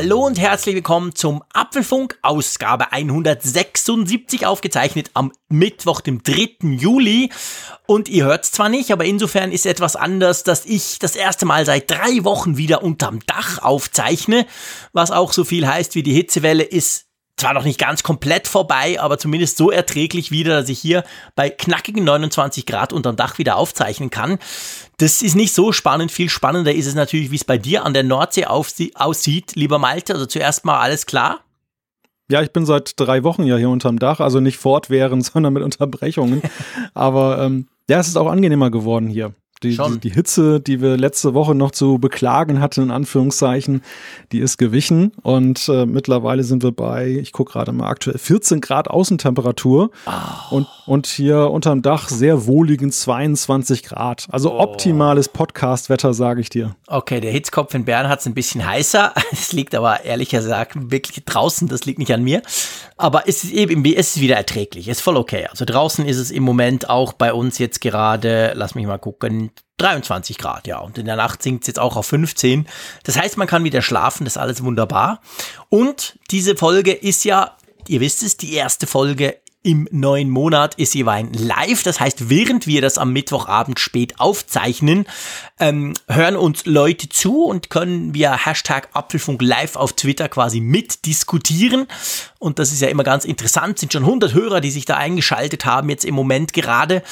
Hallo und herzlich willkommen zum Apfelfunk, Ausgabe 176, aufgezeichnet am Mittwoch, dem 3. Juli. Und ihr hört es zwar nicht, aber insofern ist etwas anders, dass ich das erste Mal seit drei Wochen wieder unterm Dach aufzeichne, was auch so viel heißt wie die Hitzewelle ist zwar noch nicht ganz komplett vorbei, aber zumindest so erträglich wieder, dass ich hier bei knackigen 29 Grad unterm Dach wieder aufzeichnen kann. Das ist nicht so spannend. Viel spannender ist es natürlich, wie es bei dir an der Nordsee aussieht, lieber Malte. Also zuerst mal alles klar. Ja, ich bin seit drei Wochen ja hier unterm Dach, also nicht fortwährend, sondern mit Unterbrechungen. Aber ähm, ja, es ist auch angenehmer geworden hier. Die, die, die, Hitze, die wir letzte Woche noch zu beklagen hatten, in Anführungszeichen, die ist gewichen. Und äh, mittlerweile sind wir bei, ich gucke gerade mal aktuell, 14 Grad Außentemperatur. Oh. Und, und hier unterm Dach sehr wohligen 22 Grad. Also oh. optimales Podcast-Wetter, sage ich dir. Okay, der Hitzkopf in Bern hat es ein bisschen heißer. Es liegt aber ehrlicher gesagt wirklich draußen, das liegt nicht an mir. Aber es ist eben, es ist wieder erträglich, es ist voll okay. Also draußen ist es im Moment auch bei uns jetzt gerade, lass mich mal gucken, 23 Grad, ja. Und in der Nacht sinkt es jetzt auch auf 15. Das heißt, man kann wieder schlafen, das ist alles wunderbar. Und diese Folge ist ja, ihr wisst es, die erste Folge im neuen Monat ist Jewein live. Das heißt, während wir das am Mittwochabend spät aufzeichnen, ähm, hören uns Leute zu und können via Hashtag Apfelfunk live auf Twitter quasi mitdiskutieren. Und das ist ja immer ganz interessant. Sind schon 100 Hörer, die sich da eingeschaltet haben jetzt im Moment gerade.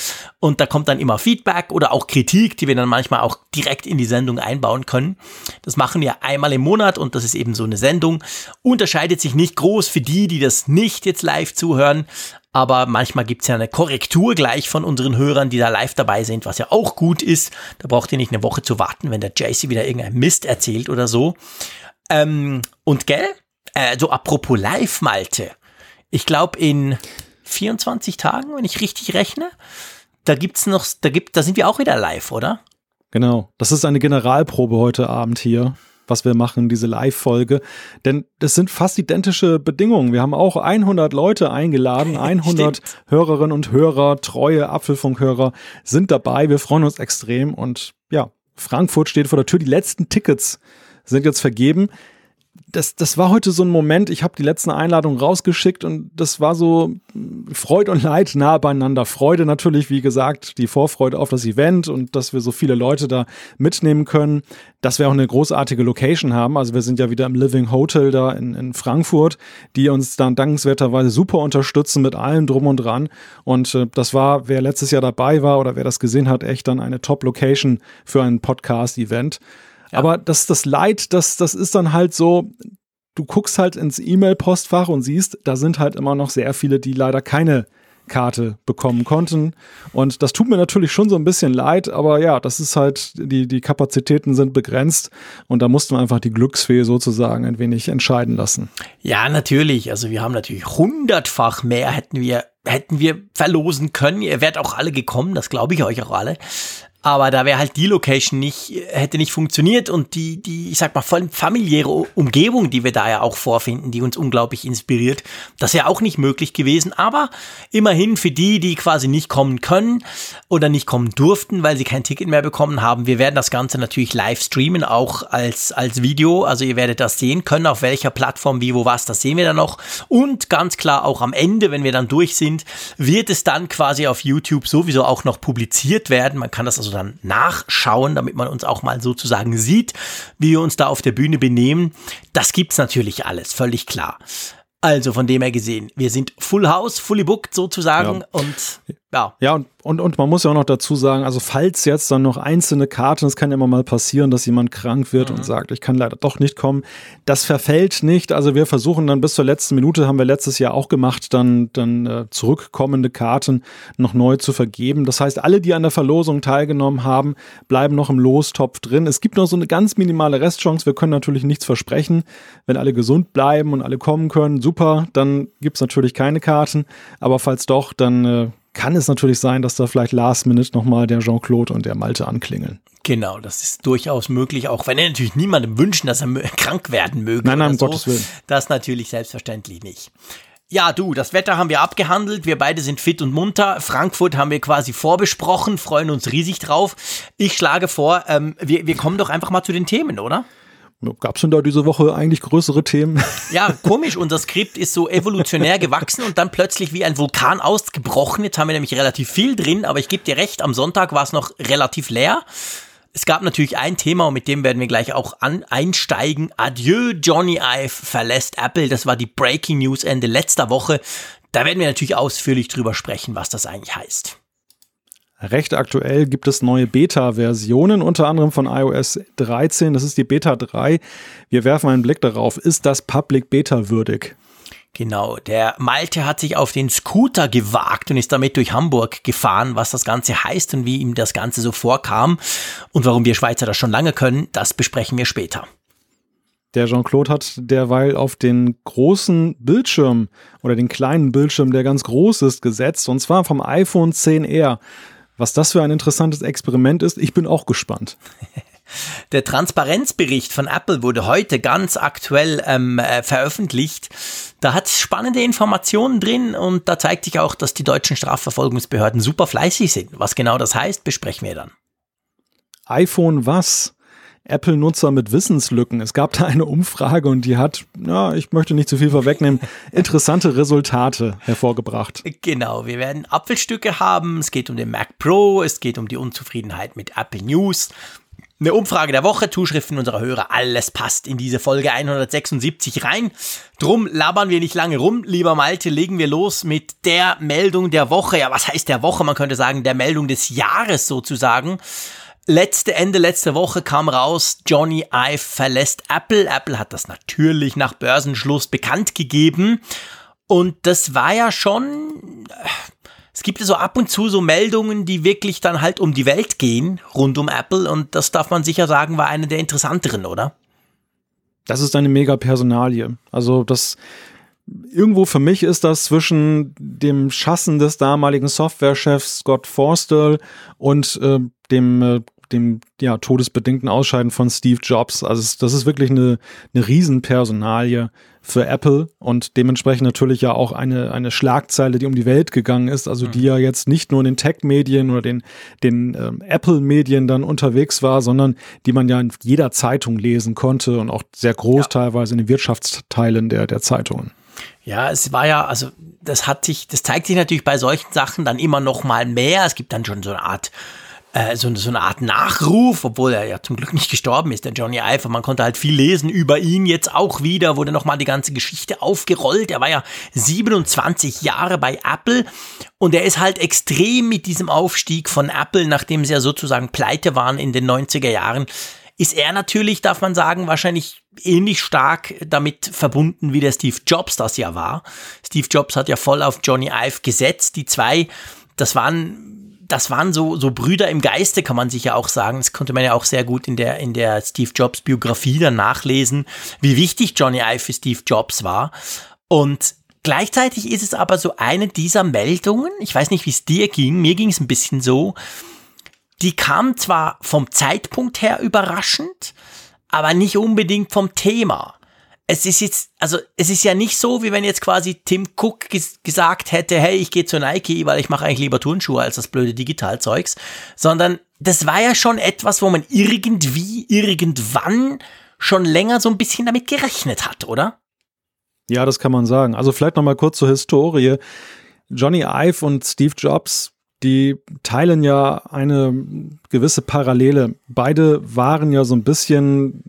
Und da kommt dann immer Feedback oder auch Kritik, die wir dann manchmal auch direkt in die Sendung einbauen können. Das machen wir einmal im Monat und das ist eben so eine Sendung. Unterscheidet sich nicht groß für die, die das nicht jetzt live zuhören aber manchmal gibt's ja eine Korrektur gleich von unseren Hörern, die da live dabei sind, was ja auch gut ist. Da braucht ihr nicht eine Woche zu warten, wenn der JC wieder irgendein Mist erzählt oder so. Ähm, und gell? Äh, so apropos live, Malte. Ich glaube in 24 Tagen, wenn ich richtig rechne, da gibt's noch, da gibt, da sind wir auch wieder live, oder? Genau. Das ist eine Generalprobe heute Abend hier was wir machen, diese Live-Folge. Denn das sind fast identische Bedingungen. Wir haben auch 100 Leute eingeladen, 100 Hörerinnen und Hörer, treue Apfelfunkhörer sind dabei. Wir freuen uns extrem und ja, Frankfurt steht vor der Tür. Die letzten Tickets sind jetzt vergeben das, das war heute so ein Moment, ich habe die letzten Einladungen rausgeschickt und das war so Freude und Leid nah beieinander. Freude natürlich, wie gesagt, die Vorfreude auf das Event und dass wir so viele Leute da mitnehmen können, dass wir auch eine großartige Location haben. Also wir sind ja wieder im Living Hotel da in, in Frankfurt, die uns dann dankenswerterweise super unterstützen mit allem drum und dran. Und äh, das war, wer letztes Jahr dabei war oder wer das gesehen hat, echt dann eine Top-Location für ein Podcast-Event. Aber das, das Leid, das, das ist dann halt so, du guckst halt ins E-Mail-Postfach und siehst, da sind halt immer noch sehr viele, die leider keine Karte bekommen konnten. Und das tut mir natürlich schon so ein bisschen leid, aber ja, das ist halt, die, die Kapazitäten sind begrenzt und da mussten wir einfach die Glücksfee sozusagen ein wenig entscheiden lassen. Ja, natürlich. Also wir haben natürlich hundertfach mehr hätten wir hätten wir verlosen können. Ihr wärt auch alle gekommen, das glaube ich euch auch alle. Aber da wäre halt die Location nicht, hätte nicht funktioniert und die, die, ich sag mal, familiäre Umgebung, die wir da ja auch vorfinden, die uns unglaublich inspiriert, das wäre auch nicht möglich gewesen. Aber immerhin für die, die quasi nicht kommen können oder nicht kommen durften, weil sie kein Ticket mehr bekommen haben, wir werden das Ganze natürlich live streamen, auch als, als Video. Also ihr werdet das sehen können, auf welcher Plattform, wie, wo, was, das sehen wir dann noch. Und ganz klar auch am Ende, wenn wir dann durch sind, wird es dann quasi auf YouTube sowieso auch noch publiziert werden. Man kann das also dann nachschauen, damit man uns auch mal sozusagen sieht, wie wir uns da auf der Bühne benehmen. Das gibt's natürlich alles, völlig klar. Also von dem her gesehen, wir sind Full House, fully booked sozusagen ja. und ja. Ja, und, und, und man muss ja auch noch dazu sagen, also falls jetzt dann noch einzelne Karten, es kann ja immer mal passieren, dass jemand krank wird mhm. und sagt, ich kann leider doch nicht kommen, das verfällt nicht. Also wir versuchen dann bis zur letzten Minute, haben wir letztes Jahr auch gemacht, dann, dann äh, zurückkommende Karten noch neu zu vergeben. Das heißt, alle, die an der Verlosung teilgenommen haben, bleiben noch im Lostopf drin. Es gibt noch so eine ganz minimale Restchance. Wir können natürlich nichts versprechen. Wenn alle gesund bleiben und alle kommen können, super, dann gibt's natürlich keine Karten. Aber falls doch, dann äh, kann es natürlich sein, dass da vielleicht last minute nochmal der Jean-Claude und der Malte anklingeln. Genau, das ist durchaus möglich, auch wenn er natürlich niemandem wünschen, dass er krank werden möge. Nein, nein, um so. Gottes Willen. Das natürlich selbstverständlich nicht. Ja, du, das Wetter haben wir abgehandelt. Wir beide sind fit und munter. Frankfurt haben wir quasi vorbesprochen, freuen uns riesig drauf. Ich schlage vor, ähm, wir, wir kommen doch einfach mal zu den Themen, oder? Gab es denn da diese Woche eigentlich größere Themen? Ja, komisch. Unser Skript ist so evolutionär gewachsen und dann plötzlich wie ein Vulkan ausgebrochen. Jetzt haben wir nämlich relativ viel drin, aber ich gebe dir recht, am Sonntag war es noch relativ leer. Es gab natürlich ein Thema und mit dem werden wir gleich auch an, einsteigen. Adieu, Johnny Ive verlässt Apple. Das war die Breaking News Ende letzter Woche. Da werden wir natürlich ausführlich drüber sprechen, was das eigentlich heißt. Recht aktuell gibt es neue Beta-Versionen, unter anderem von iOS 13. Das ist die Beta 3. Wir werfen einen Blick darauf. Ist das Public Beta würdig? Genau, der Malte hat sich auf den Scooter gewagt und ist damit durch Hamburg gefahren. Was das Ganze heißt und wie ihm das Ganze so vorkam und warum wir Schweizer das schon lange können, das besprechen wir später. Der Jean-Claude hat derweil auf den großen Bildschirm oder den kleinen Bildschirm, der ganz groß ist, gesetzt und zwar vom iPhone 10R. Was das für ein interessantes Experiment ist, ich bin auch gespannt. Der Transparenzbericht von Apple wurde heute ganz aktuell ähm, äh, veröffentlicht. Da hat es spannende Informationen drin und da zeigt sich auch, dass die deutschen Strafverfolgungsbehörden super fleißig sind. Was genau das heißt, besprechen wir dann. iPhone was? Apple-Nutzer mit Wissenslücken. Es gab da eine Umfrage und die hat, ja, ich möchte nicht zu viel vorwegnehmen, interessante Resultate hervorgebracht. Genau, wir werden Apfelstücke haben. Es geht um den Mac Pro, es geht um die Unzufriedenheit mit Apple News. Eine Umfrage der Woche, Zuschriften unserer Hörer, alles passt in diese Folge 176 rein. Drum labern wir nicht lange rum. Lieber Malte, legen wir los mit der Meldung der Woche. Ja, was heißt der Woche? Man könnte sagen, der Meldung des Jahres sozusagen. Letzte Ende letzte Woche kam raus, Johnny Ive verlässt Apple. Apple hat das natürlich nach Börsenschluss bekannt gegeben. Und das war ja schon, es gibt so ab und zu so Meldungen, die wirklich dann halt um die Welt gehen, rund um Apple. Und das darf man sicher sagen, war eine der interessanteren, oder? Das ist eine mega Personalie. Also das, irgendwo für mich ist das zwischen dem Schassen des damaligen Softwarechefs Scott Forstall und äh, dem äh, dem ja, todesbedingten Ausscheiden von Steve Jobs. Also das ist wirklich eine, eine Riesenpersonalie für Apple und dementsprechend natürlich ja auch eine, eine Schlagzeile, die um die Welt gegangen ist, also die mhm. ja jetzt nicht nur in den Tech-Medien oder den, den ähm, Apple-Medien dann unterwegs war, sondern die man ja in jeder Zeitung lesen konnte und auch sehr groß ja. teilweise in den Wirtschaftsteilen der, der Zeitungen. Ja, es war ja, also das hat sich, das zeigt sich natürlich bei solchen Sachen dann immer noch mal mehr. Es gibt dann schon so eine Art äh, so, so eine Art Nachruf, obwohl er ja zum Glück nicht gestorben ist, der Johnny Ive. Man konnte halt viel lesen über ihn jetzt auch wieder, wurde nochmal die ganze Geschichte aufgerollt. Er war ja 27 Jahre bei Apple und er ist halt extrem mit diesem Aufstieg von Apple, nachdem sie ja sozusagen pleite waren in den 90er Jahren, ist er natürlich, darf man sagen, wahrscheinlich ähnlich stark damit verbunden, wie der Steve Jobs das ja war. Steve Jobs hat ja voll auf Johnny Ive gesetzt. Die zwei, das waren das waren so, so Brüder im Geiste, kann man sich ja auch sagen. Das konnte man ja auch sehr gut in der, in der Steve Jobs Biografie dann nachlesen, wie wichtig Johnny Ive für Steve Jobs war. Und gleichzeitig ist es aber so eine dieser Meldungen, ich weiß nicht, wie es dir ging, mir ging es ein bisschen so, die kam zwar vom Zeitpunkt her überraschend, aber nicht unbedingt vom Thema es ist jetzt, also es ist ja nicht so, wie wenn jetzt quasi Tim Cook ges gesagt hätte, hey, ich gehe zu Nike, weil ich mache eigentlich lieber Turnschuhe als das blöde Digitalzeugs, sondern das war ja schon etwas, wo man irgendwie, irgendwann schon länger so ein bisschen damit gerechnet hat, oder? Ja, das kann man sagen. Also vielleicht nochmal kurz zur Historie. Johnny Ive und Steve Jobs, die teilen ja eine gewisse Parallele. Beide waren ja so ein bisschen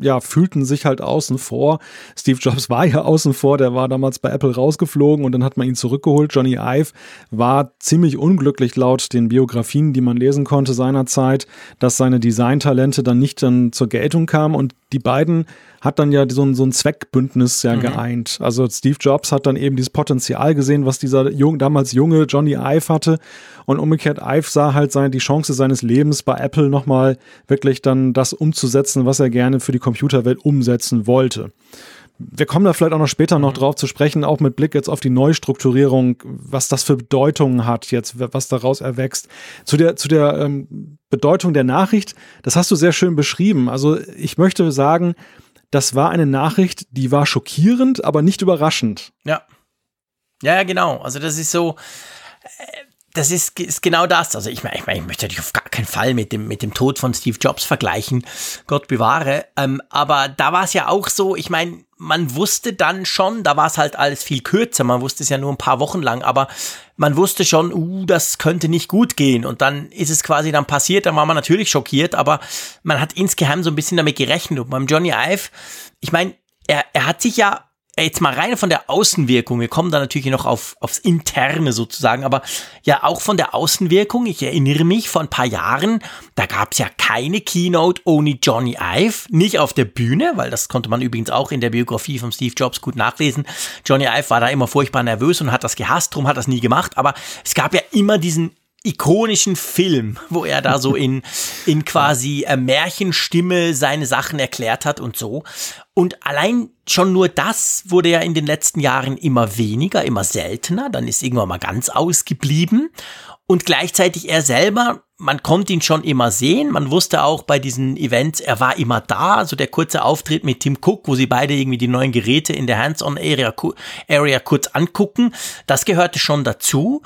ja, fühlten sich halt außen vor. Steve Jobs war ja außen vor, der war damals bei Apple rausgeflogen und dann hat man ihn zurückgeholt. Johnny Ive war ziemlich unglücklich laut den Biografien, die man lesen konnte seinerzeit, dass seine Designtalente dann nicht dann zur Geltung kamen und die beiden hat dann ja so ein, so ein Zweckbündnis ja mhm. geeint. Also Steve Jobs hat dann eben dieses Potenzial gesehen, was dieser jung, damals junge Johnny Ive hatte. Und umgekehrt, Ive sah halt sein, die Chance seines Lebens bei Apple nochmal wirklich dann das umzusetzen, was er gerne für die Computerwelt umsetzen wollte. Wir kommen da vielleicht auch noch später noch mhm. drauf zu sprechen, auch mit Blick jetzt auf die Neustrukturierung, was das für Bedeutungen hat jetzt, was daraus erwächst. Zu der, zu der ähm, Bedeutung der Nachricht, das hast du sehr schön beschrieben. Also ich möchte sagen, das war eine Nachricht, die war schockierend, aber nicht überraschend. Ja. Ja, ja, genau. Also das ist so, äh, das ist, ist genau das. Also ich meine, ich, mein, ich möchte natürlich auf gar keinen Fall mit dem, mit dem Tod von Steve Jobs vergleichen. Gott bewahre. Ähm, aber da war es ja auch so, ich meine, man wusste dann schon, da war es halt alles viel kürzer, man wusste es ja nur ein paar Wochen lang, aber man wusste schon, uh, das könnte nicht gut gehen. Und dann ist es quasi dann passiert, dann war man natürlich schockiert, aber man hat insgeheim so ein bisschen damit gerechnet. Und beim Johnny Ive, ich meine, er, er hat sich ja jetzt mal rein von der Außenwirkung, wir kommen da natürlich noch auf, aufs Interne sozusagen, aber ja auch von der Außenwirkung, ich erinnere mich, vor ein paar Jahren, da gab es ja keine Keynote ohne Johnny Ive, nicht auf der Bühne, weil das konnte man übrigens auch in der Biografie von Steve Jobs gut nachlesen. Johnny Ive war da immer furchtbar nervös und hat das gehasst, drum hat das nie gemacht, aber es gab ja immer diesen ikonischen Film, wo er da so in, in quasi äh, Märchenstimme seine Sachen erklärt hat und so. Und allein schon nur das wurde ja in den letzten Jahren immer weniger, immer seltener. Dann ist irgendwann mal ganz ausgeblieben. Und gleichzeitig er selber, man konnte ihn schon immer sehen. Man wusste auch bei diesen Events, er war immer da. Also der kurze Auftritt mit Tim Cook, wo sie beide irgendwie die neuen Geräte in der Hands-on-Area Area kurz angucken, das gehörte schon dazu.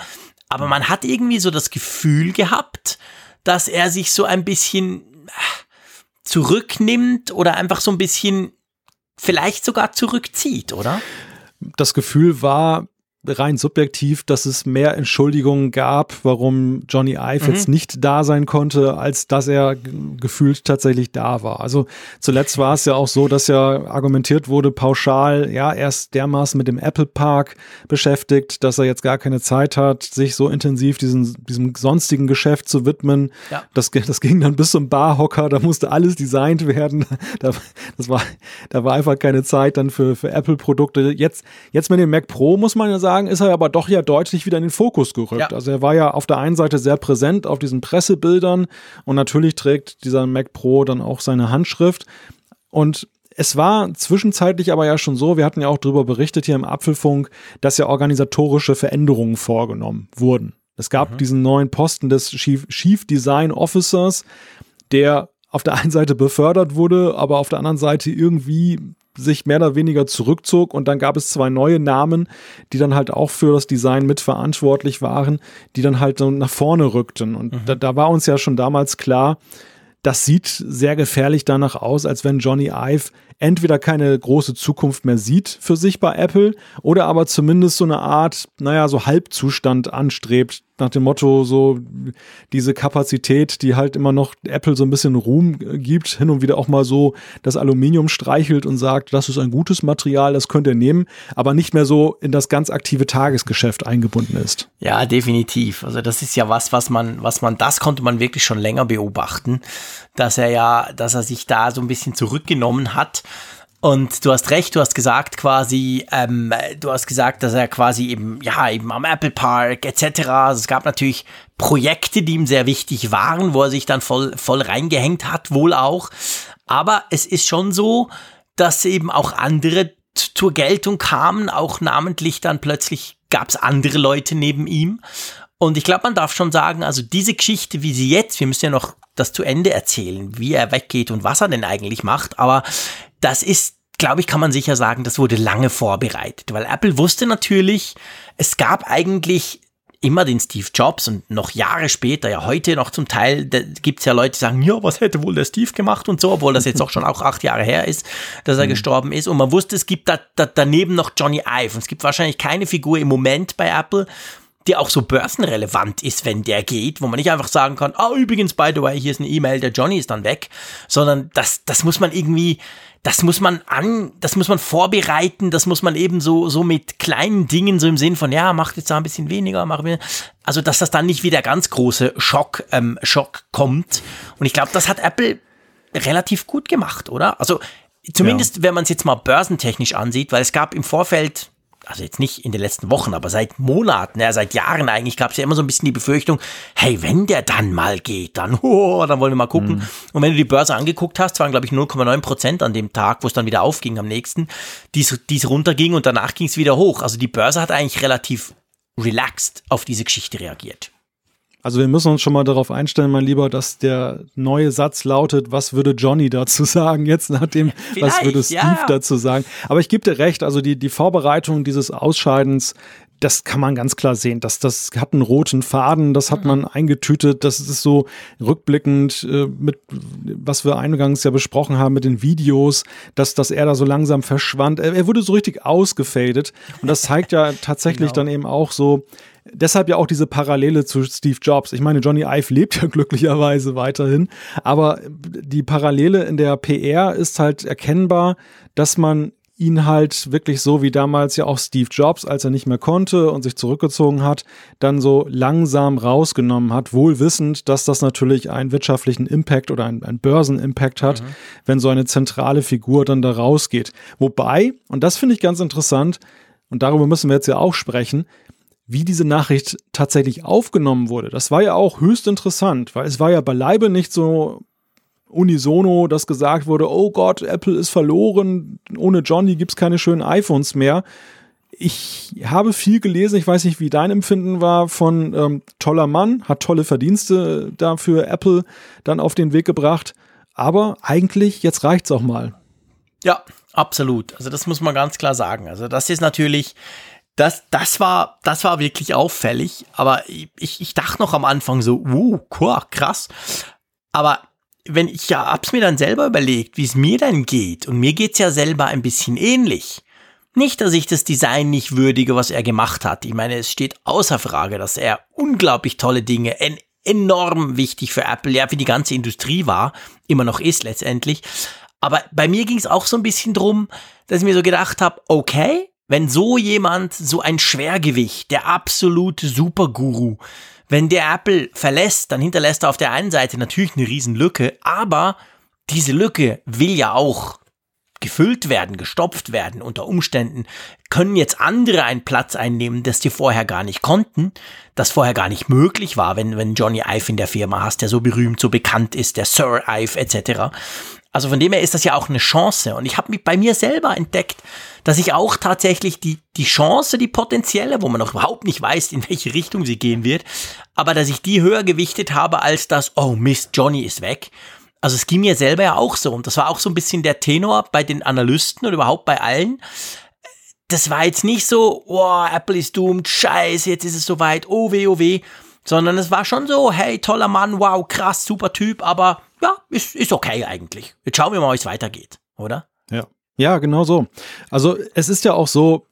Aber man hat irgendwie so das Gefühl gehabt, dass er sich so ein bisschen äh, zurücknimmt oder einfach so ein bisschen vielleicht sogar zurückzieht, oder? Das Gefühl war, rein subjektiv, dass es mehr Entschuldigungen gab, warum Johnny Ive mhm. jetzt nicht da sein konnte, als dass er gefühlt tatsächlich da war. Also zuletzt war es ja auch so, dass ja argumentiert wurde, pauschal, ja, er ist dermaßen mit dem Apple Park beschäftigt, dass er jetzt gar keine Zeit hat, sich so intensiv diesen, diesem sonstigen Geschäft zu widmen. Ja. Das, das ging dann bis zum Barhocker, da musste alles designt werden. Da, das war, da war einfach keine Zeit dann für, für Apple-Produkte. Jetzt, jetzt mit dem Mac Pro muss man ja sagen, sagen, ist er aber doch ja deutlich wieder in den Fokus gerückt. Ja. Also er war ja auf der einen Seite sehr präsent auf diesen Pressebildern und natürlich trägt dieser Mac Pro dann auch seine Handschrift. Und es war zwischenzeitlich aber ja schon so, wir hatten ja auch darüber berichtet hier im Apfelfunk, dass ja organisatorische Veränderungen vorgenommen wurden. Es gab mhm. diesen neuen Posten des Chief, Chief Design Officers, der auf der einen Seite befördert wurde, aber auf der anderen Seite irgendwie sich mehr oder weniger zurückzog und dann gab es zwei neue Namen, die dann halt auch für das Design mitverantwortlich waren, die dann halt so nach vorne rückten. Und mhm. da, da war uns ja schon damals klar, das sieht sehr gefährlich danach aus, als wenn Johnny Ive entweder keine große Zukunft mehr sieht für sich bei Apple oder aber zumindest so eine Art, naja, so Halbzustand anstrebt, nach dem Motto, so diese Kapazität, die halt immer noch Apple so ein bisschen Ruhm gibt, hin und wieder auch mal so das Aluminium streichelt und sagt, das ist ein gutes Material, das könnt ihr nehmen, aber nicht mehr so in das ganz aktive Tagesgeschäft eingebunden ist. Ja, definitiv. Also das ist ja was, was man, was man, das konnte man wirklich schon länger beobachten, dass er ja, dass er sich da so ein bisschen zurückgenommen hat und du hast recht, du hast gesagt quasi, ähm, du hast gesagt, dass er quasi eben, ja, eben am Apple Park etc. Also es gab natürlich Projekte, die ihm sehr wichtig waren, wo er sich dann voll, voll reingehängt hat, wohl auch. Aber es ist schon so, dass eben auch andere zur Geltung kamen, auch namentlich dann plötzlich gab es andere Leute neben ihm. Und ich glaube, man darf schon sagen, also diese Geschichte, wie sie jetzt, wir müssen ja noch das zu Ende erzählen, wie er weggeht und was er denn eigentlich macht, aber das ist, glaube ich, kann man sicher sagen, das wurde lange vorbereitet, weil Apple wusste natürlich, es gab eigentlich immer den Steve Jobs und noch Jahre später, ja heute noch zum Teil, gibt es ja Leute, die sagen, ja, was hätte wohl der Steve gemacht und so, obwohl das jetzt auch schon auch acht Jahre her ist, dass er mhm. gestorben ist. Und man wusste, es gibt da, da daneben noch Johnny Ive. Und es gibt wahrscheinlich keine Figur im Moment bei Apple, die auch so börsenrelevant ist, wenn der geht, wo man nicht einfach sagen kann, ah, oh, übrigens, by the way, hier ist eine E-Mail, der Johnny ist dann weg, sondern das, das muss man irgendwie, das muss man an, das muss man vorbereiten, das muss man eben so, so mit kleinen Dingen, so im Sinn von, ja, macht jetzt da ein bisschen weniger, mach mir, also dass das dann nicht wieder ganz große Schock, ähm, Schock kommt. Und ich glaube, das hat Apple relativ gut gemacht, oder? Also zumindest, ja. wenn man es jetzt mal börsentechnisch ansieht, weil es gab im Vorfeld also jetzt nicht in den letzten Wochen, aber seit Monaten, ja, seit Jahren eigentlich, gab es ja immer so ein bisschen die Befürchtung, hey, wenn der dann mal geht, dann, oh, dann wollen wir mal gucken. Mhm. Und wenn du die Börse angeguckt hast, waren, glaube ich, 0,9 Prozent an dem Tag, wo es dann wieder aufging am nächsten, die es runterging und danach ging es wieder hoch. Also die Börse hat eigentlich relativ relaxed auf diese Geschichte reagiert. Also wir müssen uns schon mal darauf einstellen, mein Lieber, dass der neue Satz lautet, was würde Johnny dazu sagen, jetzt nachdem, was würde Steve ja. dazu sagen. Aber ich gebe dir recht, also die, die Vorbereitung dieses Ausscheidens, das kann man ganz klar sehen. Das, das hat einen roten Faden, das hat mhm. man eingetütet, das ist so rückblickend äh, mit, was wir eingangs ja besprochen haben mit den Videos, dass, dass er da so langsam verschwand. Er, er wurde so richtig ausgefadet und das zeigt ja tatsächlich genau. dann eben auch so, deshalb ja auch diese Parallele zu Steve Jobs. Ich meine, Johnny Ive lebt ja glücklicherweise weiterhin, aber die Parallele in der PR ist halt erkennbar, dass man ihn halt wirklich so wie damals ja auch Steve Jobs, als er nicht mehr konnte und sich zurückgezogen hat, dann so langsam rausgenommen hat, wohl wissend, dass das natürlich einen wirtschaftlichen Impact oder einen, einen Börsenimpact hat, mhm. wenn so eine zentrale Figur dann da rausgeht. Wobei, und das finde ich ganz interessant, und darüber müssen wir jetzt ja auch sprechen, wie diese Nachricht tatsächlich aufgenommen wurde. Das war ja auch höchst interessant, weil es war ja beileibe nicht so unisono, dass gesagt wurde, oh Gott, Apple ist verloren, ohne Johnny gibt's keine schönen iPhones mehr. Ich habe viel gelesen, ich weiß nicht, wie dein Empfinden war, von ähm, toller Mann, hat tolle Verdienste dafür Apple dann auf den Weg gebracht. Aber eigentlich, jetzt reicht's auch mal. Ja, absolut. Also das muss man ganz klar sagen. Also das ist natürlich, das, das war, das war wirklich auffällig. Aber ich, ich dachte noch am Anfang so, uh, krass. Aber wenn ich ja hab's mir dann selber überlegt, wie es mir dann geht, und mir geht's ja selber ein bisschen ähnlich. Nicht, dass ich das Design nicht würdige, was er gemacht hat. Ich meine, es steht außer Frage, dass er unglaublich tolle Dinge, en enorm wichtig für Apple, ja, für die ganze Industrie war, immer noch ist letztendlich. Aber bei mir ging es auch so ein bisschen drum, dass ich mir so gedacht habe, okay, wenn so jemand, so ein Schwergewicht, der absolute Superguru, wenn der Apple verlässt, dann hinterlässt er auf der einen Seite natürlich eine Riesenlücke, aber diese Lücke will ja auch gefüllt werden, gestopft werden. Unter Umständen können jetzt andere einen Platz einnehmen, das die vorher gar nicht konnten, das vorher gar nicht möglich war, wenn, wenn Johnny Ive in der Firma hast, der so berühmt, so bekannt ist, der Sir Ive etc. Also von dem her ist das ja auch eine Chance. Und ich habe mich bei mir selber entdeckt, dass ich auch tatsächlich die, die Chance, die potenzielle, wo man noch überhaupt nicht weiß, in welche Richtung sie gehen wird, aber dass ich die höher gewichtet habe als das, oh Mist, Johnny ist weg. Also es ging mir selber ja auch so. Und das war auch so ein bisschen der Tenor bei den Analysten und überhaupt bei allen. Das war jetzt nicht so, oh, Apple ist doomed, scheiße, jetzt ist es soweit, oh weh, oh weh. Sondern es war schon so, hey, toller Mann, wow, krass, super Typ, aber ja, ist, ist okay eigentlich. Jetzt schauen wir mal, wie es weitergeht, oder? Ja. Ja, genau so. Also es ist ja auch so,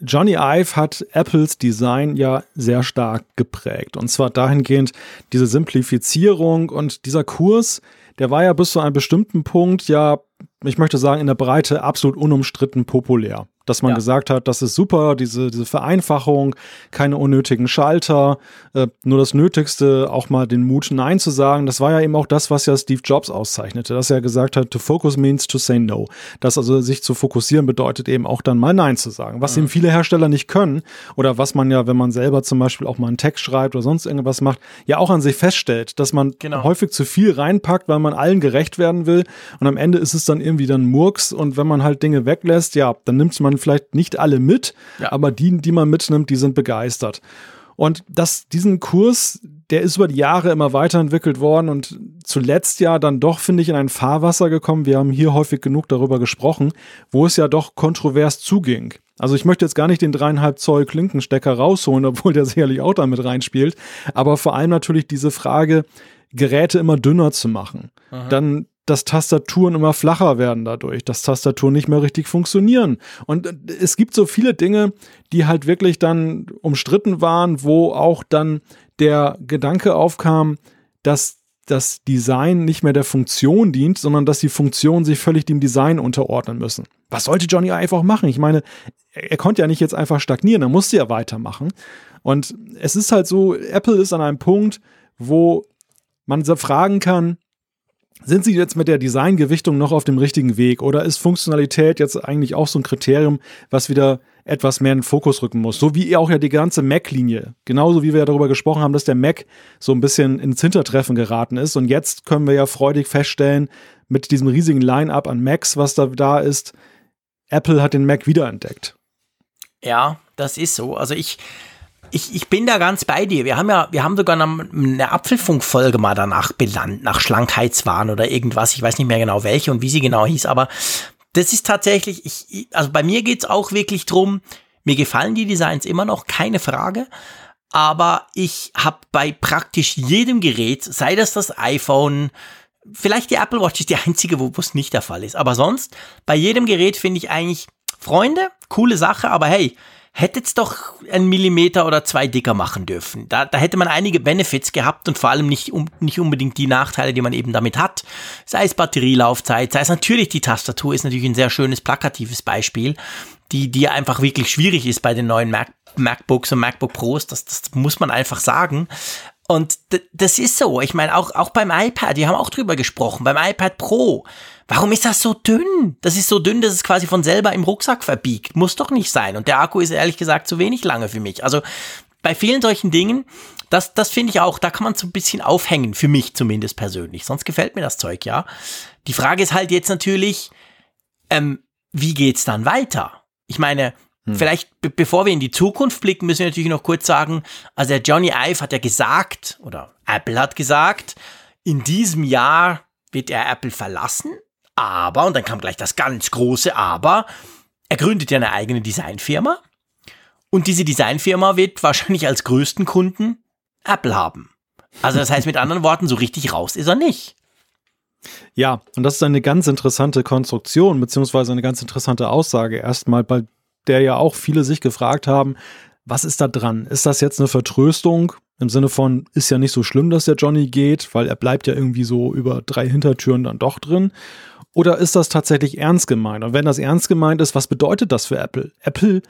Johnny Ive hat Apples Design ja sehr stark geprägt. Und zwar dahingehend diese Simplifizierung und dieser Kurs, der war ja bis zu einem bestimmten Punkt ja, ich möchte sagen, in der Breite absolut unumstritten populär dass man ja. gesagt hat, das ist super, diese, diese Vereinfachung, keine unnötigen Schalter, äh, nur das Nötigste, auch mal den Mut Nein zu sagen. Das war ja eben auch das, was ja Steve Jobs auszeichnete, dass er gesagt hat, to focus means to say no. Dass also sich zu fokussieren bedeutet eben auch dann mal Nein zu sagen, was mhm. eben viele Hersteller nicht können oder was man ja, wenn man selber zum Beispiel auch mal einen Text schreibt oder sonst irgendwas macht, ja auch an sich feststellt, dass man genau. häufig zu viel reinpackt, weil man allen gerecht werden will und am Ende ist es dann irgendwie dann Murks und wenn man halt Dinge weglässt, ja, dann nimmt man vielleicht nicht alle mit, ja. aber die, die man mitnimmt, die sind begeistert. Und das, diesen Kurs, der ist über die Jahre immer weiterentwickelt worden und zuletzt ja dann doch, finde ich, in ein Fahrwasser gekommen. Wir haben hier häufig genug darüber gesprochen, wo es ja doch kontrovers zuging. Also ich möchte jetzt gar nicht den dreieinhalb Zoll Klinkenstecker rausholen, obwohl der sicherlich auch damit reinspielt. Aber vor allem natürlich diese Frage, Geräte immer dünner zu machen. Aha. Dann dass Tastaturen immer flacher werden dadurch, dass Tastaturen nicht mehr richtig funktionieren. Und äh, es gibt so viele Dinge, die halt wirklich dann umstritten waren, wo auch dann der Gedanke aufkam, dass das Design nicht mehr der Funktion dient, sondern dass die Funktionen sich völlig dem Design unterordnen müssen. Was sollte Johnny einfach machen? Ich meine, er konnte ja nicht jetzt einfach stagnieren, er musste ja weitermachen. Und es ist halt so, Apple ist an einem Punkt, wo man fragen kann, Sind Sie jetzt mit der Designgewichtung noch auf dem richtigen Weg oder ist Funktionalität jetzt eigentlich auch so ein Kriterium, was wieder etwas mehr in den Fokus rücken muss? So wie auch ja die ganze Mac-Linie. Genauso wie wir ja darüber gesprochen haben, dass der Mac so ein bisschen ins Hintertreffen geraten ist. Und jetzt können wir ja freudig feststellen, mit diesem riesigen Line-up an Macs, was da da ist, Apple hat den Mac wiederentdeckt. Ja, das ist so. Also ich, ich, ich bin da ganz bei dir. Wir haben ja, wir haben sogar eine Apfelfunk-Folge mal danach belandet, nach Schlankheitswahn oder irgendwas. Ich weiß nicht mehr genau welche und wie sie genau hieß, aber das ist tatsächlich, ich, also bei mir geht's auch wirklich drum, mir gefallen die Designs immer noch, keine Frage. Aber ich habe bei praktisch jedem Gerät, sei das das iPhone, vielleicht die Apple Watch ist die einzige, wo es nicht der Fall ist. Aber sonst, bei jedem Gerät finde ich eigentlich, Freunde, coole Sache, aber hey, hättet's doch einen Millimeter oder zwei dicker machen dürfen. Da, da hätte man einige Benefits gehabt und vor allem nicht, um, nicht unbedingt die Nachteile, die man eben damit hat. Sei es Batterielaufzeit, sei es natürlich die Tastatur, ist natürlich ein sehr schönes plakatives Beispiel, die, die einfach wirklich schwierig ist bei den neuen Mac, MacBooks und MacBook Pros. Das, das muss man einfach sagen. Und das ist so. Ich meine, auch, auch beim iPad, wir haben auch drüber gesprochen, beim iPad Pro. Warum ist das so dünn? Das ist so dünn, dass es quasi von selber im Rucksack verbiegt. Muss doch nicht sein. Und der Akku ist ehrlich gesagt zu wenig lange für mich. Also bei vielen solchen Dingen, das, das finde ich auch, da kann man so ein bisschen aufhängen, für mich zumindest persönlich. Sonst gefällt mir das Zeug, ja. Die Frage ist halt jetzt natürlich, ähm, wie geht's dann weiter? Ich meine, hm. Vielleicht, be bevor wir in die Zukunft blicken, müssen wir natürlich noch kurz sagen, also der Johnny Ive hat ja gesagt, oder Apple hat gesagt, in diesem Jahr wird er Apple verlassen, aber, und dann kam gleich das ganz große Aber, er gründet ja eine eigene Designfirma und diese Designfirma wird wahrscheinlich als größten Kunden Apple haben. Also das heißt mit anderen Worten, so richtig raus ist er nicht. Ja, und das ist eine ganz interessante Konstruktion, beziehungsweise eine ganz interessante Aussage. Erstmal, bei der ja auch viele sich gefragt haben, was ist da dran? Ist das jetzt eine Vertröstung im Sinne von, ist ja nicht so schlimm, dass der Johnny geht, weil er bleibt ja irgendwie so über drei Hintertüren dann doch drin? Oder ist das tatsächlich ernst gemeint? Und wenn das ernst gemeint ist, was bedeutet das für Apple? Apple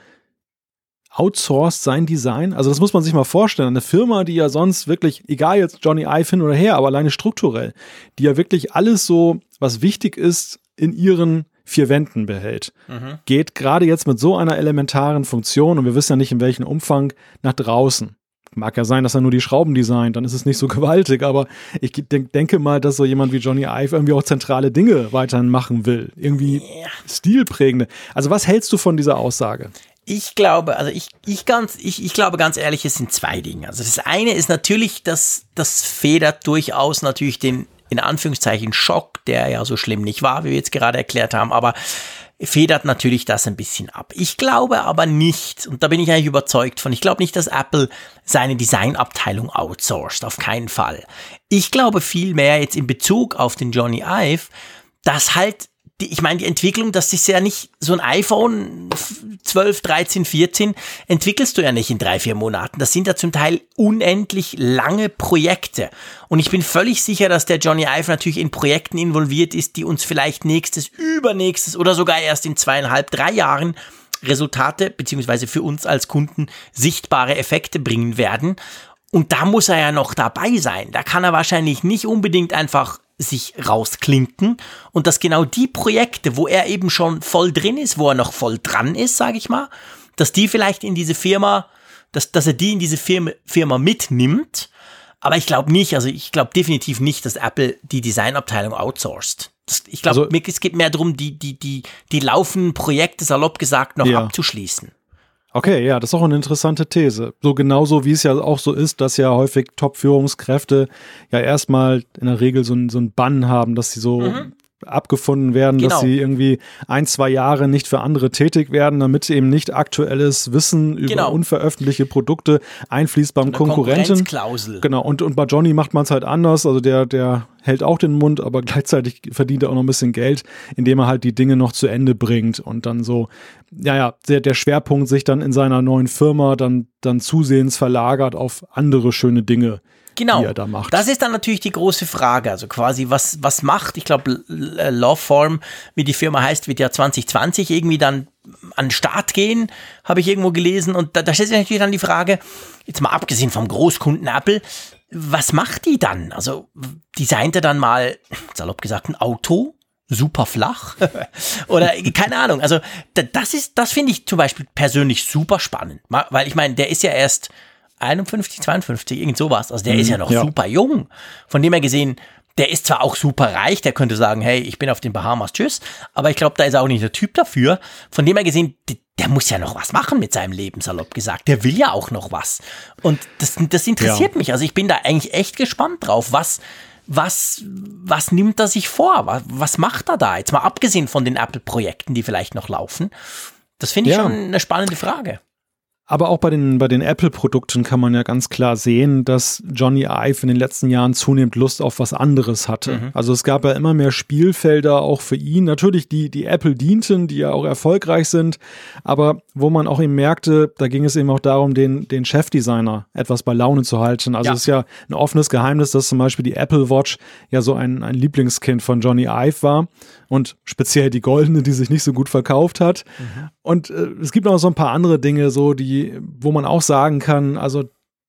outsourced sein Design? Also das muss man sich mal vorstellen. Eine Firma, die ja sonst wirklich, egal jetzt Johnny Ive hin oder her, aber alleine strukturell, die ja wirklich alles so, was wichtig ist, in ihren vier Wänden behält. Mhm. Geht gerade jetzt mit so einer elementaren Funktion, und wir wissen ja nicht in welchem Umfang, nach draußen. Mag ja sein, dass er nur die Schrauben designt, dann ist es nicht so gewaltig, aber ich denk, denke mal, dass so jemand wie Johnny Ive irgendwie auch zentrale Dinge weiterhin machen will. Irgendwie yeah. stilprägende. Also was hältst du von dieser Aussage? Ich glaube, also ich, ich ganz, ich, ich glaube ganz ehrlich, es sind zwei Dinge. Also das eine ist natürlich, dass das federt durchaus natürlich den in Anführungszeichen Schock, der ja so schlimm nicht war, wie wir jetzt gerade erklärt haben, aber federt natürlich das ein bisschen ab. Ich glaube aber nicht, und da bin ich eigentlich überzeugt von, ich glaube nicht, dass Apple seine Designabteilung outsourced, auf keinen Fall. Ich glaube vielmehr jetzt in Bezug auf den Johnny Ive, dass halt die, ich meine, die Entwicklung, das ist ja nicht so ein iPhone 12, 13, 14, entwickelst du ja nicht in drei, vier Monaten. Das sind ja zum Teil unendlich lange Projekte. Und ich bin völlig sicher, dass der Johnny Ive natürlich in Projekten involviert ist, die uns vielleicht nächstes, übernächstes oder sogar erst in zweieinhalb, drei Jahren Resultate beziehungsweise für uns als Kunden sichtbare Effekte bringen werden. Und da muss er ja noch dabei sein. Da kann er wahrscheinlich nicht unbedingt einfach sich rausklinken und dass genau die Projekte, wo er eben schon voll drin ist, wo er noch voll dran ist, sage ich mal, dass die vielleicht in diese Firma, dass, dass er die in diese Firma, Firma mitnimmt. Aber ich glaube nicht, also ich glaube definitiv nicht, dass Apple die Designabteilung outsourced. Das, ich glaube, also, es geht mehr darum, die, die, die, die laufenden Projekte, salopp gesagt, noch ja. abzuschließen. Okay, ja, das ist auch eine interessante These. So genauso wie es ja auch so ist, dass ja häufig Top-Führungskräfte ja erstmal in der Regel so, ein, so einen Bann haben, dass sie so mhm abgefunden werden, genau. dass sie irgendwie ein, zwei Jahre nicht für andere tätig werden, damit eben nicht aktuelles Wissen über genau. unveröffentlichte Produkte einfließt beim so Konkurrenten. Genau, und, und bei Johnny macht man es halt anders. Also der, der hält auch den Mund, aber gleichzeitig verdient er auch noch ein bisschen Geld, indem er halt die Dinge noch zu Ende bringt und dann so, ja, ja, der, der Schwerpunkt sich dann in seiner neuen Firma dann, dann zusehends verlagert auf andere schöne Dinge genau. die er da macht. Das ist dann natürlich die große Frage. Also quasi, was, was macht, ich glaube, Lawform, wie die Firma heißt, wird ja 2020 irgendwie dann an den Start gehen, habe ich irgendwo gelesen. Und da, da stellt sich natürlich dann die Frage, jetzt mal abgesehen vom Großkunden Apple, was macht die dann? Also designt er dann mal, salopp gesagt, ein Auto? Super flach oder keine Ahnung. Also das ist, das finde ich zum Beispiel persönlich super spannend, weil ich meine, der ist ja erst 51, 52, irgend sowas. Also der mhm, ist ja noch ja. super jung. Von dem her gesehen, der ist zwar auch super reich, der könnte sagen, hey, ich bin auf den Bahamas, tschüss, aber ich glaube, da ist er auch nicht der Typ dafür. Von dem her gesehen, der muss ja noch was machen mit seinem Leben, salopp gesagt. Der will ja auch noch was. Und das, das interessiert ja. mich. Also ich bin da eigentlich echt gespannt drauf, was, was, was nimmt er sich vor? Was, was macht er da? Jetzt mal abgesehen von den Apple-Projekten, die vielleicht noch laufen. Das finde ich ja. schon eine spannende Frage. Aber auch bei den, bei den Apple-Produkten kann man ja ganz klar sehen, dass Johnny Ive in den letzten Jahren zunehmend Lust auf was anderes hatte. Mhm. Also es gab ja immer mehr Spielfelder auch für ihn. Natürlich die, die Apple dienten, die ja auch erfolgreich sind, aber wo man auch eben merkte, da ging es eben auch darum, den, den Chefdesigner etwas bei Laune zu halten. Also ja. es ist ja ein offenes Geheimnis, dass zum Beispiel die Apple Watch ja so ein, ein Lieblingskind von Johnny Ive war und speziell die goldene, die sich nicht so gut verkauft hat. Mhm. Und äh, es gibt noch so ein paar andere Dinge, so die, wo man auch sagen kann, also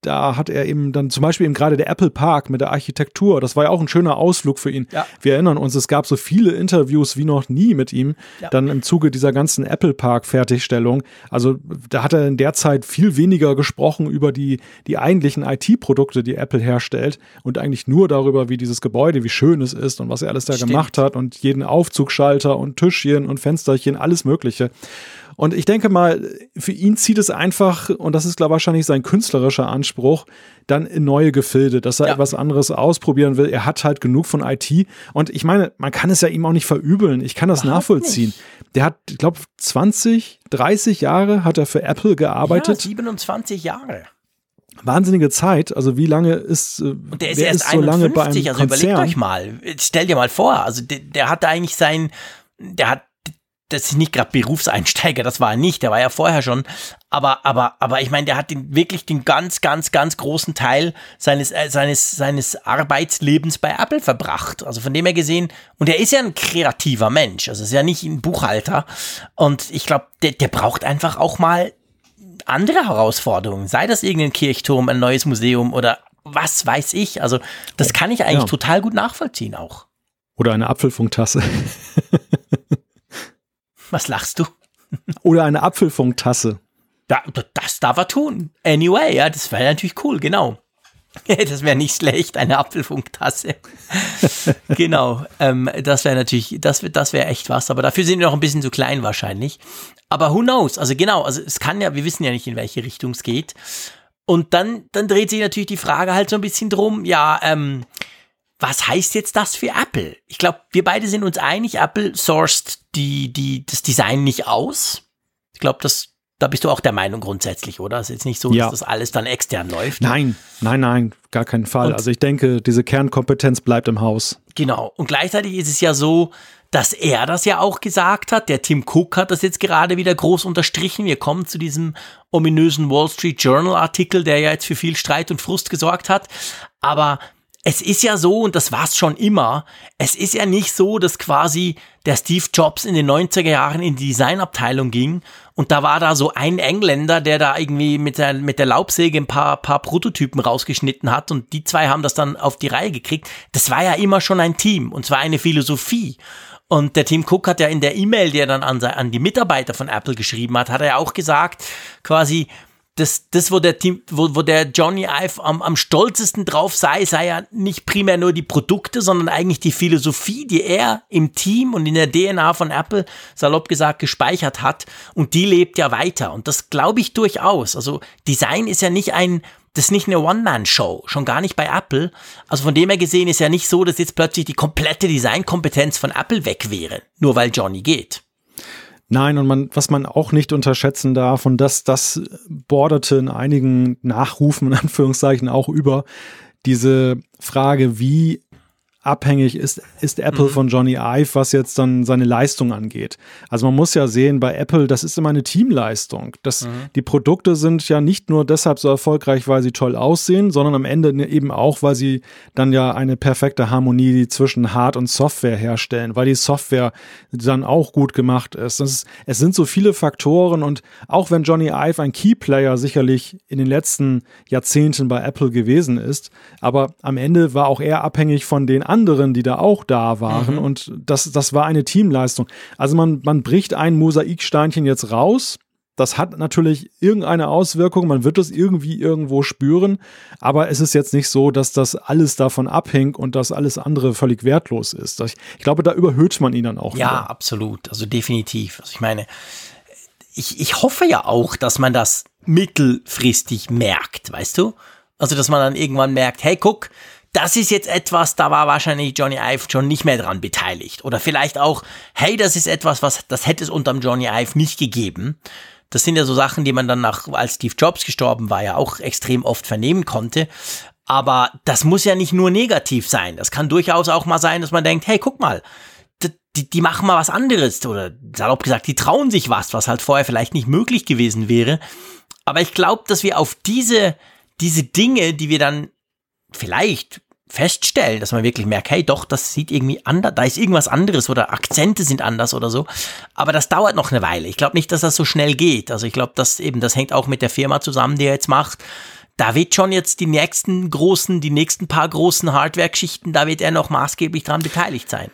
da hat er eben dann zum Beispiel eben gerade der Apple Park mit der Architektur, das war ja auch ein schöner Ausflug für ihn. Ja. Wir erinnern uns, es gab so viele Interviews wie noch nie mit ihm, ja. dann im Zuge dieser ganzen Apple Park Fertigstellung. Also da hat er in der Zeit viel weniger gesprochen über die, die eigentlichen IT-Produkte, die Apple herstellt und eigentlich nur darüber, wie dieses Gebäude, wie schön es ist und was er alles da Stimmt. gemacht hat und jeden Aufzugschalter und Tischchen und Fensterchen, alles Mögliche. Und ich denke mal, für ihn zieht es einfach, und das ist, glaube ich, wahrscheinlich sein künstlerischer Anspruch, dann in neue Gefilde, dass er ja. etwas anderes ausprobieren will. Er hat halt genug von IT. Und ich meine, man kann es ja ihm auch nicht verübeln. Ich kann das Überhaupt nachvollziehen. Nicht. Der hat, ich glaube, 20, 30 Jahre hat er für Apple gearbeitet. Ja, 27 Jahre wahnsinnige Zeit. Also wie lange ist äh, und der ist erst ist so 51, lange bei einem also Konzern? überlegt euch mal, stell dir mal vor, also der, der hat eigentlich sein, der hat das ist nicht gerade Berufseinsteiger, das war er nicht, der war ja vorher schon, aber aber aber ich meine, der hat den, wirklich den ganz ganz ganz großen Teil seines äh, seines seines Arbeitslebens bei Apple verbracht. Also von dem her gesehen und er ist ja ein kreativer Mensch, also ist ja nicht ein Buchhalter und ich glaube, der, der braucht einfach auch mal andere Herausforderungen, sei das irgendein Kirchturm, ein neues Museum oder was weiß ich. Also das kann ich eigentlich ja. total gut nachvollziehen auch. Oder eine Apfelfunktasse. Was lachst du? Oder eine Apfelfunktasse. Da, das darf er tun. Anyway, ja, das wäre natürlich cool, genau. Das wäre nicht schlecht, eine Apfelfunktasse. genau, ähm, das wäre natürlich, das, das wäre echt was, aber dafür sind wir noch ein bisschen zu klein wahrscheinlich. Aber who knows? Also genau, also es kann ja, wir wissen ja nicht, in welche Richtung es geht. Und dann, dann dreht sich natürlich die Frage halt so ein bisschen drum, ja, ähm, was heißt jetzt das für Apple? Ich glaube, wir beide sind uns einig, Apple sourced die, die, das Design nicht aus. Ich glaube, das, da bist du auch der Meinung grundsätzlich, oder? Es ist jetzt nicht so, ja. dass das alles dann extern läuft. Nein, nein, nein, gar keinen Fall. Und also ich denke, diese Kernkompetenz bleibt im Haus. Genau. Und gleichzeitig ist es ja so, dass er das ja auch gesagt hat. Der Tim Cook hat das jetzt gerade wieder groß unterstrichen. Wir kommen zu diesem ominösen Wall Street Journal Artikel, der ja jetzt für viel Streit und Frust gesorgt hat. Aber es ist ja so, und das war's schon immer, es ist ja nicht so, dass quasi der Steve Jobs in den 90er Jahren in die Designabteilung ging und da war da so ein Engländer, der da irgendwie mit der, mit der Laubsäge ein paar, paar Prototypen rausgeschnitten hat und die zwei haben das dann auf die Reihe gekriegt. Das war ja immer schon ein Team und zwar eine Philosophie. Und der Tim Cook hat ja in der E-Mail, die er dann an, an die Mitarbeiter von Apple geschrieben hat, hat er ja auch gesagt, quasi, das, das wo der Team, wo, wo der Johnny Ive am, am stolzesten drauf sei, sei ja nicht primär nur die Produkte, sondern eigentlich die Philosophie, die er im Team und in der DNA von Apple, salopp gesagt, gespeichert hat. Und die lebt ja weiter. Und das glaube ich durchaus. Also Design ist ja nicht ein, das ist nicht eine One-Man-Show, schon gar nicht bei Apple. Also von dem her gesehen ist ja nicht so, dass jetzt plötzlich die komplette Designkompetenz von Apple weg wäre, nur weil Johnny geht. Nein, und man, was man auch nicht unterschätzen darf, und das, das borderte in einigen Nachrufen, in Anführungszeichen, auch über diese Frage, wie abhängig ist, ist Apple mhm. von Johnny Ive, was jetzt dann seine Leistung angeht. Also man muss ja sehen, bei Apple, das ist immer eine Teamleistung. Das, mhm. Die Produkte sind ja nicht nur deshalb so erfolgreich, weil sie toll aussehen, sondern am Ende ne, eben auch, weil sie dann ja eine perfekte Harmonie zwischen Hard- und Software herstellen, weil die Software dann auch gut gemacht ist. ist. Es sind so viele Faktoren und auch wenn Johnny Ive ein Keyplayer sicherlich in den letzten Jahrzehnten bei Apple gewesen ist, aber am Ende war auch er abhängig von den anderen, die da auch da waren. Mhm. Und das, das war eine Teamleistung. Also man, man bricht ein Mosaiksteinchen jetzt raus. Das hat natürlich irgendeine Auswirkung, man wird es irgendwie irgendwo spüren, aber es ist jetzt nicht so, dass das alles davon abhängt und dass alles andere völlig wertlos ist. Ich, ich glaube, da überhöht man ihn dann auch. Ja, wieder. absolut, also definitiv. Also ich meine, ich, ich hoffe ja auch, dass man das mittelfristig merkt, weißt du? Also, dass man dann irgendwann merkt, hey, guck, das ist jetzt etwas, da war wahrscheinlich Johnny Ive schon nicht mehr dran beteiligt. Oder vielleicht auch, hey, das ist etwas, was, das hätte es unterm Johnny Ive nicht gegeben. Das sind ja so Sachen, die man dann nach, als Steve Jobs gestorben war, ja auch extrem oft vernehmen konnte. Aber das muss ja nicht nur negativ sein. Das kann durchaus auch mal sein, dass man denkt, hey, guck mal, die, die machen mal was anderes. Oder salopp gesagt, die trauen sich was, was halt vorher vielleicht nicht möglich gewesen wäre. Aber ich glaube, dass wir auf diese, diese Dinge, die wir dann vielleicht feststellen, dass man wirklich merkt, hey, doch, das sieht irgendwie anders, da ist irgendwas anderes oder Akzente sind anders oder so. Aber das dauert noch eine Weile. Ich glaube nicht, dass das so schnell geht. Also ich glaube, dass eben, das hängt auch mit der Firma zusammen, die er jetzt macht. Da wird schon jetzt die nächsten großen, die nächsten paar großen Hardware-Geschichten, da wird er noch maßgeblich dran beteiligt sein.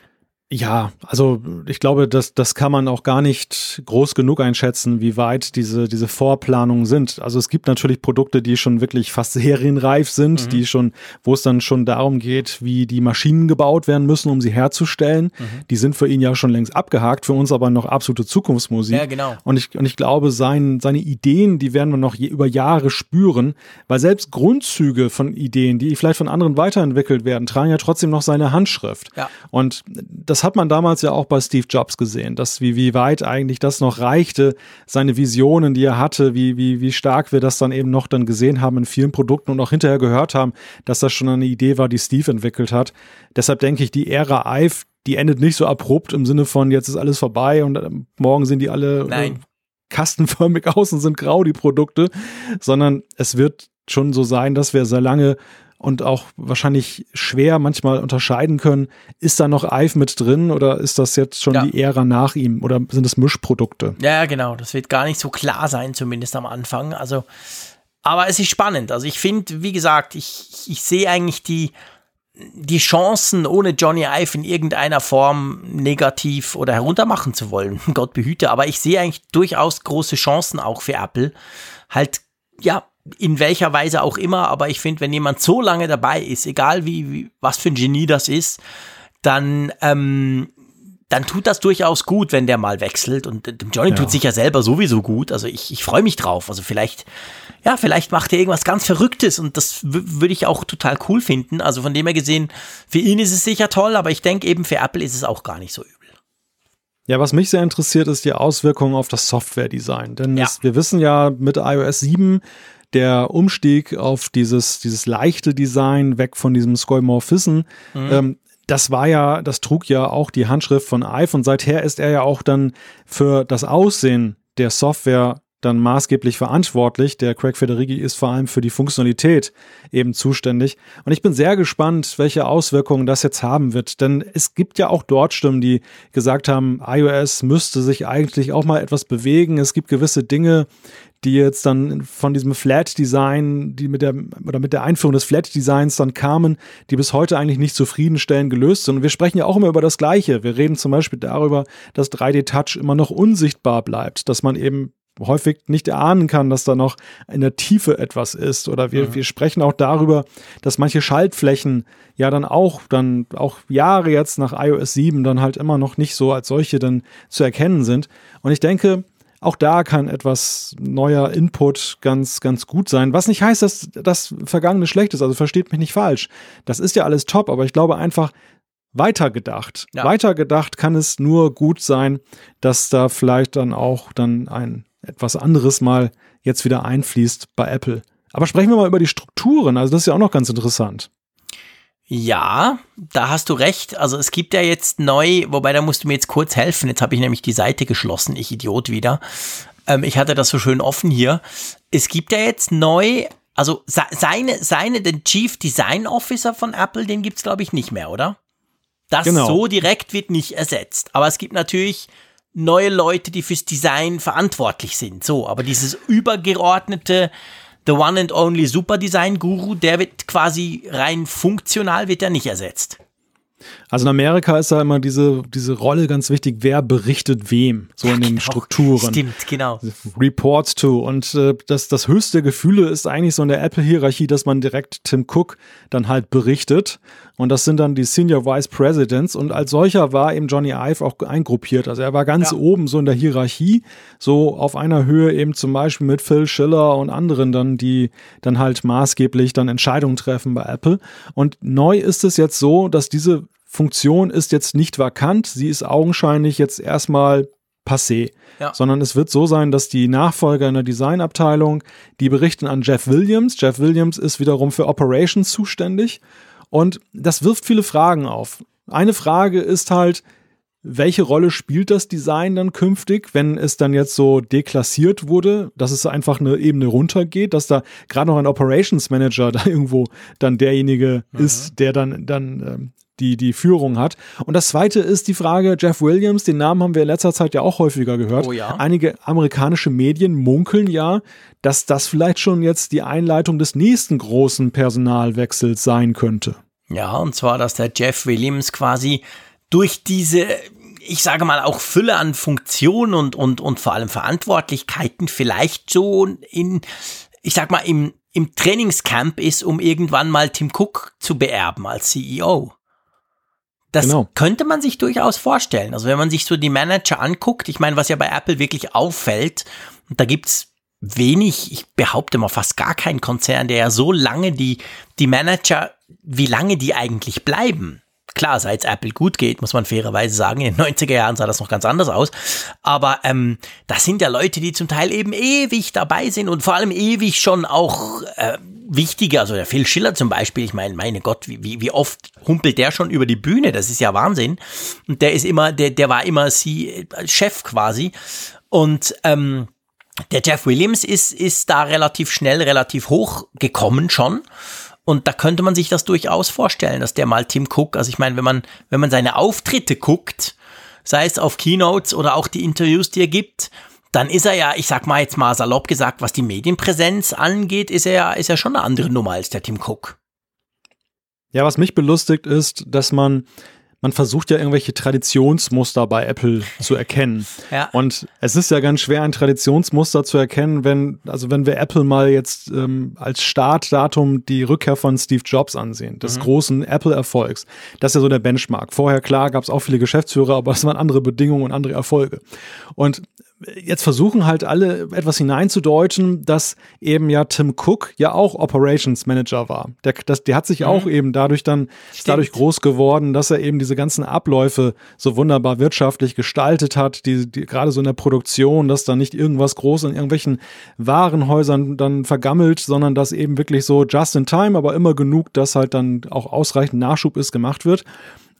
Ja, also ich glaube, das, das kann man auch gar nicht groß genug einschätzen, wie weit diese, diese Vorplanungen sind. Also es gibt natürlich Produkte, die schon wirklich fast serienreif sind, mhm. die schon, wo es dann schon darum geht, wie die Maschinen gebaut werden müssen, um sie herzustellen. Mhm. Die sind für ihn ja schon längst abgehakt, für uns aber noch absolute Zukunftsmusik. Ja, genau. Und ich, und ich glaube, sein, seine Ideen, die werden wir noch je, über Jahre spüren, weil selbst Grundzüge von Ideen, die vielleicht von anderen weiterentwickelt werden, tragen ja trotzdem noch seine Handschrift. Ja. Und das das hat man damals ja auch bei Steve Jobs gesehen, dass wie, wie weit eigentlich das noch reichte, seine Visionen, die er hatte, wie, wie, wie stark wir das dann eben noch dann gesehen haben in vielen Produkten und auch hinterher gehört haben, dass das schon eine Idee war, die Steve entwickelt hat. Deshalb denke ich, die Ära Ive, die endet nicht so abrupt im Sinne von, jetzt ist alles vorbei und ähm, morgen sind die alle äh, Nein. kastenförmig aus und sind grau, die Produkte, sondern es wird schon so sein, dass wir sehr lange und auch wahrscheinlich schwer manchmal unterscheiden können, ist da noch Eif mit drin oder ist das jetzt schon ja. die Ära nach ihm oder sind es Mischprodukte? Ja, genau, das wird gar nicht so klar sein, zumindest am Anfang. Also, aber es ist spannend. Also ich finde, wie gesagt, ich, ich sehe eigentlich die, die Chancen, ohne Johnny Ive in irgendeiner Form negativ oder heruntermachen zu wollen. Gott behüte. Aber ich sehe eigentlich durchaus große Chancen auch für Apple. Halt, ja, in welcher Weise auch immer, aber ich finde, wenn jemand so lange dabei ist, egal wie, wie was für ein Genie das ist, dann ähm, dann tut das durchaus gut, wenn der mal wechselt. Und dem Johnny ja. tut sich ja selber sowieso gut. Also ich, ich freue mich drauf. Also vielleicht, ja, vielleicht macht er irgendwas ganz Verrücktes und das würde ich auch total cool finden. Also von dem her gesehen, für ihn ist es sicher toll, aber ich denke eben für Apple ist es auch gar nicht so übel. Ja, was mich sehr interessiert, ist die Auswirkungen auf das Software-Design. Denn ja. es, wir wissen ja mit iOS 7, der Umstieg auf dieses, dieses leichte Design, weg von diesem Skeuomorphism, mhm. ähm, das war ja, das trug ja auch die Handschrift von Ive und seither ist er ja auch dann für das Aussehen der Software dann maßgeblich verantwortlich. Der Craig Federighi ist vor allem für die Funktionalität eben zuständig. Und ich bin sehr gespannt, welche Auswirkungen das jetzt haben wird. Denn es gibt ja auch dort Stimmen, die gesagt haben, iOS müsste sich eigentlich auch mal etwas bewegen. Es gibt gewisse Dinge, die jetzt dann von diesem Flat-Design, die mit der oder mit der Einführung des Flat-Designs dann kamen, die bis heute eigentlich nicht zufriedenstellend gelöst sind. Und wir sprechen ja auch immer über das Gleiche. Wir reden zum Beispiel darüber, dass 3D-Touch immer noch unsichtbar bleibt, dass man eben häufig nicht erahnen kann, dass da noch in der Tiefe etwas ist. Oder wir, mhm. wir sprechen auch darüber, dass manche Schaltflächen ja dann auch, dann auch Jahre jetzt nach iOS 7 dann halt immer noch nicht so als solche dann zu erkennen sind. Und ich denke, auch da kann etwas neuer Input ganz, ganz gut sein. Was nicht heißt, dass das Vergangene schlecht ist. Also versteht mich nicht falsch. Das ist ja alles top, aber ich glaube einfach, weitergedacht. Ja. Weitergedacht kann es nur gut sein, dass da vielleicht dann auch dann ein etwas anderes mal jetzt wieder einfließt bei Apple. Aber sprechen wir mal über die Strukturen. Also das ist ja auch noch ganz interessant. Ja, da hast du recht. Also es gibt ja jetzt neu, wobei da musst du mir jetzt kurz helfen. Jetzt habe ich nämlich die Seite geschlossen, ich Idiot wieder. Ähm, ich hatte das so schön offen hier. Es gibt ja jetzt neu, also seine, seine, den Chief Design Officer von Apple, den gibt's glaube ich nicht mehr, oder? Das genau. so direkt wird nicht ersetzt. Aber es gibt natürlich neue Leute, die fürs Design verantwortlich sind. So, aber dieses übergeordnete The One and Only Super Design Guru, der wird quasi rein funktional, wird er nicht ersetzt. Also in Amerika ist da immer diese, diese Rolle ganz wichtig, wer berichtet wem, so in den genau. Strukturen. Stimmt, genau. Reports to. Und äh, das, das höchste Gefühle ist eigentlich so in der Apple-Hierarchie, dass man direkt Tim Cook dann halt berichtet. Und das sind dann die Senior Vice Presidents. Und als solcher war eben Johnny Ive auch eingruppiert. Also er war ganz ja. oben so in der Hierarchie, so auf einer Höhe eben zum Beispiel mit Phil Schiller und anderen dann, die dann halt maßgeblich dann Entscheidungen treffen bei Apple. Und neu ist es jetzt so, dass diese Funktion ist jetzt nicht vakant, sie ist augenscheinlich jetzt erstmal passé, ja. sondern es wird so sein, dass die Nachfolger in der Designabteilung, die berichten an Jeff Williams. Jeff Williams ist wiederum für Operations zuständig und das wirft viele Fragen auf. Eine Frage ist halt, welche Rolle spielt das Design dann künftig, wenn es dann jetzt so deklassiert wurde, dass es einfach eine Ebene runtergeht, dass da gerade noch ein Operations Manager da irgendwo dann derjenige mhm. ist, der dann, dann ähm, die, die Führung hat. Und das zweite ist die Frage, Jeff Williams, den Namen haben wir in letzter Zeit ja auch häufiger gehört. Oh ja. Einige amerikanische Medien munkeln ja, dass das vielleicht schon jetzt die Einleitung des nächsten großen Personalwechsels sein könnte. Ja, und zwar, dass der Jeff Williams quasi durch diese ich sage mal, auch Fülle an Funktionen und, und, und vor allem Verantwortlichkeiten vielleicht so in, ich sag mal, im, im Trainingscamp ist, um irgendwann mal Tim Cook zu beerben als CEO. Das genau. könnte man sich durchaus vorstellen. Also wenn man sich so die Manager anguckt, ich meine, was ja bei Apple wirklich auffällt, da gibt's wenig, ich behaupte mal fast gar keinen Konzern, der ja so lange die, die Manager, wie lange die eigentlich bleiben. Klar, seit Apple gut geht, muss man fairerweise sagen. In den 90er Jahren sah das noch ganz anders aus. Aber ähm, das sind ja Leute, die zum Teil eben ewig dabei sind und vor allem ewig schon auch äh, wichtige, also der Phil Schiller zum Beispiel, ich meine, meine Gott, wie, wie oft humpelt der schon über die Bühne? Das ist ja Wahnsinn. Und der ist immer, der, der war immer sie Chef quasi. Und ähm, der Jeff Williams ist, ist da relativ schnell, relativ hoch gekommen schon. Und da könnte man sich das durchaus vorstellen, dass der mal Tim Cook, also ich meine, wenn man, wenn man seine Auftritte guckt, sei es auf Keynotes oder auch die Interviews, die er gibt, dann ist er ja, ich sag mal jetzt mal salopp gesagt, was die Medienpräsenz angeht, ist er, ist er schon eine andere Nummer als der Tim Cook. Ja, was mich belustigt ist, dass man man versucht ja irgendwelche Traditionsmuster bei Apple zu erkennen. Ja. Und es ist ja ganz schwer, ein Traditionsmuster zu erkennen, wenn, also wenn wir Apple mal jetzt ähm, als Startdatum die Rückkehr von Steve Jobs ansehen, des mhm. großen Apple-Erfolgs. Das ist ja so der Benchmark. Vorher, klar, gab es auch viele Geschäftsführer, aber es waren andere Bedingungen und andere Erfolge. Und jetzt versuchen halt alle etwas hineinzudeuten, dass eben ja Tim Cook ja auch Operations Manager war. Der, das, der hat sich mhm. auch eben dadurch dann dadurch groß geworden, dass er eben diese ganzen Abläufe so wunderbar wirtschaftlich gestaltet hat, die, die gerade so in der Produktion, dass da nicht irgendwas groß in irgendwelchen Warenhäusern dann vergammelt, sondern dass eben wirklich so just in time, aber immer genug, dass halt dann auch ausreichend Nachschub ist, gemacht wird.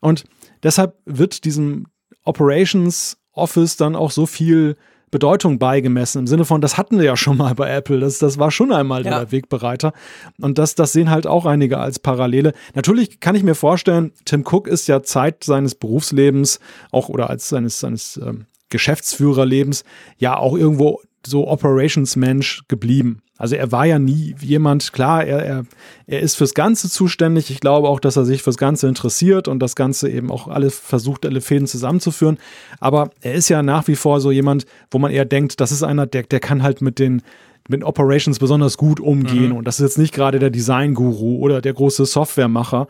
Und deshalb wird diesem Operations Office dann auch so viel Bedeutung beigemessen, im Sinne von, das hatten wir ja schon mal bei Apple, das, das war schon einmal ja. der Wegbereiter. Und das, das sehen halt auch einige als Parallele. Natürlich kann ich mir vorstellen, Tim Cook ist ja Zeit seines Berufslebens, auch oder als seines, seines ähm, Geschäftsführerlebens, ja auch irgendwo so Operationsmensch geblieben. Also er war ja nie jemand, klar, er, er, er ist fürs Ganze zuständig. Ich glaube auch, dass er sich fürs Ganze interessiert und das Ganze eben auch alle versucht, alle Fäden zusammenzuführen. Aber er ist ja nach wie vor so jemand, wo man eher denkt, das ist einer, der, der kann halt mit den, mit Operations besonders gut umgehen. Mhm. Und das ist jetzt nicht gerade der Design-Guru oder der große Softwaremacher.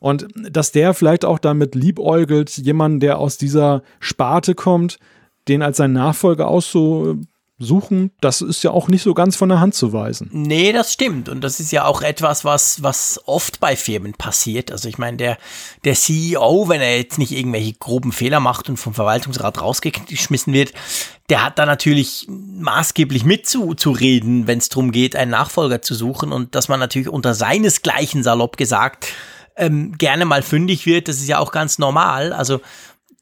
Und dass der vielleicht auch damit liebäugelt, jemanden, der aus dieser Sparte kommt, den als sein Nachfolger auszu suchen, das ist ja auch nicht so ganz von der Hand zu weisen. Nee, das stimmt. Und das ist ja auch etwas, was, was oft bei Firmen passiert. Also ich meine, der, der CEO, wenn er jetzt nicht irgendwelche groben Fehler macht und vom Verwaltungsrat rausgeschmissen wird, der hat da natürlich maßgeblich mitzureden, wenn es darum geht, einen Nachfolger zu suchen und dass man natürlich unter seinesgleichen salopp gesagt ähm, gerne mal fündig wird. Das ist ja auch ganz normal. Also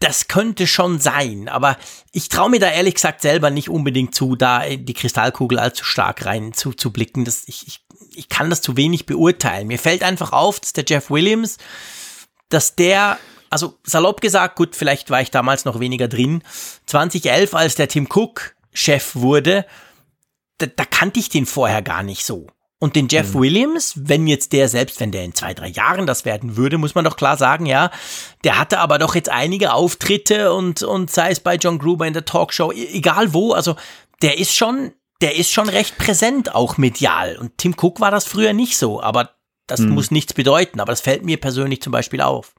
das könnte schon sein, aber ich traue mir da ehrlich gesagt selber nicht unbedingt zu, da die Kristallkugel allzu stark rein zu, zu blicken. Das, ich, ich, ich kann das zu wenig beurteilen. Mir fällt einfach auf, dass der Jeff Williams, dass der, also salopp gesagt, gut, vielleicht war ich damals noch weniger drin, 2011, als der Tim Cook Chef wurde, da, da kannte ich den vorher gar nicht so. Und den Jeff mhm. Williams, wenn jetzt der, selbst wenn der in zwei, drei Jahren das werden würde, muss man doch klar sagen, ja, der hatte aber doch jetzt einige Auftritte und, und sei es bei John Gruber in der Talkshow, e, egal wo, also der ist schon, der ist schon recht präsent, auch medial. Und Tim Cook war das früher nicht so, aber das mhm. muss nichts bedeuten, aber das fällt mir persönlich zum Beispiel auf.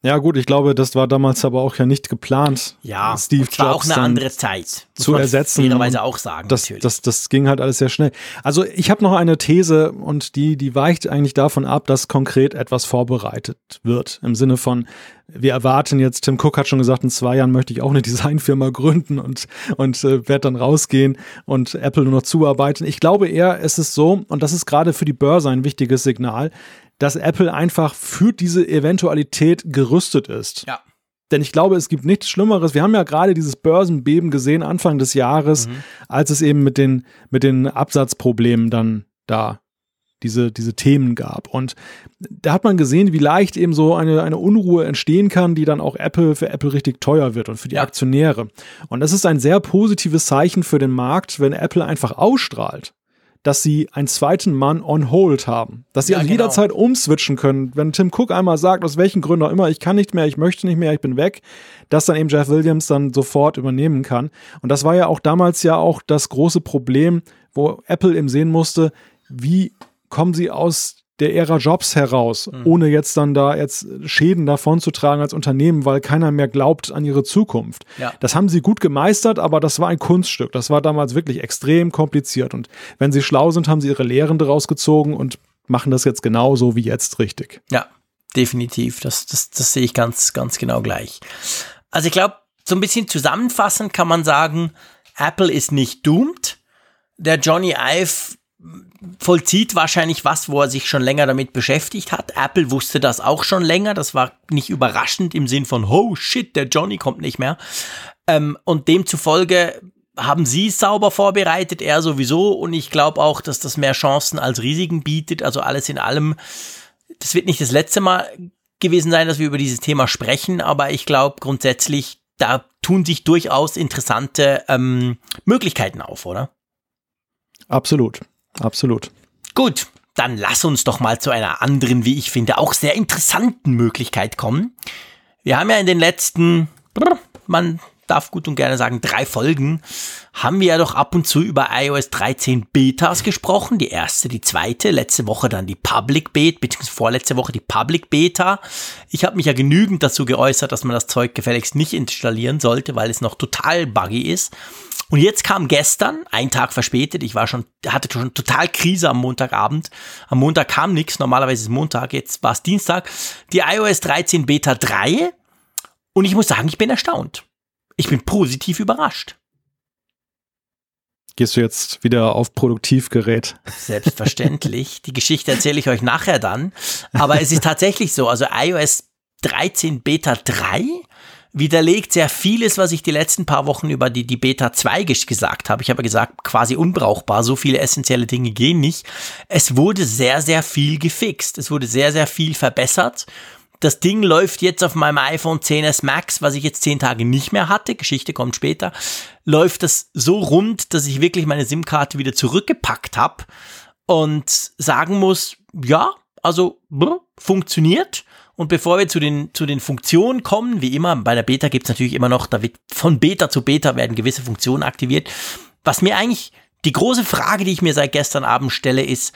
Ja, gut, ich glaube, das war damals aber auch ja nicht geplant. Ja, Steve Jobs war auch eine andere Zeit. Zu ersetzen. Fairerweise auch sagen. Das, das, das ging halt alles sehr schnell. Also ich habe noch eine These und die, die weicht eigentlich davon ab, dass konkret etwas vorbereitet wird. Im Sinne von, wir erwarten jetzt, Tim Cook hat schon gesagt, in zwei Jahren möchte ich auch eine Designfirma gründen und, und äh, werde dann rausgehen und Apple nur noch zuarbeiten. Ich glaube eher, es ist so, und das ist gerade für die Börse ein wichtiges Signal, dass Apple einfach für diese Eventualität gerüstet ist. Ja. Denn ich glaube, es gibt nichts Schlimmeres. Wir haben ja gerade dieses Börsenbeben gesehen Anfang des Jahres, mhm. als es eben mit den, mit den Absatzproblemen dann da diese, diese Themen gab. Und da hat man gesehen, wie leicht eben so eine, eine Unruhe entstehen kann, die dann auch Apple für Apple richtig teuer wird und für die ja. Aktionäre. Und das ist ein sehr positives Zeichen für den Markt, wenn Apple einfach ausstrahlt, dass sie einen zweiten Mann on hold haben. Dass sie ja, also genau. jederzeit umswitchen können. Wenn Tim Cook einmal sagt, aus welchen Gründen auch immer, ich kann nicht mehr, ich möchte nicht mehr, ich bin weg, dass dann eben Jeff Williams dann sofort übernehmen kann. Und das war ja auch damals ja auch das große Problem, wo Apple eben sehen musste, wie kommen sie aus der Ära Jobs heraus, mhm. ohne jetzt dann da jetzt Schäden davon zu tragen als Unternehmen, weil keiner mehr glaubt an ihre Zukunft. Ja. Das haben sie gut gemeistert, aber das war ein Kunststück. Das war damals wirklich extrem kompliziert. Und wenn sie schlau sind, haben sie ihre Lehren daraus gezogen und machen das jetzt genauso wie jetzt richtig. Ja, definitiv. Das, das, das sehe ich ganz, ganz genau gleich. Also ich glaube, so ein bisschen zusammenfassend kann man sagen, Apple ist nicht doomed. Der Johnny Ive vollzieht wahrscheinlich was, wo er sich schon länger damit beschäftigt hat. Apple wusste das auch schon länger. Das war nicht überraschend im Sinn von, oh shit, der Johnny kommt nicht mehr. Ähm, und demzufolge haben sie sauber vorbereitet, er sowieso. Und ich glaube auch, dass das mehr Chancen als Risiken bietet. Also alles in allem, das wird nicht das letzte Mal gewesen sein, dass wir über dieses Thema sprechen. Aber ich glaube grundsätzlich, da tun sich durchaus interessante ähm, Möglichkeiten auf, oder? Absolut. Absolut. Gut, dann lass uns doch mal zu einer anderen, wie ich finde, auch sehr interessanten Möglichkeit kommen. Wir haben ja in den letzten, man darf gut und gerne sagen, drei Folgen, haben wir ja doch ab und zu über iOS 13 Betas gesprochen. Die erste, die zweite, letzte Woche dann die Public Beta, beziehungsweise vorletzte Woche die Public Beta. Ich habe mich ja genügend dazu geäußert, dass man das Zeug gefälligst nicht installieren sollte, weil es noch total buggy ist. Und jetzt kam gestern, ein Tag verspätet, ich war schon, hatte schon total Krise am Montagabend. Am Montag kam nichts, normalerweise ist Montag, jetzt war es Dienstag. Die iOS 13 Beta 3. Und ich muss sagen, ich bin erstaunt. Ich bin positiv überrascht. Gehst du jetzt wieder auf Produktivgerät? Selbstverständlich. Die Geschichte erzähle ich euch nachher dann. Aber es ist tatsächlich so. Also iOS 13 Beta 3 widerlegt sehr vieles, was ich die letzten paar Wochen über die, die Beta 2 gesagt habe. Ich habe gesagt, quasi unbrauchbar, so viele essentielle Dinge gehen nicht. Es wurde sehr, sehr viel gefixt. Es wurde sehr, sehr viel verbessert. Das Ding läuft jetzt auf meinem iPhone 10s Max, was ich jetzt zehn Tage nicht mehr hatte. Geschichte kommt später. Läuft das so rund, dass ich wirklich meine SIM-Karte wieder zurückgepackt habe und sagen muss, ja, also brr, funktioniert. Und bevor wir zu den, zu den Funktionen kommen, wie immer, bei der Beta gibt's natürlich immer noch, da wird von Beta zu Beta werden gewisse Funktionen aktiviert. Was mir eigentlich, die große Frage, die ich mir seit gestern Abend stelle, ist,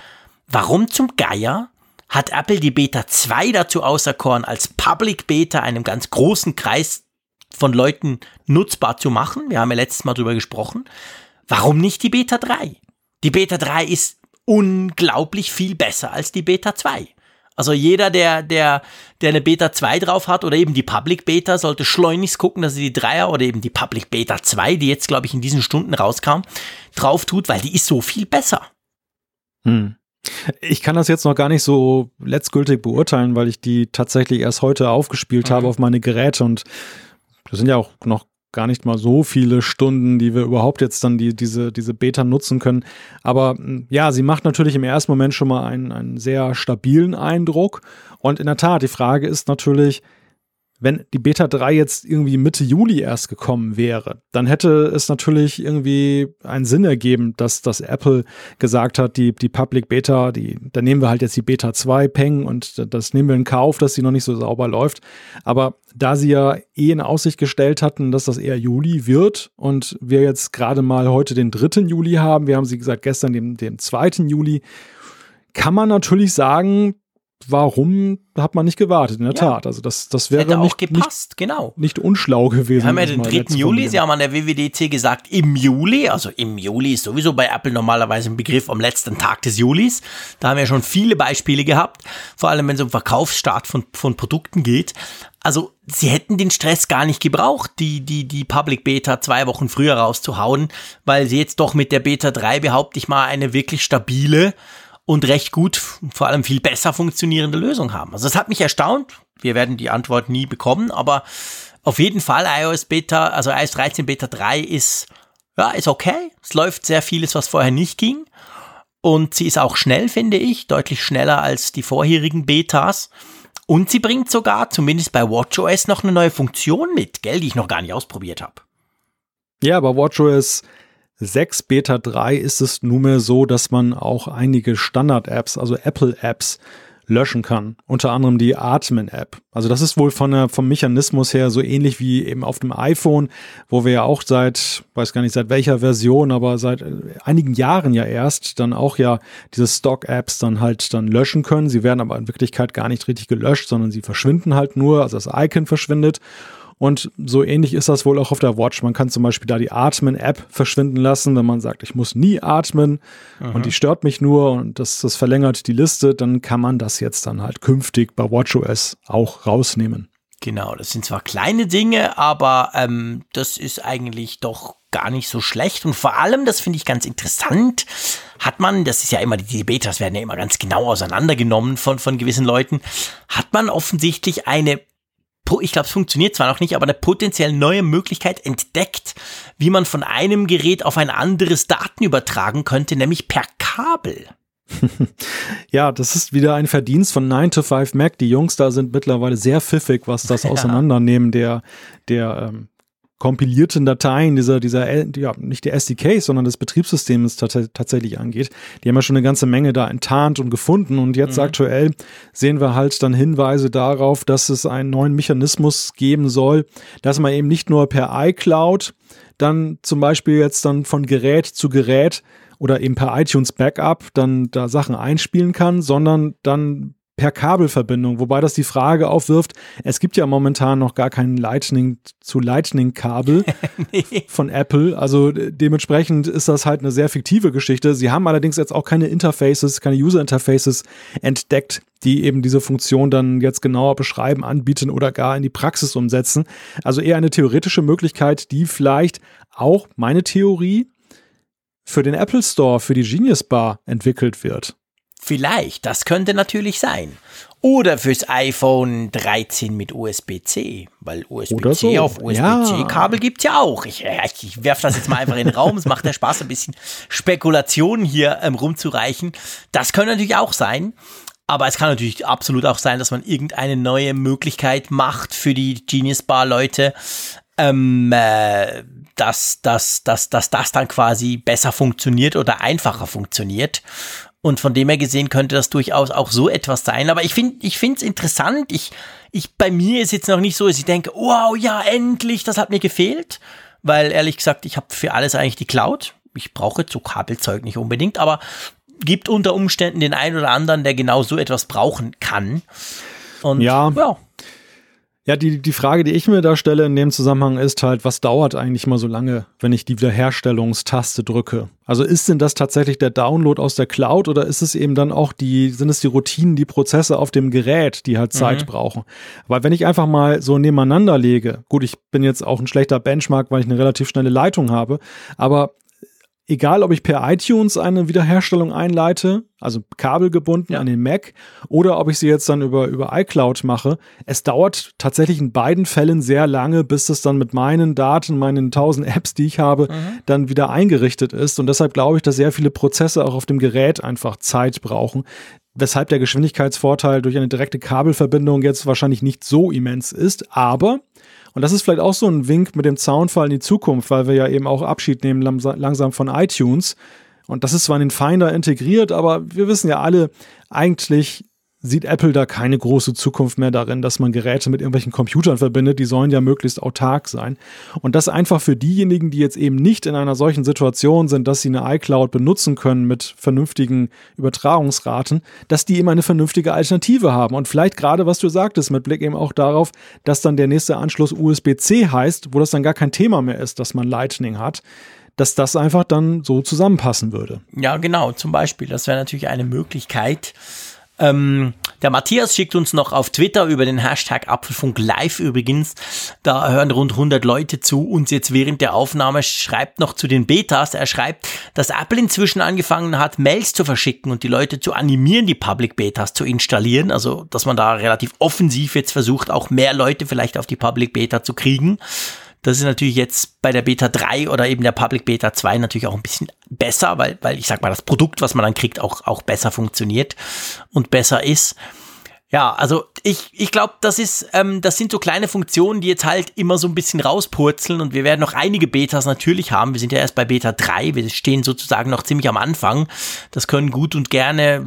warum zum Geier hat Apple die Beta 2 dazu auserkoren, als Public Beta einem ganz großen Kreis von Leuten nutzbar zu machen? Wir haben ja letztes Mal drüber gesprochen. Warum nicht die Beta 3? Die Beta 3 ist unglaublich viel besser als die Beta 2. Also jeder, der, der, der eine Beta 2 drauf hat oder eben die Public Beta, sollte schleunigst gucken, dass er die Dreier oder eben die Public Beta 2, die jetzt, glaube ich, in diesen Stunden rauskam, drauf tut, weil die ist so viel besser. Hm. Ich kann das jetzt noch gar nicht so letztgültig beurteilen, weil ich die tatsächlich erst heute aufgespielt mhm. habe auf meine Geräte und das sind ja auch noch gar nicht mal so viele Stunden, die wir überhaupt jetzt dann die, diese, diese Beta nutzen können. Aber hm, ja, sie macht natürlich im ersten Moment schon mal einen, einen sehr stabilen Eindruck. Und in der Tat, die Frage ist natürlich, wenn die Beta 3 jetzt irgendwie Mitte Juli erst gekommen wäre, dann hätte es natürlich irgendwie einen Sinn ergeben, dass, dass Apple gesagt hat, die, die Public Beta, die, da nehmen wir halt jetzt die Beta 2 Peng und das nehmen wir in Kauf, dass sie noch nicht so sauber läuft. Aber da sie ja eh in Aussicht gestellt hatten, dass das eher Juli wird und wir jetzt gerade mal heute den 3. Juli haben, wir haben sie gesagt gestern den, den 2. Juli, kann man natürlich sagen, warum hat man nicht gewartet, in der ja. Tat. Also das, das wäre Hätte nicht, auch gepasst, nicht, genau. Nicht unschlau gewesen. Wir haben ja den 3. Juli, Sie haben an der WWDC gesagt, im Juli, also im Juli ist sowieso bei Apple normalerweise ein Begriff am letzten Tag des Julis. Da haben wir schon viele Beispiele gehabt, vor allem wenn es um Verkaufsstart von, von Produkten geht. Also sie hätten den Stress gar nicht gebraucht, die, die, die Public Beta zwei Wochen früher rauszuhauen, weil sie jetzt doch mit der Beta 3, behaupte ich mal, eine wirklich stabile und recht gut, vor allem viel besser funktionierende Lösung haben. Also das hat mich erstaunt. Wir werden die Antwort nie bekommen, aber auf jeden Fall iOS Beta, also iOS 13 Beta 3 ist, ja, ist okay. Es läuft sehr vieles, was vorher nicht ging. Und sie ist auch schnell, finde ich, deutlich schneller als die vorherigen Betas. Und sie bringt sogar, zumindest bei WatchOS, noch eine neue Funktion mit, gell, die ich noch gar nicht ausprobiert habe. Ja, aber WatchOS 6 Beta 3 ist es nunmehr so, dass man auch einige Standard-Apps, also Apple-Apps, löschen kann. Unter anderem die Atmen-App. Also das ist wohl von der, vom Mechanismus her so ähnlich wie eben auf dem iPhone, wo wir ja auch seit, weiß gar nicht seit welcher Version, aber seit äh, einigen Jahren ja erst dann auch ja diese Stock-Apps dann halt dann löschen können. Sie werden aber in Wirklichkeit gar nicht richtig gelöscht, sondern sie verschwinden halt nur, also das Icon verschwindet. Und so ähnlich ist das wohl auch auf der Watch. Man kann zum Beispiel da die Atmen-App verschwinden lassen, wenn man sagt, ich muss nie atmen Aha. und die stört mich nur und das, das verlängert die Liste, dann kann man das jetzt dann halt künftig bei WatchOS auch rausnehmen. Genau, das sind zwar kleine Dinge, aber ähm, das ist eigentlich doch gar nicht so schlecht. Und vor allem, das finde ich ganz interessant, hat man, das ist ja immer, die Betas werden ja immer ganz genau auseinandergenommen von, von gewissen Leuten, hat man offensichtlich eine ich glaube, es funktioniert zwar noch nicht, aber eine potenziell neue Möglichkeit entdeckt, wie man von einem Gerät auf ein anderes Daten übertragen könnte, nämlich per Kabel. ja, das ist wieder ein Verdienst von 9 to 5 Mac. Die Jungs da sind mittlerweile sehr pfiffig, was das Auseinandernehmen der, der ähm, kompilierten Dateien dieser, dieser, ja, nicht der SDKs, sondern des Betriebssystems tatsächlich angeht. Die haben ja schon eine ganze Menge da enttarnt und gefunden und jetzt mhm. aktuell sehen wir halt dann Hinweise darauf, dass es einen neuen Mechanismus geben soll, dass man eben nicht nur per iCloud dann zum Beispiel jetzt dann von Gerät zu Gerät oder eben per iTunes Backup dann da Sachen einspielen kann, sondern dann per Kabelverbindung, wobei das die Frage aufwirft, es gibt ja momentan noch gar kein Lightning zu Lightning Kabel nee. von Apple, also dementsprechend ist das halt eine sehr fiktive Geschichte. Sie haben allerdings jetzt auch keine Interfaces, keine User Interfaces entdeckt, die eben diese Funktion dann jetzt genauer beschreiben, anbieten oder gar in die Praxis umsetzen. Also eher eine theoretische Möglichkeit, die vielleicht auch meine Theorie für den Apple Store, für die Genius Bar entwickelt wird. Vielleicht, das könnte natürlich sein. Oder fürs iPhone 13 mit USB-C, weil USB-C so. auf USB-C-Kabel ja. gibt's ja auch. Ich, ich, ich werfe das jetzt mal einfach in den Raum. Es macht ja Spaß, ein bisschen Spekulationen hier ähm, rumzureichen. Das könnte natürlich auch sein. Aber es kann natürlich absolut auch sein, dass man irgendeine neue Möglichkeit macht für die Genius Bar Leute, ähm, äh, dass, dass, dass, dass das dann quasi besser funktioniert oder einfacher funktioniert. Und von dem her gesehen könnte das durchaus auch so etwas sein. Aber ich finde, ich finde es interessant. Ich, ich, bei mir ist jetzt noch nicht so, dass ich denke, wow, ja, endlich, das hat mir gefehlt. Weil ehrlich gesagt, ich habe für alles eigentlich die Cloud. Ich brauche so Kabelzeug nicht unbedingt, aber gibt unter Umständen den einen oder anderen, der genau so etwas brauchen kann. Und ja. ja. Ja, die, die Frage, die ich mir da stelle in dem Zusammenhang ist halt, was dauert eigentlich mal so lange, wenn ich die Wiederherstellungstaste drücke? Also ist denn das tatsächlich der Download aus der Cloud oder ist es eben dann auch die, sind es die Routinen, die Prozesse auf dem Gerät, die halt Zeit mhm. brauchen? Weil wenn ich einfach mal so nebeneinander lege, gut, ich bin jetzt auch ein schlechter Benchmark, weil ich eine relativ schnelle Leitung habe, aber egal ob ich per iTunes eine Wiederherstellung einleite, also kabelgebunden ja. an den Mac, oder ob ich sie jetzt dann über, über iCloud mache, es dauert tatsächlich in beiden Fällen sehr lange, bis das dann mit meinen Daten, meinen 1000 Apps, die ich habe, mhm. dann wieder eingerichtet ist. Und deshalb glaube ich, dass sehr viele Prozesse auch auf dem Gerät einfach Zeit brauchen. Weshalb der Geschwindigkeitsvorteil durch eine direkte Kabelverbindung jetzt wahrscheinlich nicht so immens ist, aber und das ist vielleicht auch so ein Wink mit dem Zaunfall in die Zukunft, weil wir ja eben auch Abschied nehmen langsam von iTunes. Und das ist zwar in den Finder integriert, aber wir wissen ja alle, eigentlich sieht Apple da keine große Zukunft mehr darin, dass man Geräte mit irgendwelchen Computern verbindet. Die sollen ja möglichst autark sein. Und das einfach für diejenigen, die jetzt eben nicht in einer solchen Situation sind, dass sie eine iCloud benutzen können mit vernünftigen Übertragungsraten, dass die eben eine vernünftige Alternative haben. Und vielleicht gerade, was du sagtest, mit Blick eben auch darauf, dass dann der nächste Anschluss USB-C heißt, wo das dann gar kein Thema mehr ist, dass man Lightning hat dass das einfach dann so zusammenpassen würde. Ja, genau, zum Beispiel. Das wäre natürlich eine Möglichkeit. Ähm, der Matthias schickt uns noch auf Twitter über den Hashtag Apfelfunk Live übrigens. Da hören rund 100 Leute zu uns jetzt während der Aufnahme. Schreibt noch zu den Betas. Er schreibt, dass Apple inzwischen angefangen hat, Mails zu verschicken und die Leute zu animieren, die Public Betas zu installieren. Also, dass man da relativ offensiv jetzt versucht, auch mehr Leute vielleicht auf die Public Beta zu kriegen. Das ist natürlich jetzt bei der Beta 3 oder eben der Public Beta 2 natürlich auch ein bisschen besser, weil, weil ich sag mal, das Produkt, was man dann kriegt, auch, auch besser funktioniert und besser ist. Ja, also ich, ich glaube, das ist, ähm, das sind so kleine Funktionen, die jetzt halt immer so ein bisschen rauspurzeln und wir werden noch einige Betas natürlich haben. Wir sind ja erst bei Beta 3, wir stehen sozusagen noch ziemlich am Anfang. Das können gut und gerne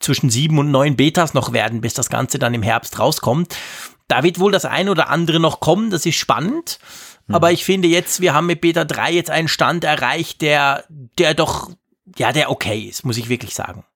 zwischen sieben und neun Betas noch werden, bis das Ganze dann im Herbst rauskommt. Da wird wohl das eine oder andere noch kommen, das ist spannend. Mhm. Aber ich finde jetzt, wir haben mit Beta 3 jetzt einen Stand erreicht, der, der doch, ja, der okay ist, muss ich wirklich sagen.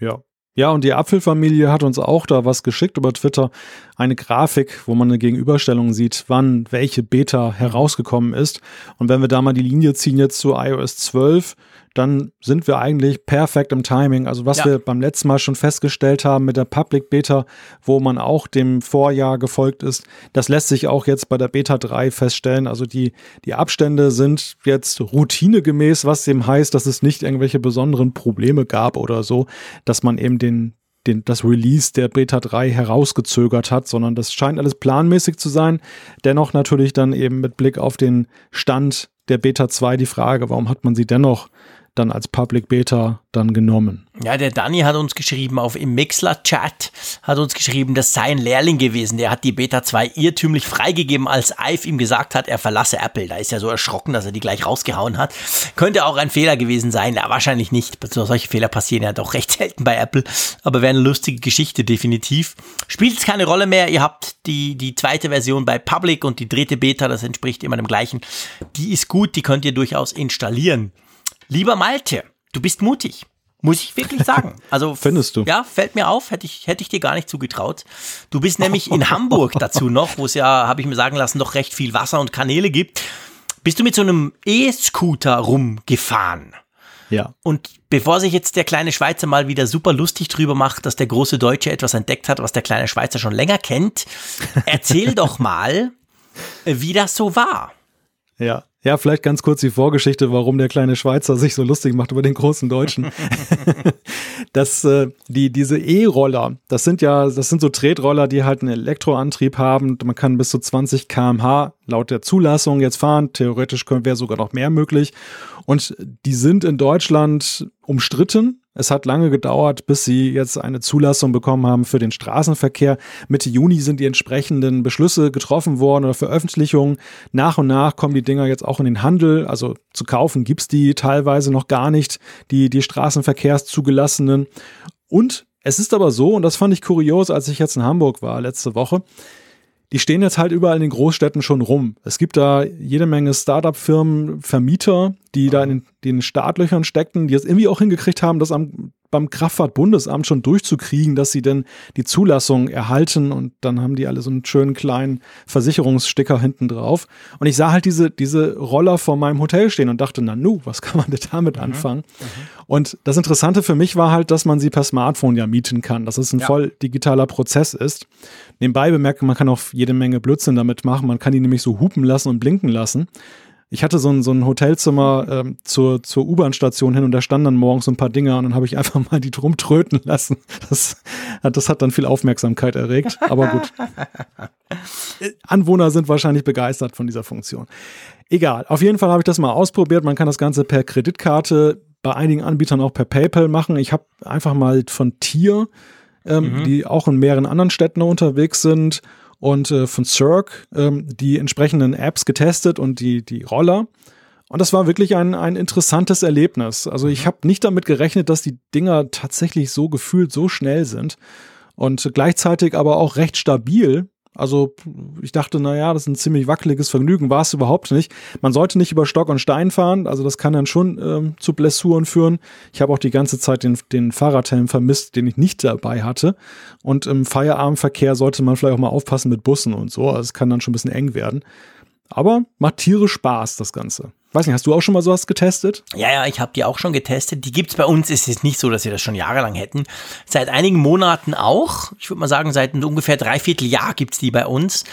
Ja. Ja, und die Apfelfamilie hat uns auch da was geschickt über Twitter. Eine Grafik, wo man eine Gegenüberstellung sieht, wann welche Beta herausgekommen ist. Und wenn wir da mal die Linie ziehen jetzt zu iOS 12, dann sind wir eigentlich perfekt im Timing. Also was ja. wir beim letzten Mal schon festgestellt haben mit der Public Beta, wo man auch dem Vorjahr gefolgt ist, das lässt sich auch jetzt bei der Beta 3 feststellen. Also die, die Abstände sind jetzt routinegemäß, was dem heißt, dass es nicht irgendwelche besonderen Probleme gab oder so, dass man eben den, den, das Release der Beta 3 herausgezögert hat, sondern das scheint alles planmäßig zu sein. Dennoch natürlich dann eben mit Blick auf den Stand der Beta 2 die Frage, warum hat man sie dennoch dann als Public Beta dann genommen. Ja, der Danny hat uns geschrieben auf im Mixler-Chat, hat uns geschrieben, das sei ein Lehrling gewesen. Der hat die Beta 2 irrtümlich freigegeben, als Ive ihm gesagt hat, er verlasse Apple. Da ist er so erschrocken, dass er die gleich rausgehauen hat. Könnte auch ein Fehler gewesen sein. Ja, wahrscheinlich nicht. Solche Fehler passieren ja doch recht selten bei Apple. Aber wäre eine lustige Geschichte, definitiv. Spielt es keine Rolle mehr. Ihr habt die, die zweite Version bei Public und die dritte Beta, das entspricht immer dem gleichen. Die ist gut, die könnt ihr durchaus installieren. Lieber Malte, du bist mutig. Muss ich wirklich sagen. Also findest du? Ja, fällt mir auf, hätte ich hätte ich dir gar nicht zugetraut. Du bist nämlich in Hamburg dazu noch, wo es ja, habe ich mir sagen lassen, doch recht viel Wasser und Kanäle gibt. Bist du mit so einem E-Scooter rumgefahren? Ja. Und bevor sich jetzt der kleine Schweizer mal wieder super lustig drüber macht, dass der große Deutsche etwas entdeckt hat, was der kleine Schweizer schon länger kennt, erzähl doch mal, wie das so war. Ja. Ja, vielleicht ganz kurz die Vorgeschichte, warum der kleine Schweizer sich so lustig macht über den großen Deutschen. das, äh, die, diese E-Roller, das sind ja, das sind so Tretroller, die halt einen Elektroantrieb haben. Man kann bis zu 20 kmh laut der Zulassung jetzt fahren. Theoretisch wäre sogar noch mehr möglich. Und die sind in Deutschland umstritten. Es hat lange gedauert, bis sie jetzt eine Zulassung bekommen haben für den Straßenverkehr. Mitte Juni sind die entsprechenden Beschlüsse getroffen worden oder Veröffentlichungen. Nach und nach kommen die Dinger jetzt auch in den Handel. Also zu kaufen gibt's die teilweise noch gar nicht, die, die Straßenverkehrszugelassenen. Und es ist aber so, und das fand ich kurios, als ich jetzt in Hamburg war letzte Woche, die stehen jetzt halt überall in den Großstädten schon rum. Es gibt da jede Menge Startup-Firmen, Vermieter, die da in den, den Startlöchern steckten, die es irgendwie auch hingekriegt haben, das am beim Kraftfahrtbundesamt schon durchzukriegen, dass sie denn die Zulassung erhalten und dann haben die alle so einen schönen kleinen Versicherungssticker hinten drauf. Und ich sah halt diese, diese Roller vor meinem Hotel stehen und dachte, na nu, was kann man denn damit mhm. anfangen? Mhm. Und das Interessante für mich war halt, dass man sie per Smartphone ja mieten kann, dass es ein ja. voll digitaler Prozess ist. Nebenbei bemerkt, man kann auch jede Menge Blödsinn damit machen. Man kann die nämlich so hupen lassen und blinken lassen. Ich hatte so ein, so ein Hotelzimmer ähm, zur, zur U-Bahn-Station hin und da standen dann morgens so ein paar Dinger und dann habe ich einfach mal die drum tröten lassen. Das, das hat dann viel Aufmerksamkeit erregt, aber gut. Anwohner sind wahrscheinlich begeistert von dieser Funktion. Egal, auf jeden Fall habe ich das mal ausprobiert. Man kann das Ganze per Kreditkarte, bei einigen Anbietern auch per PayPal machen. Ich habe einfach mal von Tier, ähm, mhm. die auch in mehreren anderen Städten unterwegs sind, und äh, von Cirque ähm, die entsprechenden Apps getestet und die, die Roller. Und das war wirklich ein, ein interessantes Erlebnis. Also ich mhm. habe nicht damit gerechnet, dass die Dinger tatsächlich so gefühlt so schnell sind und gleichzeitig aber auch recht stabil. Also ich dachte, naja, das ist ein ziemlich wackeliges Vergnügen, war es überhaupt nicht. Man sollte nicht über Stock und Stein fahren, also das kann dann schon ähm, zu Blessuren führen. Ich habe auch die ganze Zeit den, den Fahrradhelm vermisst, den ich nicht dabei hatte. Und im Feierabendverkehr sollte man vielleicht auch mal aufpassen mit Bussen und so. Also es kann dann schon ein bisschen eng werden. Aber macht tierisch Spaß, das Ganze. Weiß nicht, hast du auch schon mal sowas getestet? Ja, ja, ich habe die auch schon getestet. Die gibt's bei uns. Es ist nicht so, dass wir das schon jahrelang hätten. Seit einigen Monaten auch. Ich würde mal sagen, seit ungefähr dreiviertel Jahr gibt's die bei uns.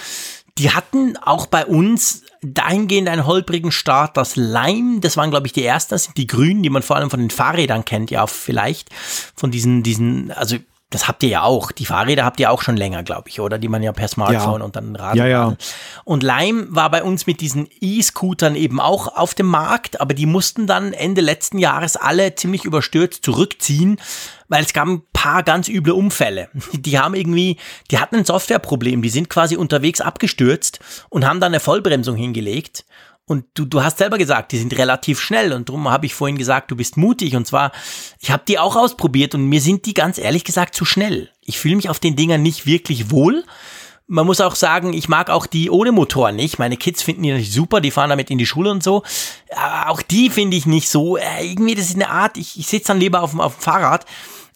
Die hatten auch bei uns dahingehend einen holprigen Start. Das Lime, das waren, glaube ich, die ersten. Das sind die Grünen, die man vor allem von den Fahrrädern kennt, ja, vielleicht. Von diesen, diesen, also das habt ihr ja auch. Die Fahrräder habt ihr auch schon länger, glaube ich, oder? Die man ja per Smartphone ja. und dann Rad. Ja, ja. Und Lime war bei uns mit diesen E-Scootern eben auch auf dem Markt, aber die mussten dann Ende letzten Jahres alle ziemlich überstürzt zurückziehen, weil es gab ein paar ganz üble Unfälle. Die haben irgendwie, die hatten ein Softwareproblem, die sind quasi unterwegs abgestürzt und haben dann eine Vollbremsung hingelegt und du, du hast selber gesagt, die sind relativ schnell und darum habe ich vorhin gesagt, du bist mutig und zwar, ich habe die auch ausprobiert und mir sind die ganz ehrlich gesagt zu schnell. Ich fühle mich auf den Dingern nicht wirklich wohl. Man muss auch sagen, ich mag auch die ohne Motor nicht. Meine Kids finden die natürlich super, die fahren damit in die Schule und so. Aber auch die finde ich nicht so. Äh, irgendwie, das ist eine Art, ich, ich sitze dann lieber auf, auf dem Fahrrad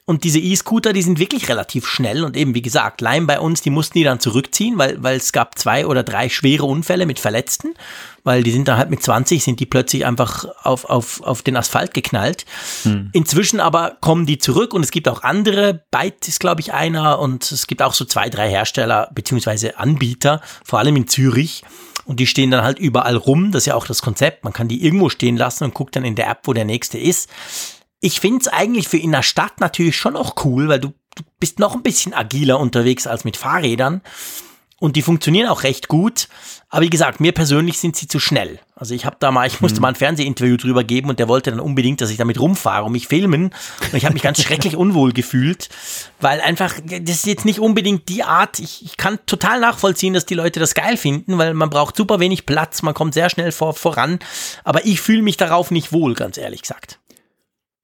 und diese E-Scooter, die sind wirklich relativ schnell und eben wie gesagt, Lime bei uns, die mussten die dann zurückziehen, weil, weil es gab zwei oder drei schwere Unfälle mit Verletzten, weil die sind dann halt mit 20, sind die plötzlich einfach auf, auf, auf den Asphalt geknallt. Hm. Inzwischen aber kommen die zurück und es gibt auch andere, Byte ist glaube ich einer und es gibt auch so zwei, drei Hersteller beziehungsweise Anbieter, vor allem in Zürich. Und die stehen dann halt überall rum. Das ist ja auch das Konzept. Man kann die irgendwo stehen lassen und guckt dann in der App, wo der nächste ist. Ich finde es eigentlich für in der Stadt natürlich schon auch cool, weil du, du bist noch ein bisschen agiler unterwegs als mit Fahrrädern. Und die funktionieren auch recht gut. Aber wie gesagt, mir persönlich sind sie zu schnell. Also ich habe da mal, ich musste mhm. mal ein Fernsehinterview drüber geben und der wollte dann unbedingt, dass ich damit rumfahre und mich filmen. Und ich habe mich ganz schrecklich unwohl gefühlt, weil einfach, das ist jetzt nicht unbedingt die Art, ich, ich kann total nachvollziehen, dass die Leute das geil finden, weil man braucht super wenig Platz, man kommt sehr schnell vor, voran. Aber ich fühle mich darauf nicht wohl, ganz ehrlich gesagt.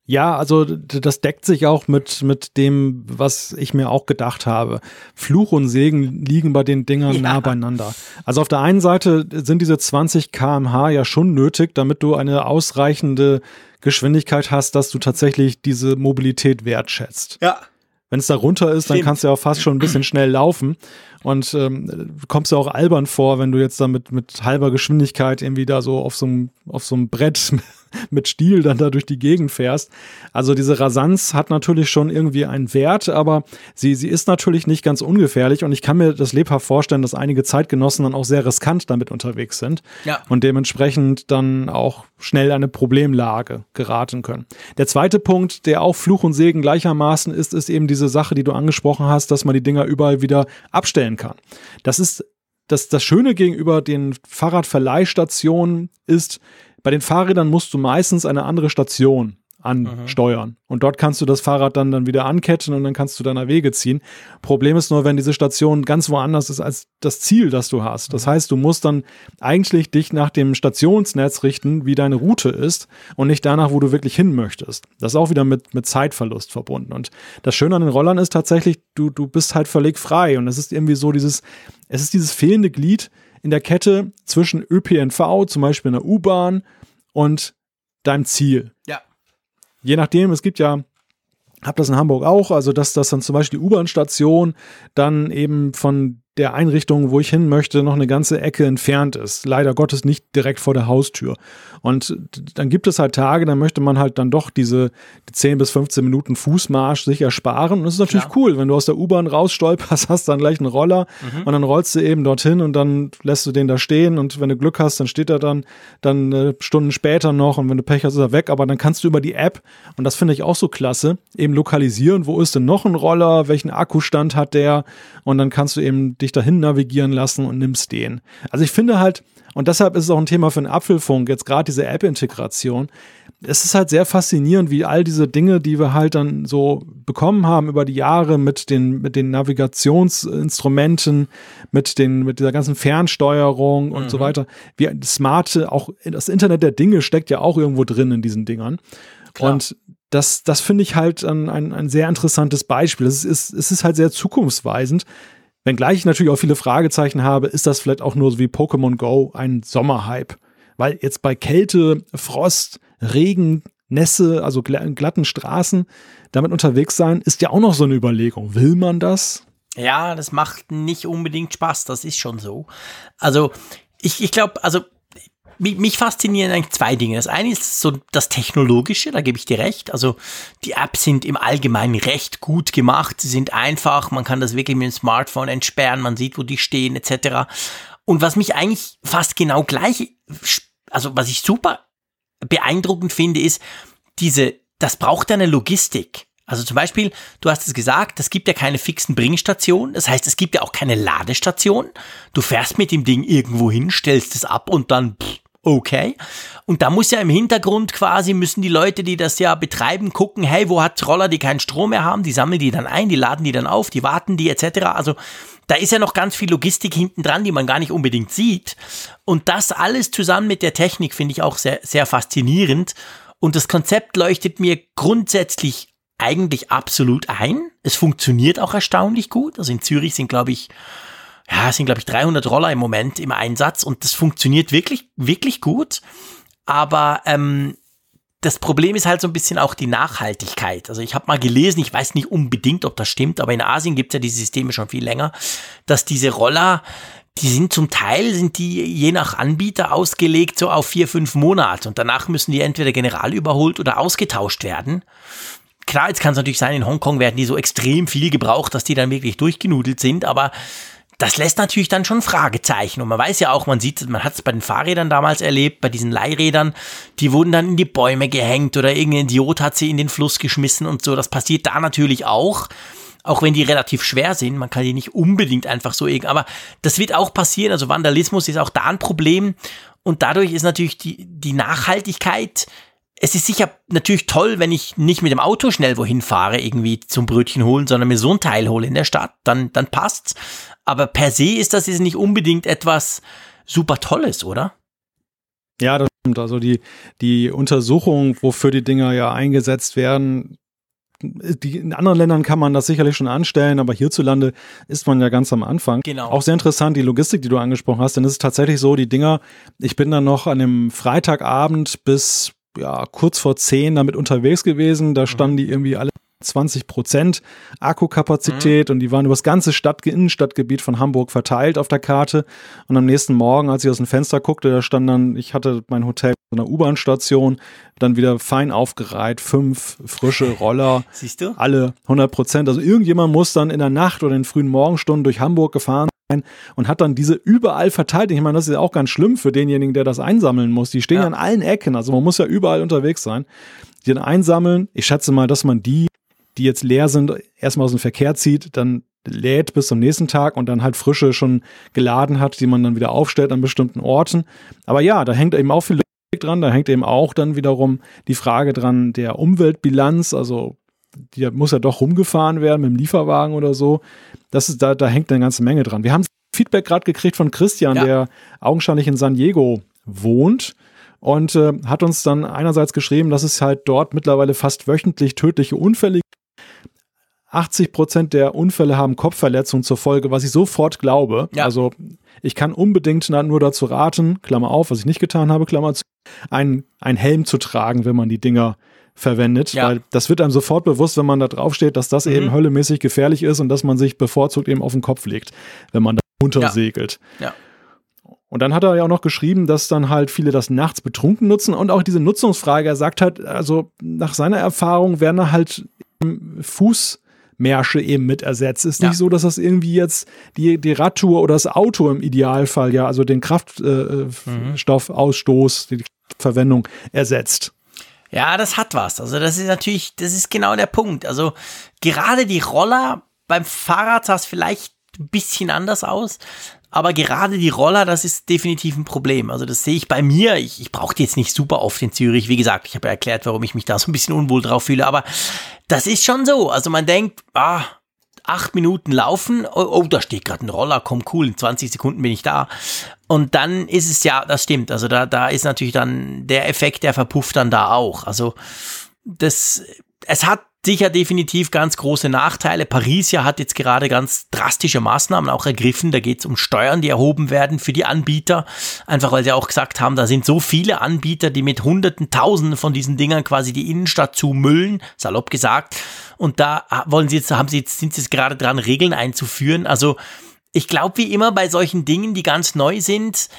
Ja, also das deckt sich auch mit, mit dem, was ich mir auch gedacht habe. Fluch und Segen liegen bei den Dingern ja. nah beieinander. Also auf der einen Seite sind diese 20 kmh ja schon nötig, damit du eine ausreichende Geschwindigkeit hast, dass du tatsächlich diese Mobilität wertschätzt. Ja. Wenn es da runter ist, dann kannst du ja auch fast schon ein bisschen schnell laufen und ähm, kommst ja auch albern vor, wenn du jetzt da mit, mit halber Geschwindigkeit irgendwie da so auf so einem, auf so einem Brett mit Stiel dann da durch die Gegend fährst. Also diese Rasanz hat natürlich schon irgendwie einen Wert, aber sie, sie ist natürlich nicht ganz ungefährlich und ich kann mir das lebhaft vorstellen, dass einige Zeitgenossen dann auch sehr riskant damit unterwegs sind ja. und dementsprechend dann auch schnell eine Problemlage geraten können. Der zweite Punkt, der auch Fluch und Segen gleichermaßen ist, ist eben diese Sache, die du angesprochen hast, dass man die Dinger überall wieder abstellen kann. Das ist das, das Schöne gegenüber den Fahrradverleihstationen ist, bei den Fahrrädern musst du meistens eine andere Station ansteuern. Mhm. Und dort kannst du das Fahrrad dann, dann wieder anketten und dann kannst du deiner Wege ziehen. Problem ist nur, wenn diese Station ganz woanders ist als das Ziel, das du hast. Das mhm. heißt, du musst dann eigentlich dich nach dem Stationsnetz richten, wie deine Route ist und nicht danach, wo du wirklich hin möchtest. Das ist auch wieder mit, mit Zeitverlust verbunden. Und das Schöne an den Rollern ist tatsächlich, du, du bist halt völlig frei. Und es ist irgendwie so dieses, es ist dieses fehlende Glied, in der Kette zwischen ÖPNV, zum Beispiel einer U-Bahn, und deinem Ziel. Ja. Je nachdem, es gibt ja, hab das in Hamburg auch, also dass das dann zum Beispiel die U-Bahn-Station dann eben von der Einrichtung, wo ich hin möchte, noch eine ganze Ecke entfernt ist. Leider Gottes nicht direkt vor der Haustür. Und dann gibt es halt Tage, da möchte man halt dann doch diese 10 bis 15 Minuten Fußmarsch sich ersparen. Und das ist natürlich Klar. cool, wenn du aus der U-Bahn rausstolperst, hast dann gleich einen Roller mhm. und dann rollst du eben dorthin und dann lässt du den da stehen und wenn du Glück hast, dann steht er dann, dann äh, Stunden später noch und wenn du Pech hast, ist er weg. Aber dann kannst du über die App, und das finde ich auch so klasse, eben lokalisieren, wo ist denn noch ein Roller, welchen Akkustand hat der und dann kannst du eben dich dahin navigieren lassen und nimmst den. Also ich finde halt, und deshalb ist es auch ein Thema für den Apfelfunk, jetzt gerade diese App-Integration. Es ist halt sehr faszinierend, wie all diese Dinge, die wir halt dann so bekommen haben über die Jahre mit den, mit den Navigationsinstrumenten, mit den, mit dieser ganzen Fernsteuerung und mhm. so weiter, wie smarte, auch das Internet der Dinge steckt ja auch irgendwo drin in diesen Dingern. Klar. Und das, das finde ich halt ein, ein, ein sehr interessantes Beispiel. Es ist, es ist halt sehr zukunftsweisend. Wenngleich ich natürlich auch viele Fragezeichen habe, ist das vielleicht auch nur so wie Pokémon Go ein Sommerhype? Weil jetzt bei Kälte, Frost, Regen, Nässe, also glatten Straßen, damit unterwegs sein, ist ja auch noch so eine Überlegung. Will man das? Ja, das macht nicht unbedingt Spaß, das ist schon so. Also, ich, ich glaube, also mich, mich faszinieren eigentlich zwei Dinge. Das eine ist so das Technologische, da gebe ich dir recht. Also die Apps sind im Allgemeinen recht gut gemacht. Sie sind einfach, man kann das wirklich mit dem Smartphone entsperren, man sieht, wo die stehen, etc. Und was mich eigentlich fast genau gleich, also was ich super beeindruckend finde, ist diese, das braucht eine Logistik. Also zum Beispiel, du hast es gesagt, es gibt ja keine fixen Bringstationen. Das heißt, es gibt ja auch keine Ladestation. Du fährst mit dem Ding irgendwo hin, stellst es ab und dann pff, okay. Und da muss ja im Hintergrund quasi, müssen die Leute, die das ja betreiben, gucken, hey, wo hat Roller, die keinen Strom mehr haben, die sammeln die dann ein, die laden die dann auf, die warten die etc. Also da ist ja noch ganz viel Logistik hinten dran, die man gar nicht unbedingt sieht. Und das alles zusammen mit der Technik finde ich auch sehr, sehr faszinierend. Und das Konzept leuchtet mir grundsätzlich eigentlich absolut ein. Es funktioniert auch erstaunlich gut. Also in Zürich sind, glaube ich, ja, es sind, glaube ich, 300 Roller im Moment im Einsatz und das funktioniert wirklich, wirklich gut. Aber ähm, das Problem ist halt so ein bisschen auch die Nachhaltigkeit. Also ich habe mal gelesen, ich weiß nicht unbedingt, ob das stimmt, aber in Asien gibt es ja diese Systeme schon viel länger, dass diese Roller, die sind zum Teil, sind die je nach Anbieter ausgelegt so auf vier, fünf Monate und danach müssen die entweder general überholt oder ausgetauscht werden. Klar, jetzt kann es natürlich sein, in Hongkong werden die so extrem viel gebraucht, dass die dann wirklich durchgenudelt sind, aber das lässt natürlich dann schon Fragezeichen. Und man weiß ja auch, man sieht, man hat es bei den Fahrrädern damals erlebt, bei diesen Leihrädern, die wurden dann in die Bäume gehängt oder irgendein Idiot hat sie in den Fluss geschmissen und so. Das passiert da natürlich auch. Auch wenn die relativ schwer sind, man kann die nicht unbedingt einfach so irgendwie, aber das wird auch passieren. Also Vandalismus ist auch da ein Problem. Und dadurch ist natürlich die, die Nachhaltigkeit es ist sicher natürlich toll, wenn ich nicht mit dem Auto schnell wohin fahre, irgendwie zum Brötchen holen, sondern mir so ein Teil hole in der Stadt, dann, dann passt's. Aber per se ist das jetzt nicht unbedingt etwas super Tolles, oder? Ja, das stimmt. Also die, die Untersuchung, wofür die Dinger ja eingesetzt werden, die, in anderen Ländern kann man das sicherlich schon anstellen, aber hierzulande ist man ja ganz am Anfang. Genau. Auch sehr interessant, die Logistik, die du angesprochen hast, denn es ist tatsächlich so, die Dinger, ich bin dann noch an dem Freitagabend bis ja, kurz vor zehn damit unterwegs gewesen. Da standen mhm. die irgendwie alle 20 Prozent Akkukapazität mhm. und die waren über das ganze Stadt Innenstadtgebiet von Hamburg verteilt auf der Karte. Und am nächsten Morgen, als ich aus dem Fenster guckte, da stand dann, ich hatte mein Hotel in einer U-Bahn-Station, dann wieder fein aufgereiht, fünf frische Roller. Siehst du? Alle 100 Prozent. Also irgendjemand muss dann in der Nacht oder in den frühen Morgenstunden durch Hamburg gefahren sein und hat dann diese überall verteilt. Ich meine, das ist ja auch ganz schlimm für denjenigen, der das einsammeln muss. Die stehen ja. an allen Ecken. Also man muss ja überall unterwegs sein. Die dann einsammeln. Ich schätze mal, dass man die die jetzt leer sind, erstmal aus dem Verkehr zieht, dann lädt bis zum nächsten Tag und dann halt frische schon geladen hat, die man dann wieder aufstellt an bestimmten Orten. Aber ja, da hängt eben auch viel dran, da hängt eben auch dann wiederum die Frage dran der Umweltbilanz, also die muss ja doch rumgefahren werden mit dem Lieferwagen oder so. Das ist, da, da hängt eine ganze Menge dran. Wir haben Feedback gerade gekriegt von Christian, ja. der augenscheinlich in San Diego wohnt und äh, hat uns dann einerseits geschrieben, dass es halt dort mittlerweile fast wöchentlich tödliche Unfälle 80 Prozent der Unfälle haben Kopfverletzungen zur Folge, was ich sofort glaube. Ja. Also ich kann unbedingt nur dazu raten, Klammer auf, was ich nicht getan habe, Klammer zu, einen, einen Helm zu tragen, wenn man die Dinger verwendet, ja. weil das wird einem sofort bewusst, wenn man da drauf steht, dass das mhm. eben höllemäßig gefährlich ist und dass man sich bevorzugt eben auf den Kopf legt, wenn man da runtersegelt. Ja. ja. Und dann hat er ja auch noch geschrieben, dass dann halt viele das nachts betrunken nutzen und auch diese Nutzungsfrage. Er sagt halt, also nach seiner Erfahrung werden da halt Fußmärsche eben mit ersetzt. Ist ja. nicht so, dass das irgendwie jetzt die, die Radtour oder das Auto im Idealfall ja, also den Kraftstoffausstoß, äh, mhm. die Verwendung ersetzt. Ja, das hat was. Also das ist natürlich, das ist genau der Punkt. Also gerade die Roller beim Fahrrad sah es vielleicht ein bisschen anders aus. Aber gerade die Roller, das ist definitiv ein Problem. Also das sehe ich bei mir. Ich, ich brauche die jetzt nicht super oft in Zürich. Wie gesagt, ich habe ja erklärt, warum ich mich da so ein bisschen unwohl drauf fühle. Aber das ist schon so. Also man denkt, ah, acht Minuten laufen, oh, oh da steht gerade ein Roller, komm cool, in 20 Sekunden bin ich da. Und dann ist es ja, das stimmt. Also da, da ist natürlich dann der Effekt, der verpufft dann da auch. Also das, es hat sicher definitiv ganz große Nachteile. Paris ja hat jetzt gerade ganz drastische Maßnahmen auch ergriffen. Da geht es um Steuern, die erhoben werden für die Anbieter. Einfach weil sie auch gesagt haben, da sind so viele Anbieter, die mit Hunderten, Tausenden von diesen Dingern quasi die Innenstadt zumüllen, salopp gesagt. Und da wollen sie jetzt, haben sie jetzt, sind sie jetzt gerade dran, Regeln einzuführen. Also ich glaube, wie immer bei solchen Dingen, die ganz neu sind,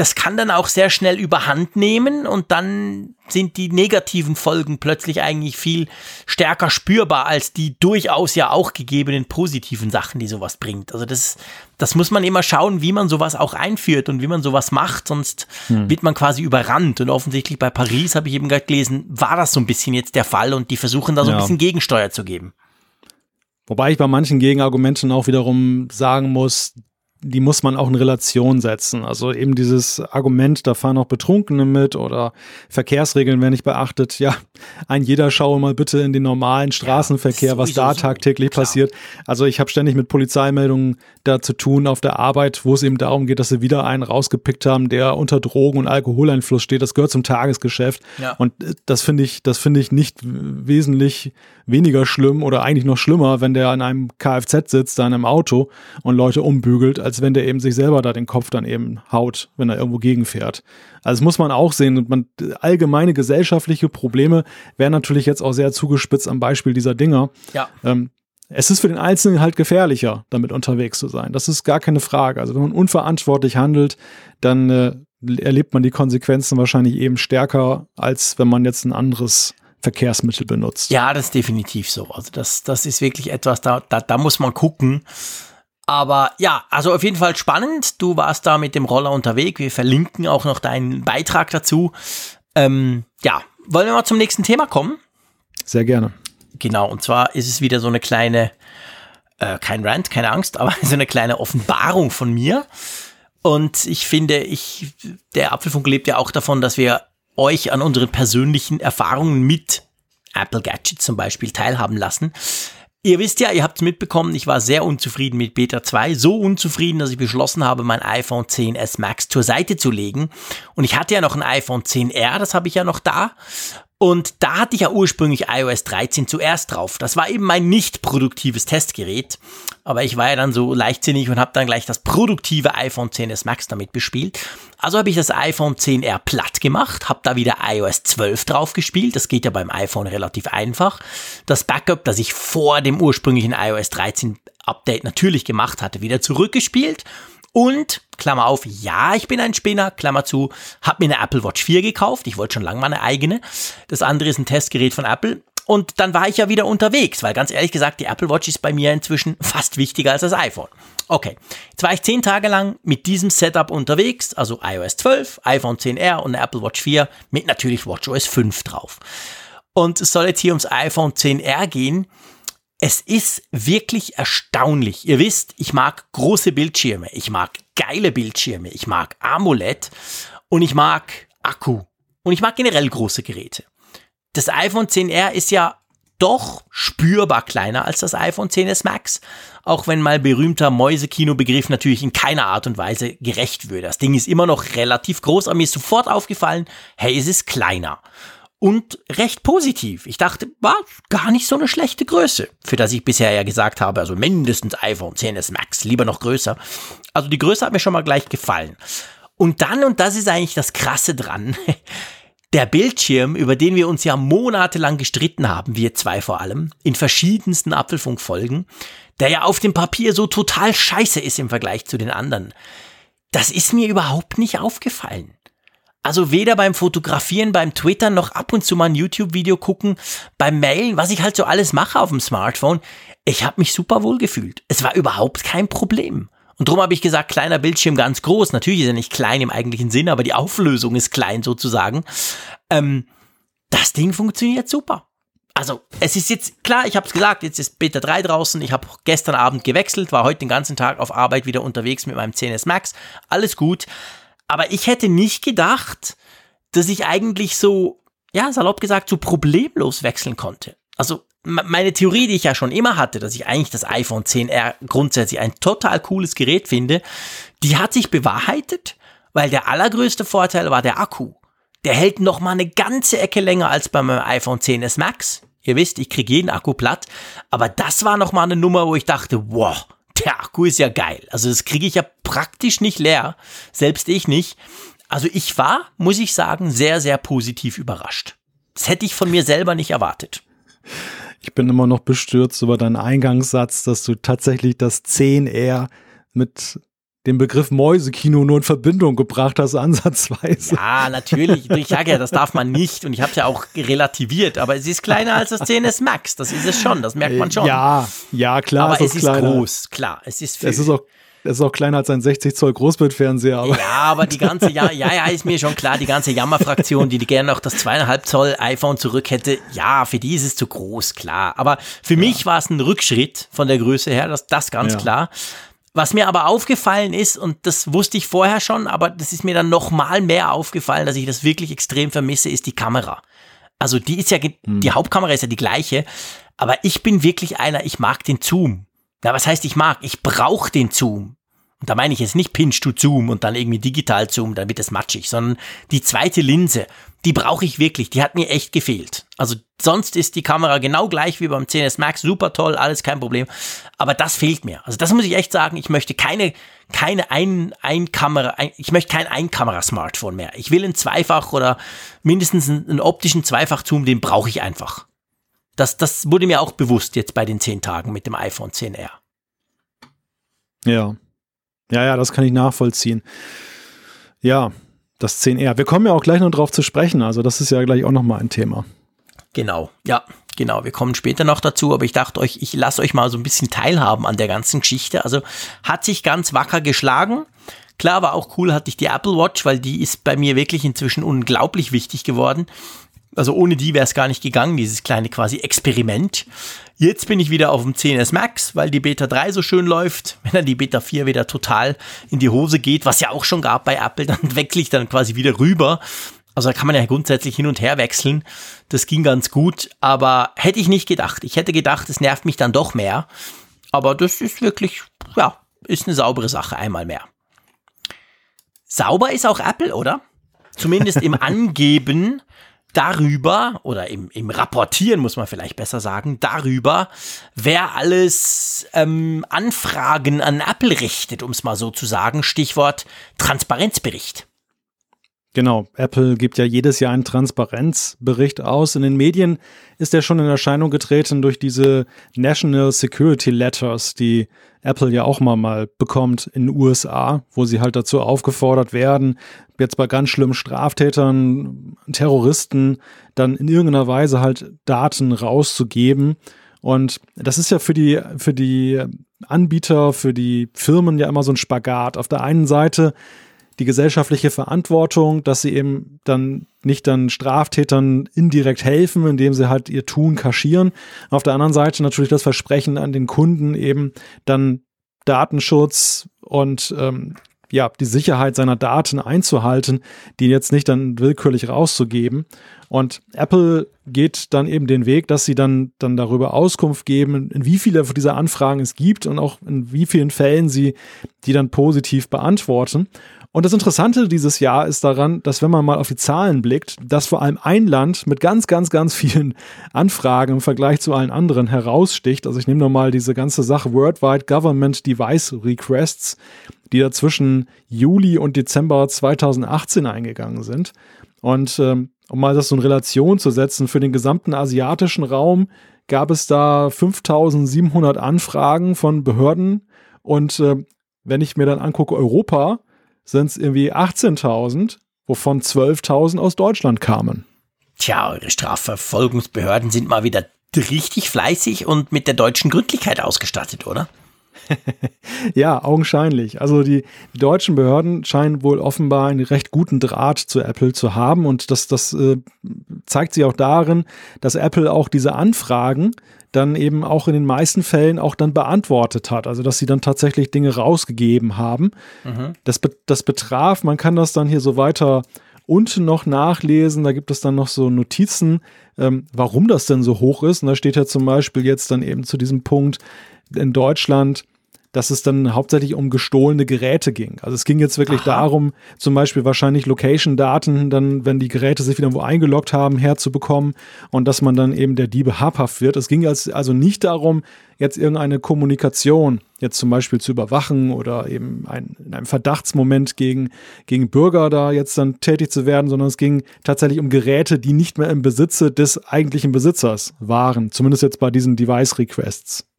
das kann dann auch sehr schnell überhand nehmen und dann sind die negativen Folgen plötzlich eigentlich viel stärker spürbar als die durchaus ja auch gegebenen positiven Sachen, die sowas bringt. Also das, das muss man immer schauen, wie man sowas auch einführt und wie man sowas macht, sonst hm. wird man quasi überrannt. Und offensichtlich bei Paris, habe ich eben gerade gelesen, war das so ein bisschen jetzt der Fall und die versuchen da so ja. ein bisschen Gegensteuer zu geben. Wobei ich bei manchen Gegenargumenten auch wiederum sagen muss, die muss man auch in Relation setzen. Also eben dieses Argument, da fahren auch Betrunkene mit oder Verkehrsregeln werden nicht beachtet. Ja, ein jeder schaue mal bitte in den normalen Straßenverkehr, ja, was da tagtäglich so, passiert. Also ich habe ständig mit Polizeimeldungen da zu tun auf der Arbeit, wo es eben darum geht, dass sie wieder einen rausgepickt haben, der unter Drogen- und Alkoholeinfluss steht. Das gehört zum Tagesgeschäft. Ja. Und das finde ich, das finde ich nicht wesentlich weniger schlimm oder eigentlich noch schlimmer, wenn der in einem Kfz sitzt, da in einem Auto und Leute umbügelt, als wenn der eben sich selber da den Kopf dann eben haut, wenn er irgendwo gegenfährt. Also das muss man auch sehen. Man, allgemeine gesellschaftliche Probleme werden natürlich jetzt auch sehr zugespitzt am Beispiel dieser Dinger. Ja. Ähm, es ist für den Einzelnen halt gefährlicher, damit unterwegs zu sein. Das ist gar keine Frage. Also wenn man unverantwortlich handelt, dann äh, erlebt man die Konsequenzen wahrscheinlich eben stärker, als wenn man jetzt ein anderes Verkehrsmittel benutzt. Ja, das ist definitiv so. Also das, das ist wirklich etwas, da, da, da muss man gucken. Aber ja, also auf jeden Fall spannend. Du warst da mit dem Roller unterwegs. Wir verlinken auch noch deinen Beitrag dazu. Ähm, ja, wollen wir mal zum nächsten Thema kommen? Sehr gerne. Genau, und zwar ist es wieder so eine kleine, äh, kein Rant, keine Angst, aber so eine kleine Offenbarung von mir. Und ich finde, ich, der Apfelfunk lebt ja auch davon, dass wir euch an unseren persönlichen Erfahrungen mit Apple Gadgets zum Beispiel teilhaben lassen. Ihr wisst ja, ihr habt es mitbekommen, ich war sehr unzufrieden mit Beta 2. So unzufrieden, dass ich beschlossen habe, mein iPhone 10s Max zur Seite zu legen. Und ich hatte ja noch ein iPhone 10R, das habe ich ja noch da. Und da hatte ich ja ursprünglich iOS 13 zuerst drauf. Das war eben mein nicht produktives Testgerät. Aber ich war ja dann so leichtsinnig und habe dann gleich das produktive iPhone 10s Max damit bespielt. Also habe ich das iPhone 10R platt gemacht, habe da wieder iOS 12 drauf gespielt. Das geht ja beim iPhone relativ einfach. Das Backup, das ich vor dem ursprünglichen iOS 13 Update natürlich gemacht hatte, wieder zurückgespielt und, Klammer auf, ja, ich bin ein Spinner, Klammer zu, habe mir eine Apple Watch 4 gekauft. Ich wollte schon lange mal eine eigene. Das andere ist ein Testgerät von Apple. Und dann war ich ja wieder unterwegs, weil ganz ehrlich gesagt, die Apple Watch ist bei mir inzwischen fast wichtiger als das iPhone. Okay, jetzt war ich zehn Tage lang mit diesem Setup unterwegs, also iOS 12, iPhone 10R und eine Apple Watch 4 mit natürlich WatchOS 5 drauf. Und es soll jetzt hier ums iPhone 10R gehen. Es ist wirklich erstaunlich. Ihr wisst, ich mag große Bildschirme, ich mag geile Bildschirme, ich mag AMOLED und ich mag Akku und ich mag generell große Geräte. Das iPhone 10R ist ja doch spürbar kleiner als das iPhone 10s Max, auch wenn mal berühmter Mäusekinobegriff natürlich in keiner Art und Weise gerecht würde. Das Ding ist immer noch relativ groß, aber mir ist sofort aufgefallen, hey, es ist kleiner und recht positiv. Ich dachte, war gar nicht so eine schlechte Größe, für das ich bisher ja gesagt habe, also mindestens iPhone 10s Max, lieber noch größer. Also die Größe hat mir schon mal gleich gefallen. Und dann, und das ist eigentlich das Krasse dran, Der Bildschirm, über den wir uns ja monatelang gestritten haben, wir zwei vor allem, in verschiedensten Apfelfunkfolgen, der ja auf dem Papier so total scheiße ist im Vergleich zu den anderen, das ist mir überhaupt nicht aufgefallen. Also weder beim Fotografieren, beim Twittern, noch ab und zu mal ein YouTube-Video gucken, beim Mailen, was ich halt so alles mache auf dem Smartphone. Ich habe mich super wohl gefühlt. Es war überhaupt kein Problem. Und darum habe ich gesagt, kleiner Bildschirm ganz groß. Natürlich ist er nicht klein im eigentlichen Sinn, aber die Auflösung ist klein sozusagen. Ähm, das Ding funktioniert super. Also, es ist jetzt klar, ich habe es gesagt, jetzt ist Beta 3 draußen. Ich habe gestern Abend gewechselt, war heute den ganzen Tag auf Arbeit wieder unterwegs mit meinem 10S Max. Alles gut. Aber ich hätte nicht gedacht, dass ich eigentlich so, ja, salopp gesagt, so problemlos wechseln konnte. Also meine Theorie, die ich ja schon immer hatte, dass ich eigentlich das iPhone 10R grundsätzlich ein total cooles Gerät finde, die hat sich bewahrheitet, weil der allergrößte Vorteil war der Akku. Der hält noch mal eine ganze Ecke länger als bei meinem iPhone 10s Max. Ihr wisst, ich kriege jeden Akku platt, aber das war noch mal eine Nummer, wo ich dachte, wow, der Akku ist ja geil. Also das kriege ich ja praktisch nicht leer, selbst ich nicht. Also ich war, muss ich sagen, sehr, sehr positiv überrascht. Das hätte ich von mir selber nicht erwartet. Ich bin immer noch bestürzt über deinen Eingangssatz, dass du tatsächlich das 10R mit den Begriff Mäusekino nur in Verbindung gebracht hast, ansatzweise. Ja, natürlich. Ich sage ja, das darf man nicht und ich habe es ja auch relativiert, aber es ist kleiner als das 10S Max. Das ist es schon, das merkt man schon. Ja, ja, klar. Aber ist es ist kleiner. groß, klar. Es ist, viel. es ist auch es ist auch kleiner als ein 60 Zoll Großbildfernseher. Aber ja, aber die ganze, ja, ja, ja, ist mir schon klar, die ganze Jammerfraktion, die gerne auch das zweieinhalb Zoll iPhone zurück hätte, ja, für die ist es zu groß, klar. Aber für ja. mich war es ein Rückschritt von der Größe her, das, das ganz ja. klar. Was mir aber aufgefallen ist, und das wusste ich vorher schon, aber das ist mir dann noch mal mehr aufgefallen, dass ich das wirklich extrem vermisse, ist die Kamera. Also die ist ja, hm. die Hauptkamera ist ja die gleiche, aber ich bin wirklich einer, ich mag den Zoom. Ja, was heißt ich mag? Ich brauche den Zoom. Und da meine ich jetzt nicht Pinch to Zoom und dann irgendwie digital Zoom, dann wird es matschig, sondern die zweite Linse, die brauche ich wirklich, die hat mir echt gefehlt. Also sonst ist die Kamera genau gleich wie beim 10S Max, super toll, alles kein Problem, aber das fehlt mir. Also das muss ich echt sagen, ich möchte keine keine ein, ein Kamera, ein, ich möchte kein Einkamera-Smartphone mehr. Ich will ein Zweifach oder mindestens einen, einen optischen Zweifach-Zoom, den brauche ich einfach. Das, das wurde mir auch bewusst jetzt bei den zehn Tagen mit dem iPhone 10R. Ja, ja, ja, das kann ich nachvollziehen. Ja, das 10R. Wir kommen ja auch gleich noch drauf zu sprechen, also das ist ja gleich auch nochmal ein Thema. Genau, ja, genau. Wir kommen später noch dazu, aber ich dachte euch, ich lasse euch mal so ein bisschen teilhaben an der ganzen Geschichte. Also hat sich ganz wacker geschlagen. Klar, war auch cool hatte ich die Apple Watch, weil die ist bei mir wirklich inzwischen unglaublich wichtig geworden. Also ohne die wäre es gar nicht gegangen, dieses kleine quasi Experiment. Jetzt bin ich wieder auf dem 10S Max, weil die Beta 3 so schön läuft. Wenn dann die Beta 4 wieder total in die Hose geht, was ja auch schon gab bei Apple, dann wechsle ich dann quasi wieder rüber. Also da kann man ja grundsätzlich hin und her wechseln. Das ging ganz gut, aber hätte ich nicht gedacht. Ich hätte gedacht, es nervt mich dann doch mehr. Aber das ist wirklich, ja, ist eine saubere Sache einmal mehr. Sauber ist auch Apple, oder? Zumindest im Angeben darüber oder im, im Rapportieren muss man vielleicht besser sagen, darüber, wer alles ähm, Anfragen an Apple richtet, um es mal so zu sagen. Stichwort Transparenzbericht. Genau, Apple gibt ja jedes Jahr einen Transparenzbericht aus. In den Medien ist er schon in Erscheinung getreten durch diese National Security Letters, die Apple ja auch mal, mal bekommt in den USA, wo sie halt dazu aufgefordert werden, jetzt bei ganz schlimmen Straftätern, Terroristen, dann in irgendeiner Weise halt Daten rauszugeben. Und das ist ja für die, für die Anbieter, für die Firmen ja immer so ein Spagat. Auf der einen Seite die gesellschaftliche Verantwortung, dass sie eben dann nicht dann Straftätern indirekt helfen, indem sie halt ihr Tun kaschieren. Auf der anderen Seite natürlich das Versprechen an den Kunden eben dann Datenschutz und ähm, ja, die Sicherheit seiner Daten einzuhalten, die jetzt nicht dann willkürlich rauszugeben. Und Apple geht dann eben den Weg, dass sie dann, dann darüber Auskunft geben, in wie viele dieser Anfragen es gibt und auch in wie vielen Fällen sie die dann positiv beantworten. Und das Interessante dieses Jahr ist daran, dass wenn man mal auf die Zahlen blickt, dass vor allem ein Land mit ganz, ganz, ganz vielen Anfragen im Vergleich zu allen anderen heraussticht. Also ich nehme nochmal diese ganze Sache Worldwide Government Device Requests, die da zwischen Juli und Dezember 2018 eingegangen sind. Und ähm, um mal das so in Relation zu setzen, für den gesamten asiatischen Raum gab es da 5700 Anfragen von Behörden und äh, wenn ich mir dann angucke, Europa sind es irgendwie 18.000, wovon 12.000 aus Deutschland kamen. Tja, eure Strafverfolgungsbehörden sind mal wieder richtig fleißig und mit der deutschen Gründlichkeit ausgestattet, oder? ja, augenscheinlich. Also die, die, deutschen Behörden scheinen wohl offenbar einen recht guten Draht zu Apple zu haben und das, das äh, zeigt sich auch darin, dass Apple auch diese Anfragen dann eben auch in den meisten Fällen auch dann beantwortet hat. Also dass sie dann tatsächlich Dinge rausgegeben haben. Mhm. Das, das betraf, man kann das dann hier so weiter unten noch nachlesen. Da gibt es dann noch so Notizen, ähm, warum das denn so hoch ist. Und da steht ja zum Beispiel jetzt dann eben zu diesem Punkt in Deutschland dass es dann hauptsächlich um gestohlene Geräte ging. Also es ging jetzt wirklich Aha. darum, zum Beispiel wahrscheinlich Location-Daten, dann, wenn die Geräte sich wieder wo eingeloggt haben, herzubekommen und dass man dann eben der Diebe habhaft wird. Es ging also nicht darum, jetzt irgendeine Kommunikation jetzt zum Beispiel zu überwachen oder eben ein, in einem Verdachtsmoment gegen, gegen Bürger da jetzt dann tätig zu werden, sondern es ging tatsächlich um Geräte, die nicht mehr im Besitze des eigentlichen Besitzers waren. Zumindest jetzt bei diesen Device-Requests.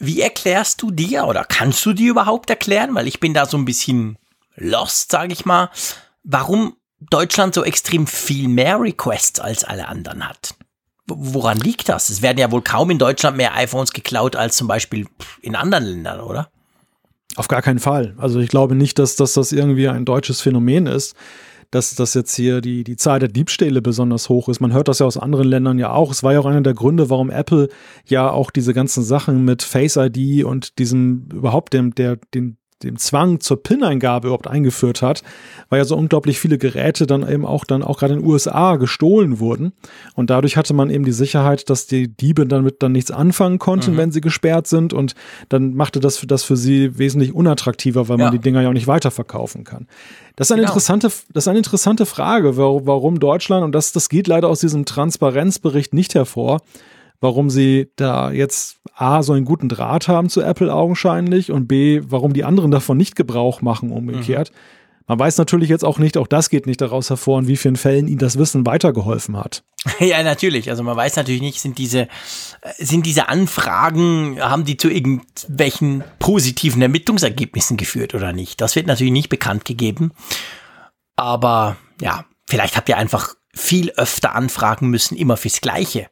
Wie erklärst du dir oder kannst du dir überhaupt erklären, weil ich bin da so ein bisschen lost, sage ich mal, warum Deutschland so extrem viel mehr Requests als alle anderen hat? Woran liegt das? Es werden ja wohl kaum in Deutschland mehr iPhones geklaut als zum Beispiel in anderen Ländern, oder? Auf gar keinen Fall. Also ich glaube nicht, dass, dass das irgendwie ein deutsches Phänomen ist dass das jetzt hier die, die Zahl der Diebstähle besonders hoch ist. Man hört das ja aus anderen Ländern ja auch. Es war ja auch einer der Gründe, warum Apple ja auch diese ganzen Sachen mit Face ID und diesem überhaupt dem, der, den, dem Zwang zur PIN-Eingabe überhaupt eingeführt hat, weil ja so unglaublich viele Geräte dann eben auch dann auch gerade in den USA gestohlen wurden. Und dadurch hatte man eben die Sicherheit, dass die Diebe damit dann nichts anfangen konnten, mhm. wenn sie gesperrt sind. Und dann machte das, das für sie wesentlich unattraktiver, weil ja. man die Dinger ja auch nicht weiterverkaufen kann. Das ist eine genau. interessante, das ist eine interessante Frage, warum Deutschland, und das, das geht leider aus diesem Transparenzbericht nicht hervor, warum sie da jetzt A, so einen guten Draht haben zu Apple augenscheinlich und B, warum die anderen davon nicht Gebrauch machen, umgekehrt. Mhm. Man weiß natürlich jetzt auch nicht, auch das geht nicht daraus hervor, in wie vielen Fällen ihnen das Wissen weitergeholfen hat. Ja, natürlich. Also man weiß natürlich nicht, sind diese, sind diese Anfragen, haben die zu irgendwelchen positiven Ermittlungsergebnissen geführt oder nicht? Das wird natürlich nicht bekannt gegeben. Aber ja, vielleicht habt ihr einfach viel öfter anfragen müssen, immer fürs Gleiche.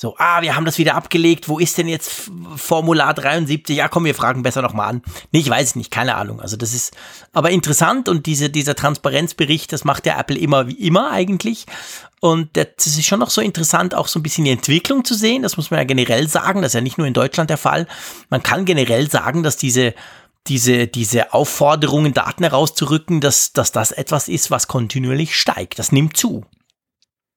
So, ah, wir haben das wieder abgelegt. Wo ist denn jetzt Formular 73? Ja, komm, wir fragen besser nochmal an. Nee, ich weiß es nicht, keine Ahnung. Also das ist aber interessant und diese, dieser Transparenzbericht, das macht ja Apple immer wie immer eigentlich. Und das ist schon noch so interessant, auch so ein bisschen die Entwicklung zu sehen. Das muss man ja generell sagen. Das ist ja nicht nur in Deutschland der Fall. Man kann generell sagen, dass diese diese, diese Aufforderungen, Daten herauszurücken, dass, dass das etwas ist, was kontinuierlich steigt. Das nimmt zu.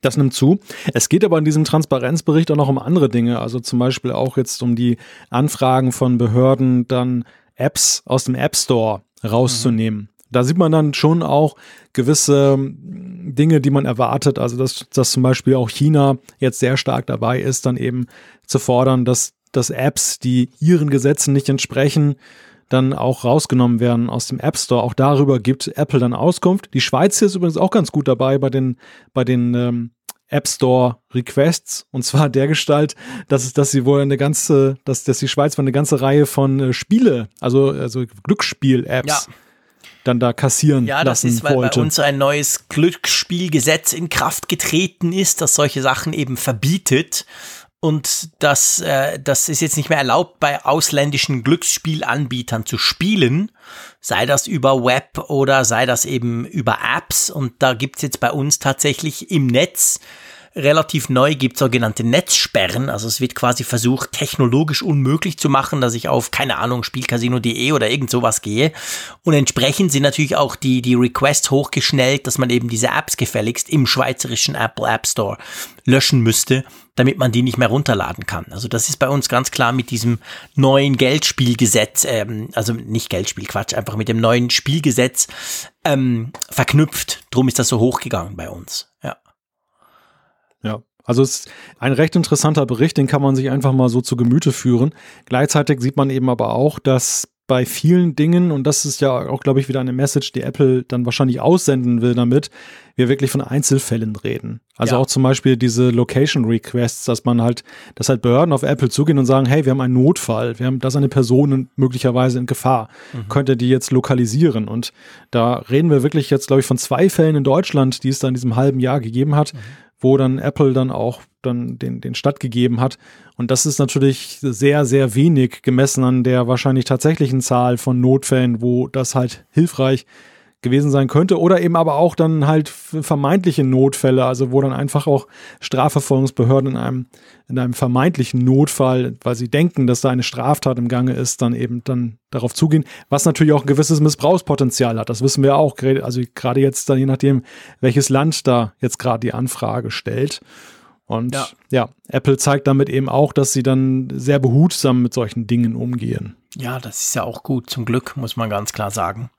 Das nimmt zu. Es geht aber in diesem Transparenzbericht auch noch um andere Dinge, also zum Beispiel auch jetzt um die Anfragen von Behörden, dann Apps aus dem App Store rauszunehmen. Mhm. Da sieht man dann schon auch gewisse hm, Dinge, die man erwartet. Also, dass, dass zum Beispiel auch China jetzt sehr stark dabei ist, dann eben zu fordern, dass, dass Apps, die ihren Gesetzen nicht entsprechen, dann auch rausgenommen werden aus dem App Store. Auch darüber gibt Apple dann Auskunft. Die Schweiz hier ist übrigens auch ganz gut dabei bei den, bei den ähm, App Store Requests und zwar der Gestalt, dass es, dass sie wohl eine ganze, dass, dass die Schweiz wohl eine ganze Reihe von äh, Spiele, also, also Glücksspiel-Apps ja. dann da kassieren ja, lassen das ist, weil wollte. bei uns ein neues Glücksspielgesetz in Kraft getreten ist, das solche Sachen eben verbietet und das, äh, das ist jetzt nicht mehr erlaubt, bei ausländischen Glücksspielanbietern zu spielen, sei das über Web oder sei das eben über Apps. Und da gibt's jetzt bei uns tatsächlich im Netz relativ neu gibt sogenannte Netzsperren. Also es wird quasi versucht, technologisch unmöglich zu machen, dass ich auf, keine Ahnung, Spielcasino.de oder irgend sowas gehe. Und entsprechend sind natürlich auch die, die Requests hochgeschnellt, dass man eben diese Apps gefälligst im schweizerischen Apple App Store löschen müsste, damit man die nicht mehr runterladen kann. Also das ist bei uns ganz klar mit diesem neuen Geldspielgesetz, ähm, also nicht Geldspiel, Quatsch, einfach mit dem neuen Spielgesetz ähm, verknüpft. Drum ist das so hochgegangen bei uns. Ja. Ja, also es ist ein recht interessanter Bericht, den kann man sich einfach mal so zu Gemüte führen. Gleichzeitig sieht man eben aber auch, dass bei vielen Dingen, und das ist ja auch, glaube ich, wieder eine Message, die Apple dann wahrscheinlich aussenden will damit, wir wirklich von Einzelfällen reden. Also ja. auch zum Beispiel diese Location Requests, dass man halt, dass halt Behörden auf Apple zugehen und sagen, hey, wir haben einen Notfall, wir haben, da ist eine Person möglicherweise in Gefahr. Mhm. Könnt ihr die jetzt lokalisieren? Und da reden wir wirklich jetzt, glaube ich, von zwei Fällen in Deutschland, die es da in diesem halben Jahr gegeben hat. Mhm wo dann Apple dann auch dann den, den stattgegeben hat. Und das ist natürlich sehr, sehr wenig gemessen an der wahrscheinlich tatsächlichen Zahl von Notfällen, wo das halt hilfreich gewesen sein könnte oder eben aber auch dann halt vermeintliche Notfälle, also wo dann einfach auch Strafverfolgungsbehörden in einem, in einem vermeintlichen Notfall, weil sie denken, dass da eine Straftat im Gange ist, dann eben dann darauf zugehen, was natürlich auch ein gewisses Missbrauchspotenzial hat. Das wissen wir auch, also gerade jetzt dann je nachdem, welches Land da jetzt gerade die Anfrage stellt. Und ja. ja, Apple zeigt damit eben auch, dass sie dann sehr behutsam mit solchen Dingen umgehen. Ja, das ist ja auch gut, zum Glück, muss man ganz klar sagen.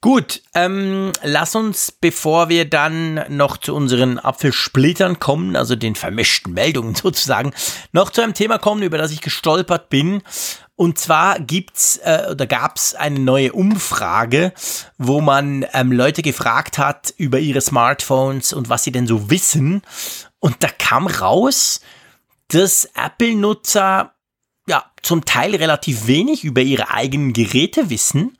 Gut, ähm, lass uns, bevor wir dann noch zu unseren Apfelsplittern kommen, also den vermischten Meldungen sozusagen, noch zu einem Thema kommen, über das ich gestolpert bin. Und zwar gibt's äh, oder gab's eine neue Umfrage, wo man ähm, Leute gefragt hat über ihre Smartphones und was sie denn so wissen. Und da kam raus, dass Apple-Nutzer ja zum Teil relativ wenig über ihre eigenen Geräte wissen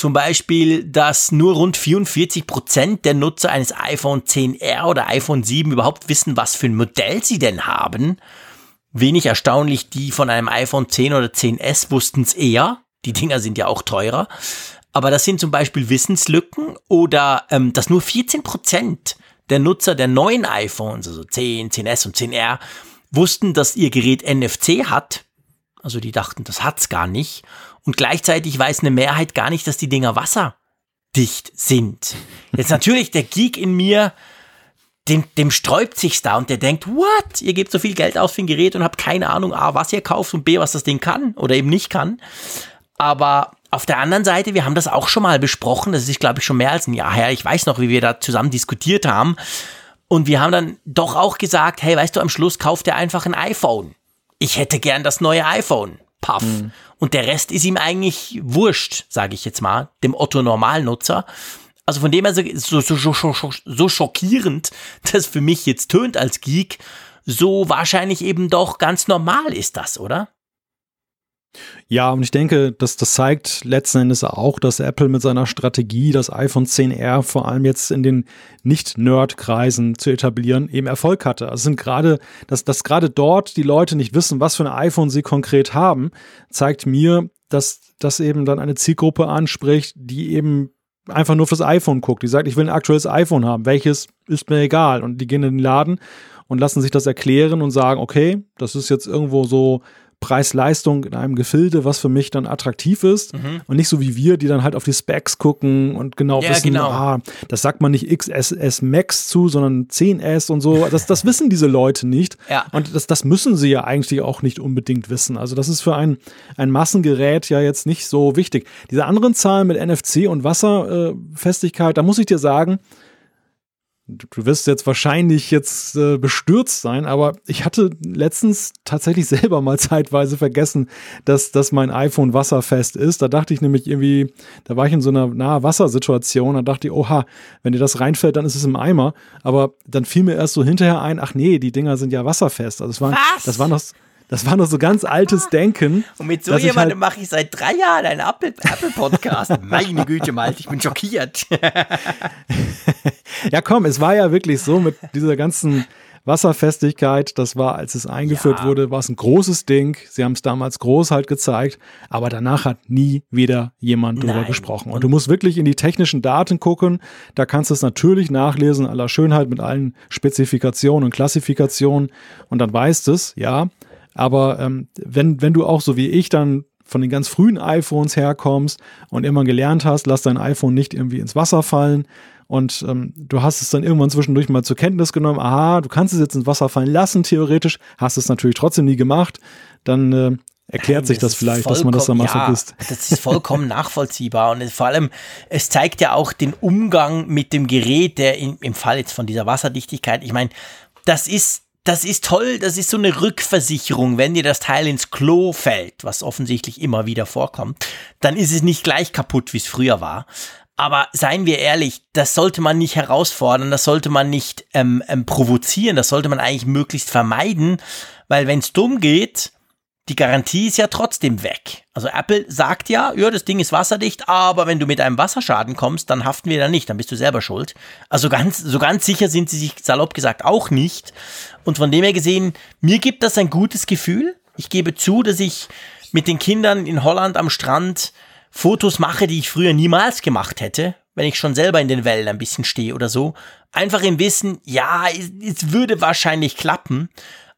zum Beispiel, dass nur rund 44 Prozent der Nutzer eines iPhone 10R oder iPhone 7 überhaupt wissen, was für ein Modell sie denn haben. Wenig erstaunlich, die von einem iPhone 10 oder 10S wussten es eher. Die Dinger sind ja auch teurer. Aber das sind zum Beispiel Wissenslücken oder ähm, dass nur 14 Prozent der Nutzer der neuen iPhones, also 10, 10S und 10R, wussten, dass ihr Gerät NFC hat. Also die dachten, das hat's gar nicht. Und gleichzeitig weiß eine Mehrheit gar nicht, dass die Dinger wasserdicht sind. Jetzt natürlich der Geek in mir, dem, dem sträubt sich's da und der denkt, what? Ihr gebt so viel Geld aus für ein Gerät und habt keine Ahnung, A, was ihr kauft und B, was das Ding kann oder eben nicht kann. Aber auf der anderen Seite, wir haben das auch schon mal besprochen, das ist, glaube ich, schon mehr als ein Jahr her. Ich weiß noch, wie wir da zusammen diskutiert haben. Und wir haben dann doch auch gesagt, hey, weißt du, am Schluss kauft er einfach ein iPhone. Ich hätte gern das neue iPhone. Puff. Mhm. Und der Rest ist ihm eigentlich wurscht, sage ich jetzt mal, dem Otto Normalnutzer. Also von dem her so, so, so, so schockierend, das für mich jetzt tönt als Geek, so wahrscheinlich eben doch ganz normal ist das, oder? Ja, und ich denke, dass das zeigt letzten Endes auch, dass Apple mit seiner Strategie, das iPhone 10R vor allem jetzt in den Nicht-Nerd-Kreisen zu etablieren, eben Erfolg hatte. Also sind gerade, dass, dass gerade dort die Leute nicht wissen, was für ein iPhone sie konkret haben, zeigt mir, dass das eben dann eine Zielgruppe anspricht, die eben einfach nur fürs iPhone guckt. Die sagt, ich will ein aktuelles iPhone haben. Welches ist mir egal. Und die gehen in den Laden und lassen sich das erklären und sagen, okay, das ist jetzt irgendwo so Preis-Leistung in einem Gefilde, was für mich dann attraktiv ist mhm. und nicht so wie wir, die dann halt auf die Specs gucken und genau ja, wissen, genau. ah, das sagt man nicht XSS Max zu, sondern 10S und so. Das, das wissen diese Leute nicht. Ja. Und das, das müssen sie ja eigentlich auch nicht unbedingt wissen. Also das ist für ein, ein Massengerät ja jetzt nicht so wichtig. Diese anderen Zahlen mit NFC und Wasserfestigkeit, da muss ich dir sagen, du wirst jetzt wahrscheinlich jetzt äh, bestürzt sein, aber ich hatte letztens tatsächlich selber mal zeitweise vergessen, dass, dass mein iPhone wasserfest ist. Da dachte ich nämlich irgendwie, da war ich in so einer nahe Wassersituation, da dachte ich, oha, wenn dir das reinfällt, dann ist es im Eimer. Aber dann fiel mir erst so hinterher ein, ach nee, die Dinger sind ja wasserfest. Also es waren, Was? das war noch, das war noch so ganz altes Denken. Und mit so jemandem halt mache ich seit drei Jahren einen Apple-Podcast. Apple Meine Güte, Malte, ich bin schockiert. ja, komm, es war ja wirklich so mit dieser ganzen Wasserfestigkeit. Das war, als es eingeführt ja. wurde, war es ein großes Ding. Sie haben es damals groß halt gezeigt, aber danach hat nie wieder jemand drüber Nein. gesprochen. Und du musst wirklich in die technischen Daten gucken. Da kannst du es natürlich nachlesen, aller Schönheit mit allen Spezifikationen und Klassifikationen. Und dann weißt es, ja, aber ähm, wenn, wenn du auch so wie ich dann von den ganz frühen iPhones herkommst und immer gelernt hast, lass dein iPhone nicht irgendwie ins Wasser fallen und ähm, du hast es dann irgendwann zwischendurch mal zur Kenntnis genommen, aha, du kannst es jetzt ins Wasser fallen lassen, theoretisch, hast es natürlich trotzdem nie gemacht, dann äh, erklärt Nein, sich das, das vielleicht, dass man das dann mal ja, vergisst. Das ist vollkommen nachvollziehbar und vor allem, es zeigt ja auch den Umgang mit dem Gerät, der in, im Fall jetzt von dieser Wasserdichtigkeit, ich meine, das ist das ist toll, das ist so eine Rückversicherung, wenn dir das Teil ins Klo fällt, was offensichtlich immer wieder vorkommt, dann ist es nicht gleich kaputt, wie es früher war. Aber seien wir ehrlich, das sollte man nicht herausfordern, das sollte man nicht ähm, ähm, provozieren, das sollte man eigentlich möglichst vermeiden, weil wenn es dumm geht, die Garantie ist ja trotzdem weg. Also Apple sagt ja, ja, das Ding ist wasserdicht, aber wenn du mit einem Wasserschaden kommst, dann haften wir da nicht, dann bist du selber schuld. Also ganz, so ganz sicher sind sie sich salopp gesagt auch nicht. Und von dem her gesehen, mir gibt das ein gutes Gefühl. Ich gebe zu, dass ich mit den Kindern in Holland am Strand Fotos mache, die ich früher niemals gemacht hätte, wenn ich schon selber in den Wellen ein bisschen stehe oder so. Einfach im Wissen, ja, es würde wahrscheinlich klappen,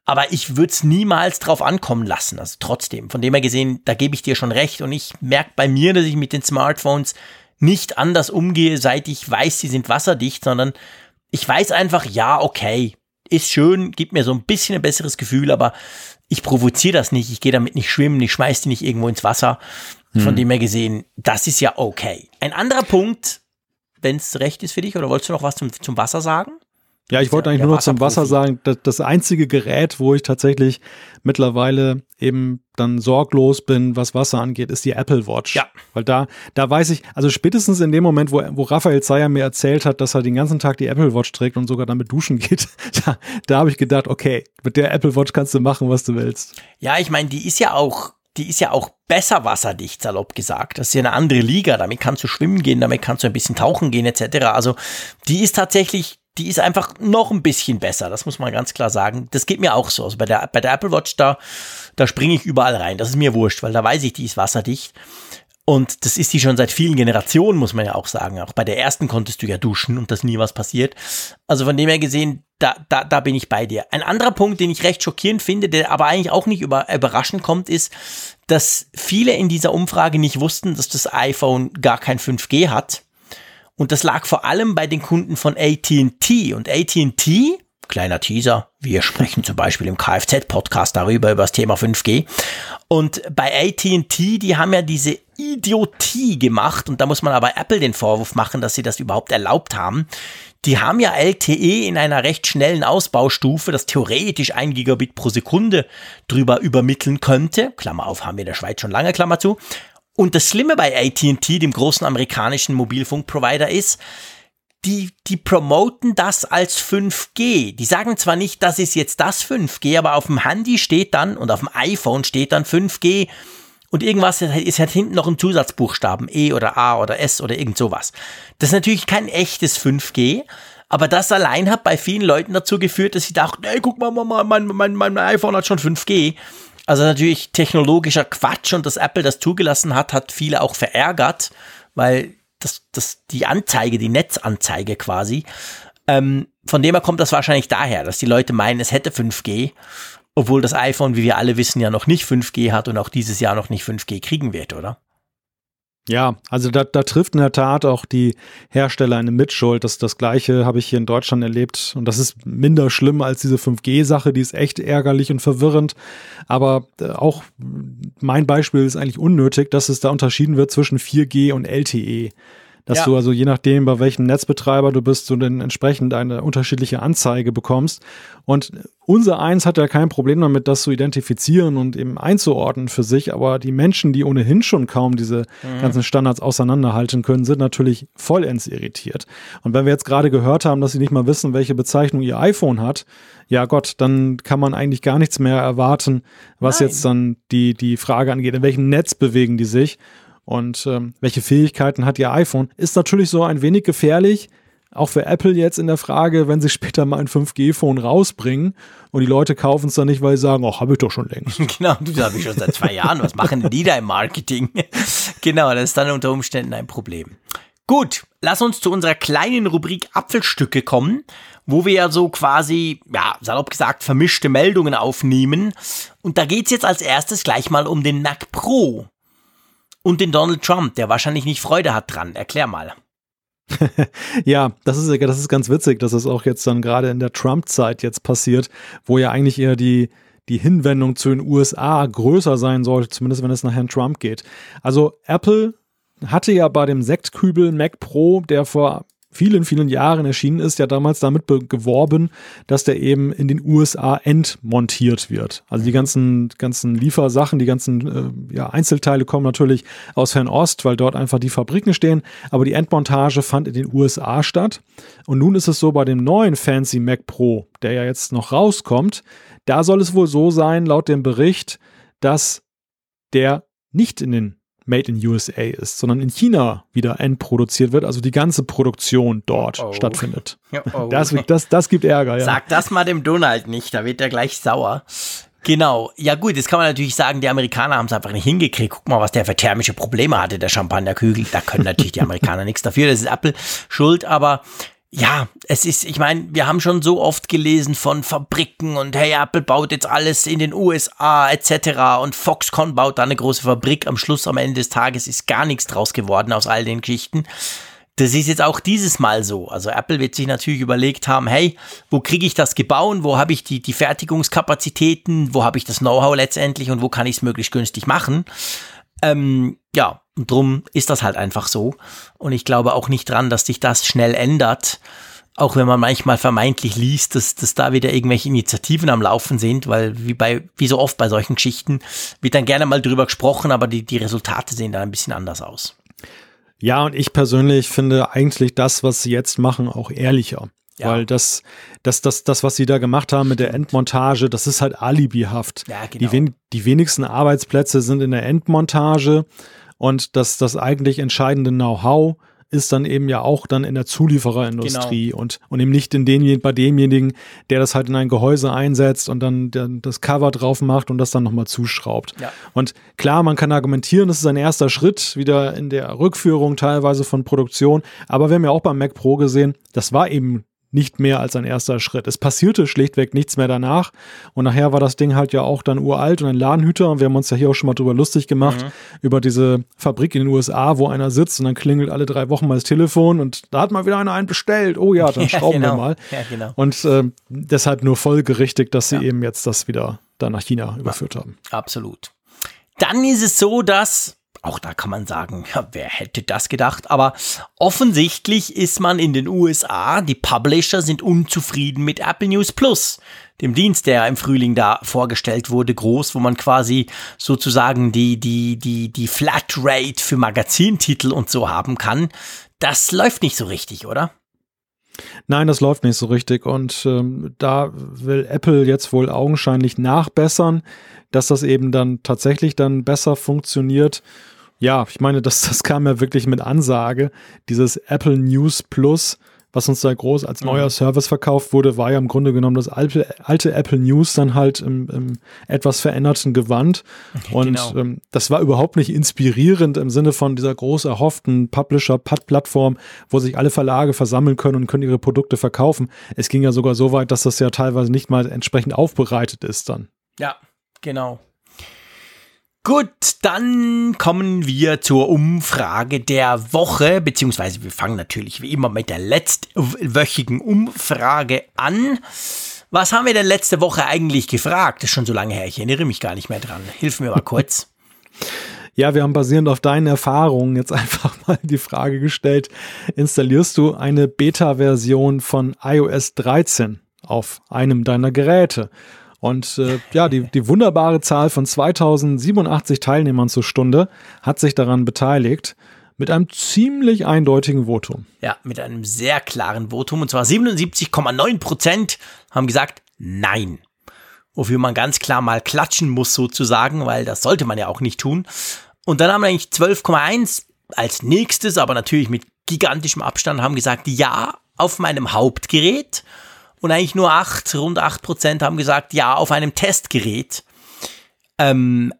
aber ich würde es niemals drauf ankommen lassen. Also trotzdem, von dem her gesehen, da gebe ich dir schon recht und ich merke bei mir, dass ich mit den Smartphones nicht anders umgehe, seit ich weiß, sie sind wasserdicht, sondern ich weiß einfach, ja, okay, ist schön, gibt mir so ein bisschen ein besseres Gefühl, aber ich provoziere das nicht, ich gehe damit nicht schwimmen, ich schmeiß die nicht irgendwo ins Wasser. Von hm. dem her gesehen, das ist ja okay. Ein anderer Punkt, wenn es recht ist für dich, oder wolltest du noch was zum, zum Wasser sagen? Ja, ich wollte eigentlich nur noch zum Wasser sagen, das, das einzige Gerät, wo ich tatsächlich mittlerweile eben dann sorglos bin, was Wasser angeht, ist die Apple Watch. Ja. Weil da, da weiß ich, also spätestens in dem Moment, wo, wo Raphael Zeyer mir erzählt hat, dass er den ganzen Tag die Apple Watch trägt und sogar damit duschen geht, da, da habe ich gedacht, okay, mit der Apple Watch kannst du machen, was du willst. Ja, ich meine, die ist ja auch die ist ja auch besser wasserdicht, salopp gesagt. Das ist ja eine andere Liga. Damit kannst du schwimmen gehen, damit kannst du ein bisschen tauchen gehen, etc. Also die ist tatsächlich die ist einfach noch ein bisschen besser, das muss man ganz klar sagen. Das geht mir auch so. Also bei der, bei der Apple Watch, da, da springe ich überall rein. Das ist mir wurscht, weil da weiß ich, die ist wasserdicht. Und das ist die schon seit vielen Generationen, muss man ja auch sagen. Auch bei der ersten konntest du ja duschen und das nie was passiert. Also von dem her gesehen, da, da, da bin ich bei dir. Ein anderer Punkt, den ich recht schockierend finde, der aber eigentlich auch nicht über, überraschend kommt, ist, dass viele in dieser Umfrage nicht wussten, dass das iPhone gar kein 5G hat. Und das lag vor allem bei den Kunden von AT&T. Und AT&T, kleiner Teaser, wir sprechen zum Beispiel im Kfz-Podcast darüber, über das Thema 5G. Und bei AT&T, die haben ja diese Idiotie gemacht. Und da muss man aber Apple den Vorwurf machen, dass sie das überhaupt erlaubt haben. Die haben ja LTE in einer recht schnellen Ausbaustufe, das theoretisch ein Gigabit pro Sekunde drüber übermitteln könnte. Klammer auf, haben wir in der Schweiz schon lange, Klammer zu. Und das Schlimme bei AT&T, dem großen amerikanischen Mobilfunkprovider, ist, die, die promoten das als 5G. Die sagen zwar nicht, das ist jetzt das 5G, aber auf dem Handy steht dann und auf dem iPhone steht dann 5G und irgendwas ist halt hinten noch ein Zusatzbuchstaben, E oder A oder S oder irgend sowas. Das ist natürlich kein echtes 5G, aber das allein hat bei vielen Leuten dazu geführt, dass sie dachten, ey, guck mal, mein, mein, mein, mein iPhone hat schon 5G. Also natürlich technologischer Quatsch und dass Apple das zugelassen hat, hat viele auch verärgert, weil das, das, die Anzeige, die Netzanzeige quasi, ähm, von dem her kommt das wahrscheinlich daher, dass die Leute meinen, es hätte 5G, obwohl das iPhone, wie wir alle wissen, ja noch nicht 5G hat und auch dieses Jahr noch nicht 5G kriegen wird, oder? Ja, also da, da trifft in der Tat auch die Hersteller eine Mitschuld. Das, das gleiche habe ich hier in Deutschland erlebt und das ist minder schlimm als diese 5G-Sache, die ist echt ärgerlich und verwirrend. Aber äh, auch mein Beispiel ist eigentlich unnötig, dass es da unterschieden wird zwischen 4G und LTE dass ja. du also je nachdem, bei welchem Netzbetreiber du bist, du dann entsprechend eine unterschiedliche Anzeige bekommst. Und unser eins hat ja kein Problem damit, das zu identifizieren und eben einzuordnen für sich, aber die Menschen, die ohnehin schon kaum diese mhm. ganzen Standards auseinanderhalten können, sind natürlich vollends irritiert. Und wenn wir jetzt gerade gehört haben, dass sie nicht mal wissen, welche Bezeichnung ihr iPhone hat, ja Gott, dann kann man eigentlich gar nichts mehr erwarten, was Nein. jetzt dann die, die Frage angeht, in welchem Netz bewegen die sich und ähm, welche Fähigkeiten hat ihr iPhone, ist natürlich so ein wenig gefährlich, auch für Apple jetzt in der Frage, wenn sie später mal ein 5G-Phone rausbringen und die Leute kaufen es dann nicht, weil sie sagen, ach, habe ich doch schon längst. genau, das habe ich schon seit zwei Jahren. Was machen die da im Marketing? genau, das ist dann unter Umständen ein Problem. Gut, lass uns zu unserer kleinen Rubrik Apfelstücke kommen, wo wir ja so quasi, ja, salopp gesagt, vermischte Meldungen aufnehmen. Und da geht es jetzt als erstes gleich mal um den Mac Pro und den Donald Trump, der wahrscheinlich nicht Freude hat dran. Erklär mal. ja, das ist, das ist ganz witzig, dass es auch jetzt dann gerade in der Trump-Zeit jetzt passiert, wo ja eigentlich eher die, die Hinwendung zu den USA größer sein sollte, zumindest wenn es nach Herrn Trump geht. Also Apple hatte ja bei dem Sektkübel Mac Pro, der vor vielen, vielen Jahren erschienen ist, ja damals damit geworben, dass der eben in den USA entmontiert wird. Also die ganzen, ganzen Liefersachen, die ganzen äh, ja, Einzelteile kommen natürlich aus Fernost, weil dort einfach die Fabriken stehen. Aber die Endmontage fand in den USA statt. Und nun ist es so bei dem neuen Fancy Mac Pro, der ja jetzt noch rauskommt, da soll es wohl so sein, laut dem Bericht, dass der nicht in den Made in USA ist, sondern in China wieder endproduziert wird, also die ganze Produktion dort oh. stattfindet. Oh. Das, das, das gibt Ärger, ja. Sag das mal dem Donald nicht, da wird er gleich sauer. Genau. Ja gut, jetzt kann man natürlich sagen, die Amerikaner haben es einfach nicht hingekriegt. Guck mal, was der für thermische Probleme hatte, der Champagnerkügel. Da können natürlich die Amerikaner nichts dafür. Das ist Apple schuld, aber ja, es ist, ich meine, wir haben schon so oft gelesen von Fabriken und hey, Apple baut jetzt alles in den USA etc. und Foxconn baut da eine große Fabrik. Am Schluss, am Ende des Tages ist gar nichts draus geworden aus all den Geschichten. Das ist jetzt auch dieses Mal so. Also Apple wird sich natürlich überlegt haben, hey, wo kriege ich das gebaut? Wo habe ich die, die Fertigungskapazitäten? Wo habe ich das Know-how letztendlich und wo kann ich es möglichst günstig machen? Ähm, ja, drum ist das halt einfach so. Und ich glaube auch nicht dran, dass sich das schnell ändert. Auch wenn man manchmal vermeintlich liest, dass, dass da wieder irgendwelche Initiativen am Laufen sind, weil wie bei, wie so oft bei solchen Geschichten wird dann gerne mal drüber gesprochen, aber die, die Resultate sehen dann ein bisschen anders aus. Ja, und ich persönlich finde eigentlich das, was sie jetzt machen, auch ehrlicher. Ja. Weil das, das, das, das, was sie da gemacht haben mit der Endmontage, das ist halt alibihaft. Ja, genau. die, die wenigsten Arbeitsplätze sind in der Endmontage und das, das eigentlich entscheidende Know-how ist dann eben ja auch dann in der Zuliefererindustrie genau. und, und eben nicht in den, bei demjenigen, der das halt in ein Gehäuse einsetzt und dann das Cover drauf macht und das dann nochmal zuschraubt. Ja. Und klar, man kann argumentieren, das ist ein erster Schritt wieder in der Rückführung teilweise von Produktion, aber wir haben ja auch beim Mac Pro gesehen, das war eben nicht mehr als ein erster Schritt. Es passierte schlichtweg nichts mehr danach. Und nachher war das Ding halt ja auch dann uralt und ein Ladenhüter. Und wir haben uns ja hier auch schon mal drüber lustig gemacht, mhm. über diese Fabrik in den USA, wo einer sitzt und dann klingelt alle drei Wochen mal das Telefon und da hat mal wieder einer einen bestellt. Oh ja, dann schrauben ja, genau. wir mal. Ja, genau. Und äh, deshalb nur folgerichtig, dass sie ja. eben jetzt das wieder da nach China überführt haben. Absolut. Dann ist es so, dass auch da kann man sagen, wer hätte das gedacht? Aber offensichtlich ist man in den USA, die Publisher sind unzufrieden mit Apple News Plus, dem Dienst, der im Frühling da vorgestellt wurde, groß, wo man quasi sozusagen die, die, die, die Flatrate für Magazintitel und so haben kann. Das läuft nicht so richtig, oder? Nein, das läuft nicht so richtig. Und ähm, da will Apple jetzt wohl augenscheinlich nachbessern, dass das eben dann tatsächlich dann besser funktioniert. Ja, ich meine, das, das kam ja wirklich mit Ansage. Dieses Apple News Plus, was uns da groß als neuer mhm. Service verkauft wurde, war ja im Grunde genommen das alte, alte Apple News dann halt im, im etwas veränderten Gewand. Und genau. ähm, das war überhaupt nicht inspirierend im Sinne von dieser groß erhofften Publisher-Plattform, wo sich alle Verlage versammeln können und können ihre Produkte verkaufen. Es ging ja sogar so weit, dass das ja teilweise nicht mal entsprechend aufbereitet ist dann. Ja, genau. Gut, dann kommen wir zur Umfrage der Woche, beziehungsweise wir fangen natürlich wie immer mit der letztwöchigen Umfrage an. Was haben wir denn letzte Woche eigentlich gefragt? Das ist schon so lange her, ich erinnere mich gar nicht mehr dran. Hilf mir mal kurz. Ja, wir haben basierend auf deinen Erfahrungen jetzt einfach mal die Frage gestellt, installierst du eine Beta-Version von iOS 13 auf einem deiner Geräte? Und äh, ja, die, die wunderbare Zahl von 2087 Teilnehmern zur Stunde hat sich daran beteiligt. Mit einem ziemlich eindeutigen Votum. Ja, mit einem sehr klaren Votum. Und zwar 77,9 Prozent haben gesagt Nein. Wofür man ganz klar mal klatschen muss sozusagen, weil das sollte man ja auch nicht tun. Und dann haben eigentlich 12,1 als nächstes, aber natürlich mit gigantischem Abstand, haben gesagt Ja auf meinem Hauptgerät und eigentlich nur acht, rund acht Prozent haben gesagt, ja, auf einem Testgerät. Ähm,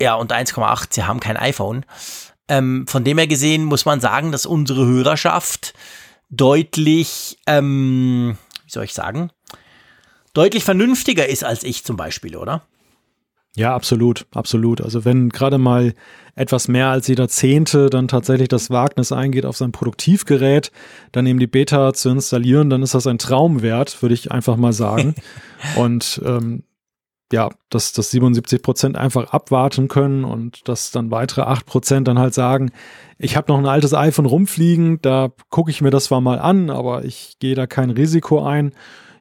ja, und 1,8, sie haben kein iPhone. Ähm, von dem her gesehen muss man sagen, dass unsere Hörerschaft deutlich, ähm, wie soll ich sagen, deutlich vernünftiger ist als ich zum Beispiel, oder? Ja, absolut, absolut. Also wenn gerade mal etwas mehr als jeder Zehnte dann tatsächlich das Wagnis eingeht, auf sein Produktivgerät dann eben die Beta zu installieren, dann ist das ein Traumwert, würde ich einfach mal sagen. Und ähm, ja, dass, dass 77 Prozent einfach abwarten können und dass dann weitere 8 Prozent dann halt sagen, ich habe noch ein altes iPhone rumfliegen, da gucke ich mir das zwar mal an, aber ich gehe da kein Risiko ein.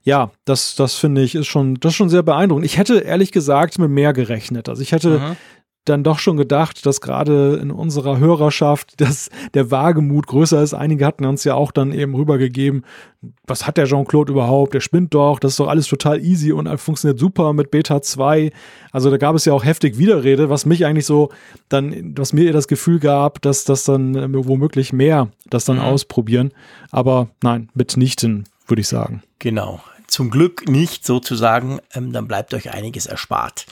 Ja, das, das finde ich ist schon, das ist schon sehr beeindruckend. Ich hätte ehrlich gesagt mit mehr gerechnet. Also ich hätte mhm dann doch schon gedacht, dass gerade in unserer Hörerschaft dass der Wagemut größer ist. Einige hatten uns ja auch dann eben rübergegeben, was hat der Jean-Claude überhaupt? Der spinnt doch, das ist doch alles total easy und funktioniert super mit Beta 2. Also da gab es ja auch heftig Widerrede, was mich eigentlich so dann, was mir das Gefühl gab, dass das dann äh, womöglich mehr das dann mhm. ausprobieren. Aber nein, mitnichten, würde ich sagen. Genau. Zum Glück nicht sozusagen, ähm, dann bleibt euch einiges erspart.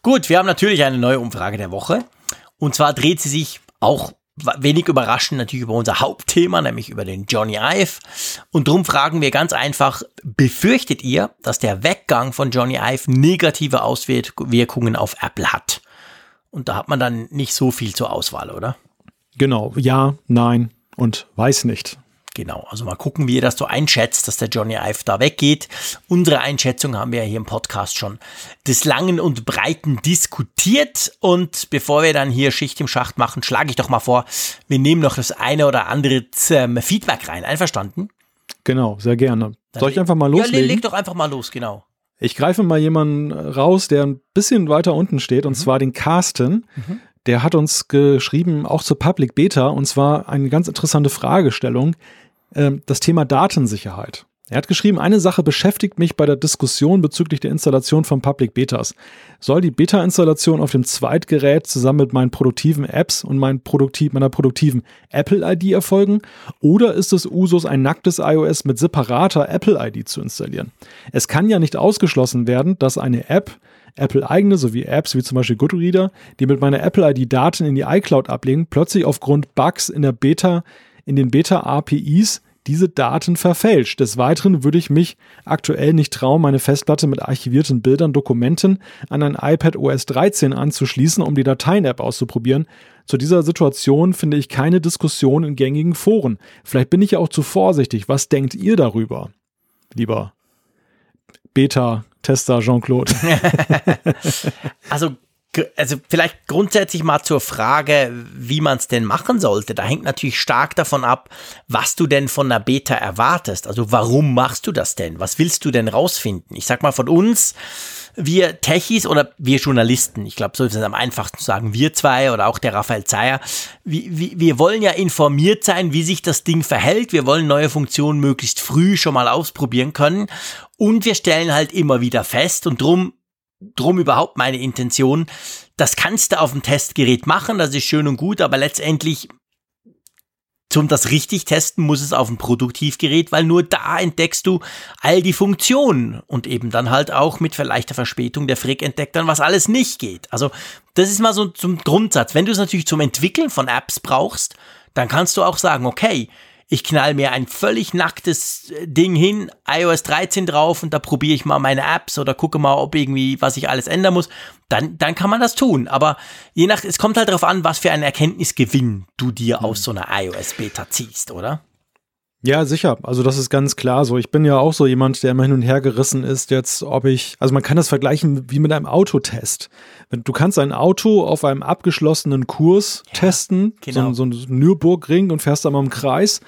Gut, wir haben natürlich eine neue Umfrage der Woche. Und zwar dreht sie sich auch wenig überraschend natürlich über unser Hauptthema, nämlich über den Johnny Ive. Und darum fragen wir ganz einfach, befürchtet ihr, dass der Weggang von Johnny Ive negative Auswirkungen auf Apple hat? Und da hat man dann nicht so viel zur Auswahl, oder? Genau, ja, nein und weiß nicht. Genau, also mal gucken, wie ihr das so einschätzt, dass der Johnny Ive da weggeht. Unsere Einschätzung haben wir hier im Podcast schon des Langen und Breiten diskutiert. Und bevor wir dann hier Schicht im Schacht machen, schlage ich doch mal vor, wir nehmen noch das eine oder andere ähm, Feedback rein. Einverstanden? Genau, sehr gerne. Dann Soll ich einfach mal loslegen? Ja, leg doch einfach mal los, genau. Ich greife mal jemanden raus, der ein bisschen weiter unten steht, und mhm. zwar den Carsten. Mhm. Der hat uns geschrieben, auch zur Public Beta, und zwar eine ganz interessante Fragestellung. Ähm, das Thema Datensicherheit. Er hat geschrieben, eine Sache beschäftigt mich bei der Diskussion bezüglich der Installation von Public Betas. Soll die Beta-Installation auf dem Zweitgerät zusammen mit meinen produktiven Apps und mein produktiv, meiner produktiven Apple-ID erfolgen? Oder ist es Usus, ein nacktes iOS mit separater Apple-ID zu installieren? Es kann ja nicht ausgeschlossen werden, dass eine App, Apple-eigene sowie Apps wie zum Beispiel Goodreader, die mit meiner Apple-ID Daten in die iCloud ablegen, plötzlich aufgrund Bugs in der Beta in den Beta-APIs diese Daten verfälscht. Des Weiteren würde ich mich aktuell nicht trauen, meine Festplatte mit archivierten Bildern, Dokumenten an ein iPad OS 13 anzuschließen, um die Dateien-App auszuprobieren. Zu dieser Situation finde ich keine Diskussion in gängigen Foren. Vielleicht bin ich ja auch zu vorsichtig. Was denkt ihr darüber, lieber Beta-Tester Jean-Claude? also also vielleicht grundsätzlich mal zur Frage, wie man es denn machen sollte. Da hängt natürlich stark davon ab, was du denn von einer Beta erwartest. Also warum machst du das denn? Was willst du denn rausfinden? Ich sag mal von uns, wir Techies oder wir Journalisten, ich glaube, so ist es am einfachsten zu sagen, wir zwei oder auch der Raphael Zeyer, wir, wir, wir wollen ja informiert sein, wie sich das Ding verhält. Wir wollen neue Funktionen möglichst früh schon mal ausprobieren können. Und wir stellen halt immer wieder fest und drum drum überhaupt meine Intention. Das kannst du auf dem Testgerät machen, das ist schön und gut, aber letztendlich zum das richtig testen muss es auf dem Produktivgerät, weil nur da entdeckst du all die Funktionen und eben dann halt auch mit vielleicht Verspätung der Frick entdeckt dann, was alles nicht geht. Also das ist mal so zum Grundsatz. Wenn du es natürlich zum Entwickeln von Apps brauchst, dann kannst du auch sagen, okay, ich knall mir ein völlig nacktes äh, Ding hin, iOS 13 drauf und da probiere ich mal meine Apps oder gucke mal, ob irgendwie, was ich alles ändern muss, dann, dann kann man das tun. Aber je nach, es kommt halt darauf an, was für einen Erkenntnisgewinn du dir aus hm. so einer iOS-Beta ziehst, oder? Ja, sicher. Also das ist ganz klar so. Ich bin ja auch so jemand, der immer hin und her gerissen ist jetzt, ob ich, also man kann das vergleichen wie mit einem Autotest. Du kannst ein Auto auf einem abgeschlossenen Kurs ja, testen, genau. so, so ein Nürburgring und fährst da mal im Kreis.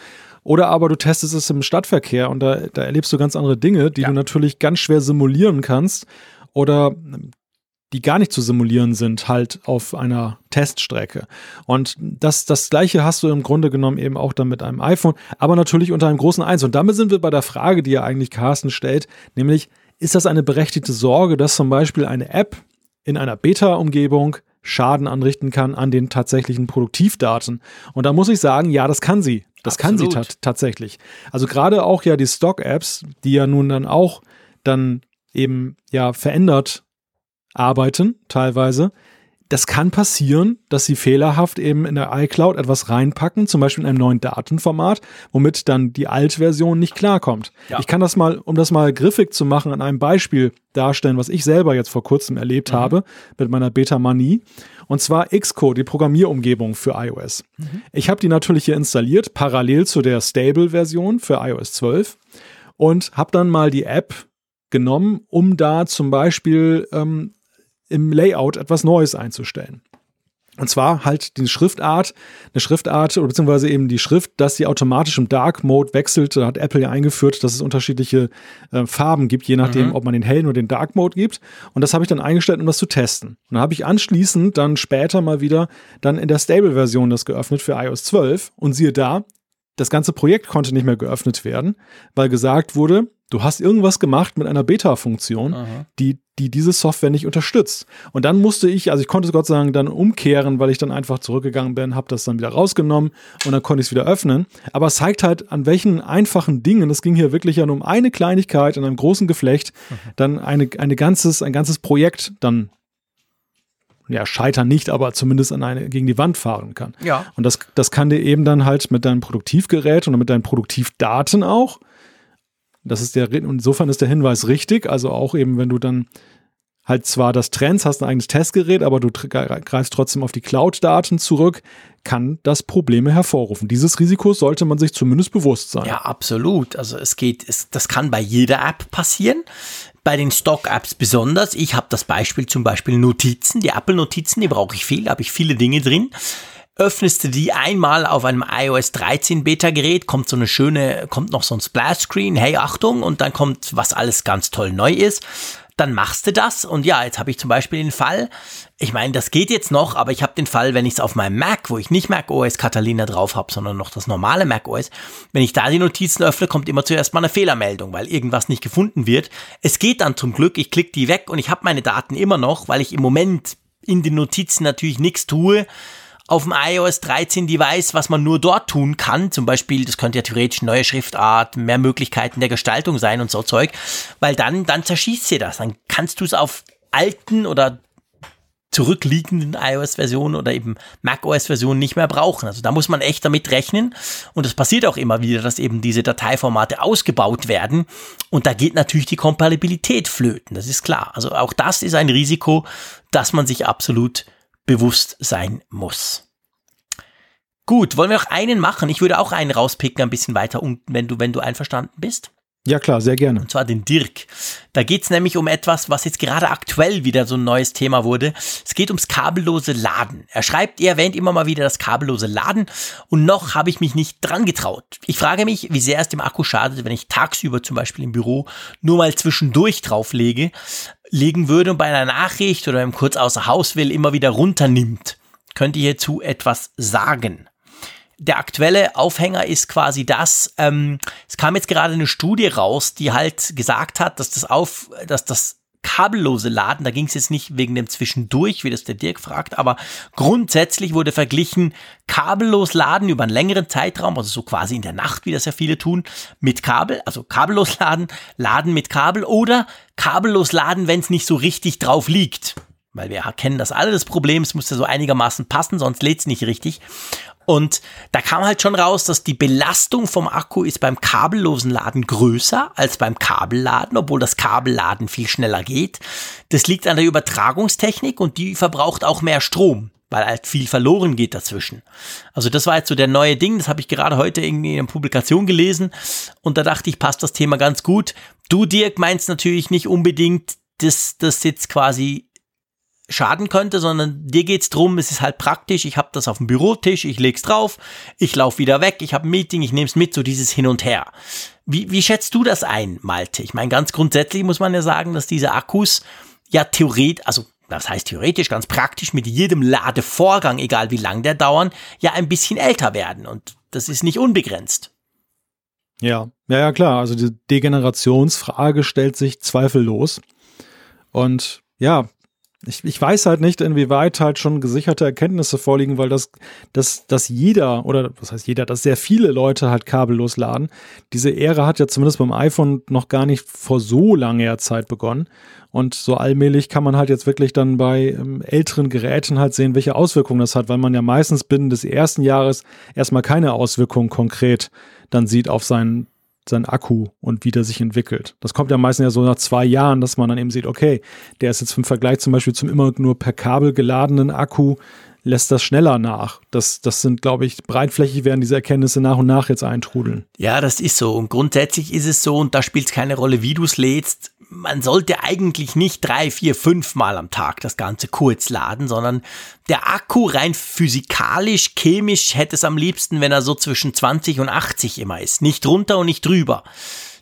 Oder aber du testest es im Stadtverkehr und da, da erlebst du ganz andere Dinge, die ja. du natürlich ganz schwer simulieren kannst. Oder die gar nicht zu simulieren sind, halt auf einer Teststrecke. Und das, das gleiche hast du im Grunde genommen eben auch dann mit einem iPhone, aber natürlich unter einem großen Eins. Und damit sind wir bei der Frage, die ja eigentlich Carsten stellt, nämlich, ist das eine berechtigte Sorge, dass zum Beispiel eine App in einer Beta-Umgebung Schaden anrichten kann an den tatsächlichen Produktivdaten. Und da muss ich sagen, ja, das kann sie. Das Absolut. kann sie tatsächlich. Also gerade auch ja die Stock-Apps, die ja nun dann auch dann eben ja verändert arbeiten, teilweise. Das kann passieren, dass sie fehlerhaft eben in der iCloud etwas reinpacken, zum Beispiel in einem neuen Datenformat, womit dann die Altversion nicht klarkommt. Ja. Ich kann das mal, um das mal griffig zu machen, an einem Beispiel darstellen, was ich selber jetzt vor kurzem erlebt mhm. habe mit meiner Beta-Manie. Und zwar Xcode, die Programmierumgebung für iOS. Mhm. Ich habe die natürlich hier installiert, parallel zu der Stable-Version für iOS 12 und habe dann mal die App genommen, um da zum Beispiel ähm, im Layout etwas Neues einzustellen. Und zwar halt die Schriftart, eine Schriftart oder beziehungsweise eben die Schrift, dass sie automatisch im Dark Mode wechselt. Da hat Apple ja eingeführt, dass es unterschiedliche äh, Farben gibt, je nachdem, mhm. ob man den hellen oder den Dark Mode gibt. Und das habe ich dann eingestellt, um das zu testen. Und dann habe ich anschließend dann später mal wieder dann in der Stable-Version das geöffnet für iOS 12 und siehe da, das ganze Projekt konnte nicht mehr geöffnet werden, weil gesagt wurde, du hast irgendwas gemacht mit einer Beta-Funktion, die, die diese Software nicht unterstützt. Und dann musste ich, also ich konnte es Gott sei Dank dann umkehren, weil ich dann einfach zurückgegangen bin, habe das dann wieder rausgenommen und dann konnte ich es wieder öffnen. Aber es zeigt halt, an welchen einfachen Dingen, es ging hier wirklich ja nur um eine Kleinigkeit in einem großen Geflecht, mhm. dann eine, eine ganzes, ein ganzes Projekt dann ja, scheitern nicht, aber zumindest an eine, gegen die Wand fahren kann. Ja. Und das, das kann dir eben dann halt mit deinem Produktivgerät und mit deinen Produktivdaten auch. Das ist der, insofern ist der Hinweis richtig. Also auch eben, wenn du dann halt zwar das Trends hast, ein eigenes Testgerät, aber du greifst trotzdem auf die Cloud-Daten zurück, kann das Probleme hervorrufen. Dieses Risiko sollte man sich zumindest bewusst sein. Ja, absolut. Also es geht, es, das kann bei jeder App passieren bei den Stock-Apps besonders. Ich habe das Beispiel zum Beispiel Notizen. Die Apple-Notizen, die brauche ich viel, da habe ich viele Dinge drin. Öffnest du die einmal auf einem iOS 13 Beta-Gerät, kommt so eine schöne, kommt noch so ein Splash-Screen, hey Achtung, und dann kommt, was alles ganz toll neu ist dann machst du das. Und ja, jetzt habe ich zum Beispiel den Fall, ich meine, das geht jetzt noch, aber ich habe den Fall, wenn ich es auf meinem Mac, wo ich nicht Mac OS Catalina drauf habe, sondern noch das normale Mac OS, wenn ich da die Notizen öffne, kommt immer zuerst mal eine Fehlermeldung, weil irgendwas nicht gefunden wird. Es geht dann zum Glück, ich klicke die weg und ich habe meine Daten immer noch, weil ich im Moment in den Notizen natürlich nichts tue auf dem iOS 13 Device, was man nur dort tun kann. Zum Beispiel, das könnte ja theoretisch neue Schriftart, mehr Möglichkeiten der Gestaltung sein und so Zeug, weil dann, dann zerschießt sie das. Dann kannst du es auf alten oder zurückliegenden iOS-Versionen oder eben macOS-Versionen nicht mehr brauchen. Also da muss man echt damit rechnen. Und es passiert auch immer wieder, dass eben diese Dateiformate ausgebaut werden. Und da geht natürlich die Kompatibilität flöten. Das ist klar. Also auch das ist ein Risiko, das man sich absolut bewusst sein muss. Gut, wollen wir noch einen machen? Ich würde auch einen rauspicken, ein bisschen weiter unten, wenn du, wenn du einverstanden bist. Ja, klar, sehr gerne. Und zwar den Dirk. Da geht's nämlich um etwas, was jetzt gerade aktuell wieder so ein neues Thema wurde. Es geht ums kabellose Laden. Er schreibt, er erwähnt immer mal wieder das kabellose Laden und noch habe ich mich nicht dran getraut. Ich frage mich, wie sehr es dem Akku schadet, wenn ich tagsüber zum Beispiel im Büro nur mal zwischendurch drauflege, legen würde und bei einer Nachricht oder im kurz außer Haus will immer wieder runternimmt. Könnt ihr hierzu etwas sagen? der aktuelle Aufhänger ist quasi das, ähm, es kam jetzt gerade eine Studie raus, die halt gesagt hat, dass das auf, dass das kabellose Laden, da ging es jetzt nicht wegen dem Zwischendurch, wie das der Dirk fragt, aber grundsätzlich wurde verglichen, kabellos laden über einen längeren Zeitraum, also so quasi in der Nacht, wie das ja viele tun, mit Kabel, also kabellos laden, laden mit Kabel oder kabellos laden, wenn es nicht so richtig drauf liegt. Weil wir kennen das alle, das Problem, es muss ja so einigermaßen passen, sonst lädt es nicht richtig. Und da kam halt schon raus, dass die Belastung vom Akku ist beim kabellosen Laden größer als beim Kabelladen, obwohl das Kabelladen viel schneller geht. Das liegt an der Übertragungstechnik und die verbraucht auch mehr Strom, weil halt viel verloren geht dazwischen. Also das war jetzt so der neue Ding, das habe ich gerade heute irgendwie in einer Publikation gelesen und da dachte ich, passt das Thema ganz gut. Du, Dirk, meinst natürlich nicht unbedingt, dass das jetzt quasi schaden könnte, sondern dir geht's drum, es ist halt praktisch, ich habe das auf dem Bürotisch, ich leg's drauf, ich laufe wieder weg, ich habe ein Meeting, ich nehme es mit, so dieses Hin und Her. Wie, wie schätzt du das ein, Malte? Ich meine, ganz grundsätzlich muss man ja sagen, dass diese Akkus ja theoretisch, also das heißt theoretisch, ganz praktisch mit jedem Ladevorgang, egal wie lang der dauern, ja ein bisschen älter werden und das ist nicht unbegrenzt. Ja, ja, ja, klar. Also die Degenerationsfrage stellt sich zweifellos. Und ja, ich, ich weiß halt nicht, inwieweit halt schon gesicherte Erkenntnisse vorliegen, weil das, das, dass jeder, oder was heißt jeder, dass sehr viele Leute halt kabellos laden. Diese Ära hat ja zumindest beim iPhone noch gar nicht vor so langer Zeit begonnen. Und so allmählich kann man halt jetzt wirklich dann bei ähm, älteren Geräten halt sehen, welche Auswirkungen das hat, weil man ja meistens binnen des ersten Jahres erstmal keine Auswirkungen konkret dann sieht auf seinen sein Akku und wie der sich entwickelt. Das kommt ja meistens ja so nach zwei Jahren, dass man dann eben sieht, okay, der ist jetzt im Vergleich zum Beispiel zum immer nur per Kabel geladenen Akku, lässt das schneller nach. Das, das sind, glaube ich, breitflächig werden diese Erkenntnisse nach und nach jetzt eintrudeln. Ja, das ist so. Und grundsätzlich ist es so, und da spielt es keine Rolle, wie du es lädst. Man sollte eigentlich nicht drei, vier, fünf Mal am Tag das Ganze kurz laden, sondern der Akku rein physikalisch, chemisch hätte es am liebsten, wenn er so zwischen 20 und 80 immer ist. Nicht drunter und nicht drüber.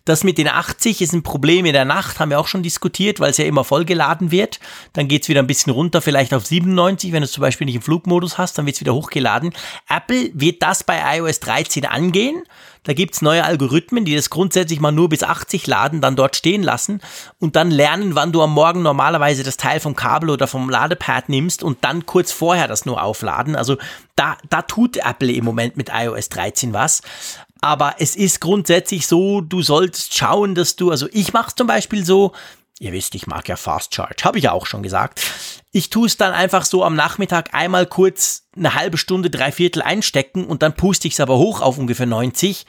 Das mit den 80 ist ein Problem in der Nacht, haben wir auch schon diskutiert, weil es ja immer vollgeladen wird. Dann geht's wieder ein bisschen runter, vielleicht auf 97, wenn du es zum Beispiel nicht im Flugmodus hast, dann wird's wieder hochgeladen. Apple wird das bei iOS 13 angehen. Da gibt's neue Algorithmen, die das grundsätzlich mal nur bis 80 laden, dann dort stehen lassen und dann lernen, wann du am Morgen normalerweise das Teil vom Kabel oder vom Ladepad nimmst und dann kurz vorher das nur aufladen. Also da, da tut Apple im Moment mit iOS 13 was. Aber es ist grundsätzlich so, du solltest schauen, dass du, also ich mache es zum Beispiel so, ihr wisst, ich mag ja Fast Charge, habe ich ja auch schon gesagt. Ich tue es dann einfach so am Nachmittag einmal kurz eine halbe Stunde, drei Viertel einstecken und dann puste ich es aber hoch auf ungefähr 90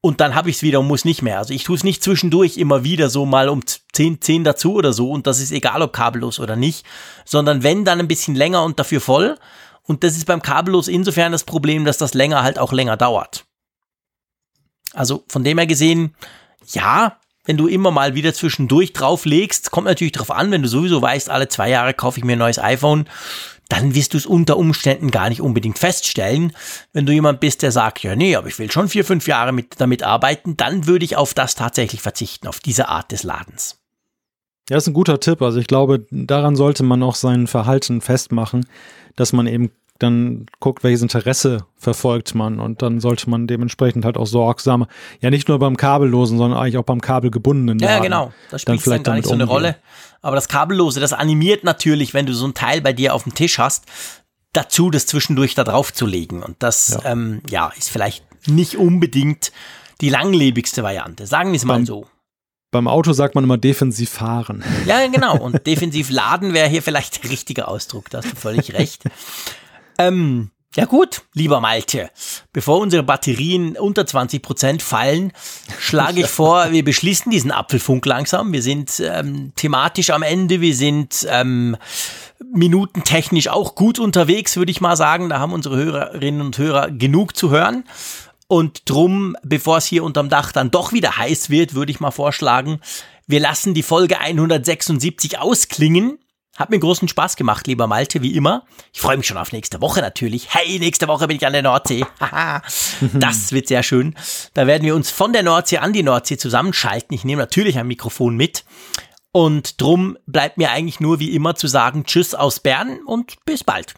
und dann habe ich es wieder und muss nicht mehr. Also ich tue es nicht zwischendurch immer wieder so mal um 10, 10 dazu oder so und das ist egal, ob kabellos oder nicht, sondern wenn dann ein bisschen länger und dafür voll. Und das ist beim kabellos insofern das Problem, dass das länger halt auch länger dauert. Also von dem her gesehen, ja, wenn du immer mal wieder zwischendurch drauflegst, kommt natürlich darauf an, wenn du sowieso weißt, alle zwei Jahre kaufe ich mir ein neues iPhone, dann wirst du es unter Umständen gar nicht unbedingt feststellen. Wenn du jemand bist, der sagt, ja, nee, aber ich will schon vier, fünf Jahre mit, damit arbeiten, dann würde ich auf das tatsächlich verzichten, auf diese Art des Ladens. Ja, das ist ein guter Tipp. Also ich glaube, daran sollte man auch sein Verhalten festmachen, dass man eben dann guckt, welches Interesse verfolgt man und dann sollte man dementsprechend halt auch sorgsam, ja nicht nur beim kabellosen, sondern eigentlich auch beim kabelgebundenen. Ja, genau. Das spielt dann, dann gar nicht so eine Rolle. Aber das kabellose, das animiert natürlich, wenn du so ein Teil bei dir auf dem Tisch hast, dazu, das zwischendurch da drauf zu legen. Und das, ja, ähm, ja ist vielleicht nicht unbedingt die langlebigste Variante. Sagen wir es mal so. Beim Auto sagt man immer defensiv fahren. Ja, genau. Und defensiv laden wäre hier vielleicht der richtige Ausdruck. Da hast du völlig recht. Ähm, ja gut, lieber Malte, bevor unsere Batterien unter 20 Prozent fallen, schlage ich vor, wir beschließen diesen Apfelfunk langsam. Wir sind ähm, thematisch am Ende, wir sind ähm, minutentechnisch auch gut unterwegs, würde ich mal sagen. Da haben unsere Hörerinnen und Hörer genug zu hören. Und drum, bevor es hier unterm Dach dann doch wieder heiß wird, würde ich mal vorschlagen, wir lassen die Folge 176 ausklingen hat mir großen Spaß gemacht, lieber Malte, wie immer. Ich freue mich schon auf nächste Woche natürlich. Hey, nächste Woche bin ich an der Nordsee. das wird sehr schön. Da werden wir uns von der Nordsee an die Nordsee zusammenschalten. Ich nehme natürlich ein Mikrofon mit. Und drum bleibt mir eigentlich nur wie immer zu sagen Tschüss aus Bern und bis bald.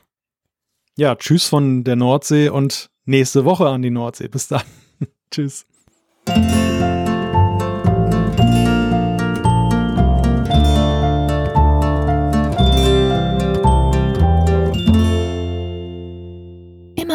Ja, Tschüss von der Nordsee und nächste Woche an die Nordsee. Bis dann. tschüss.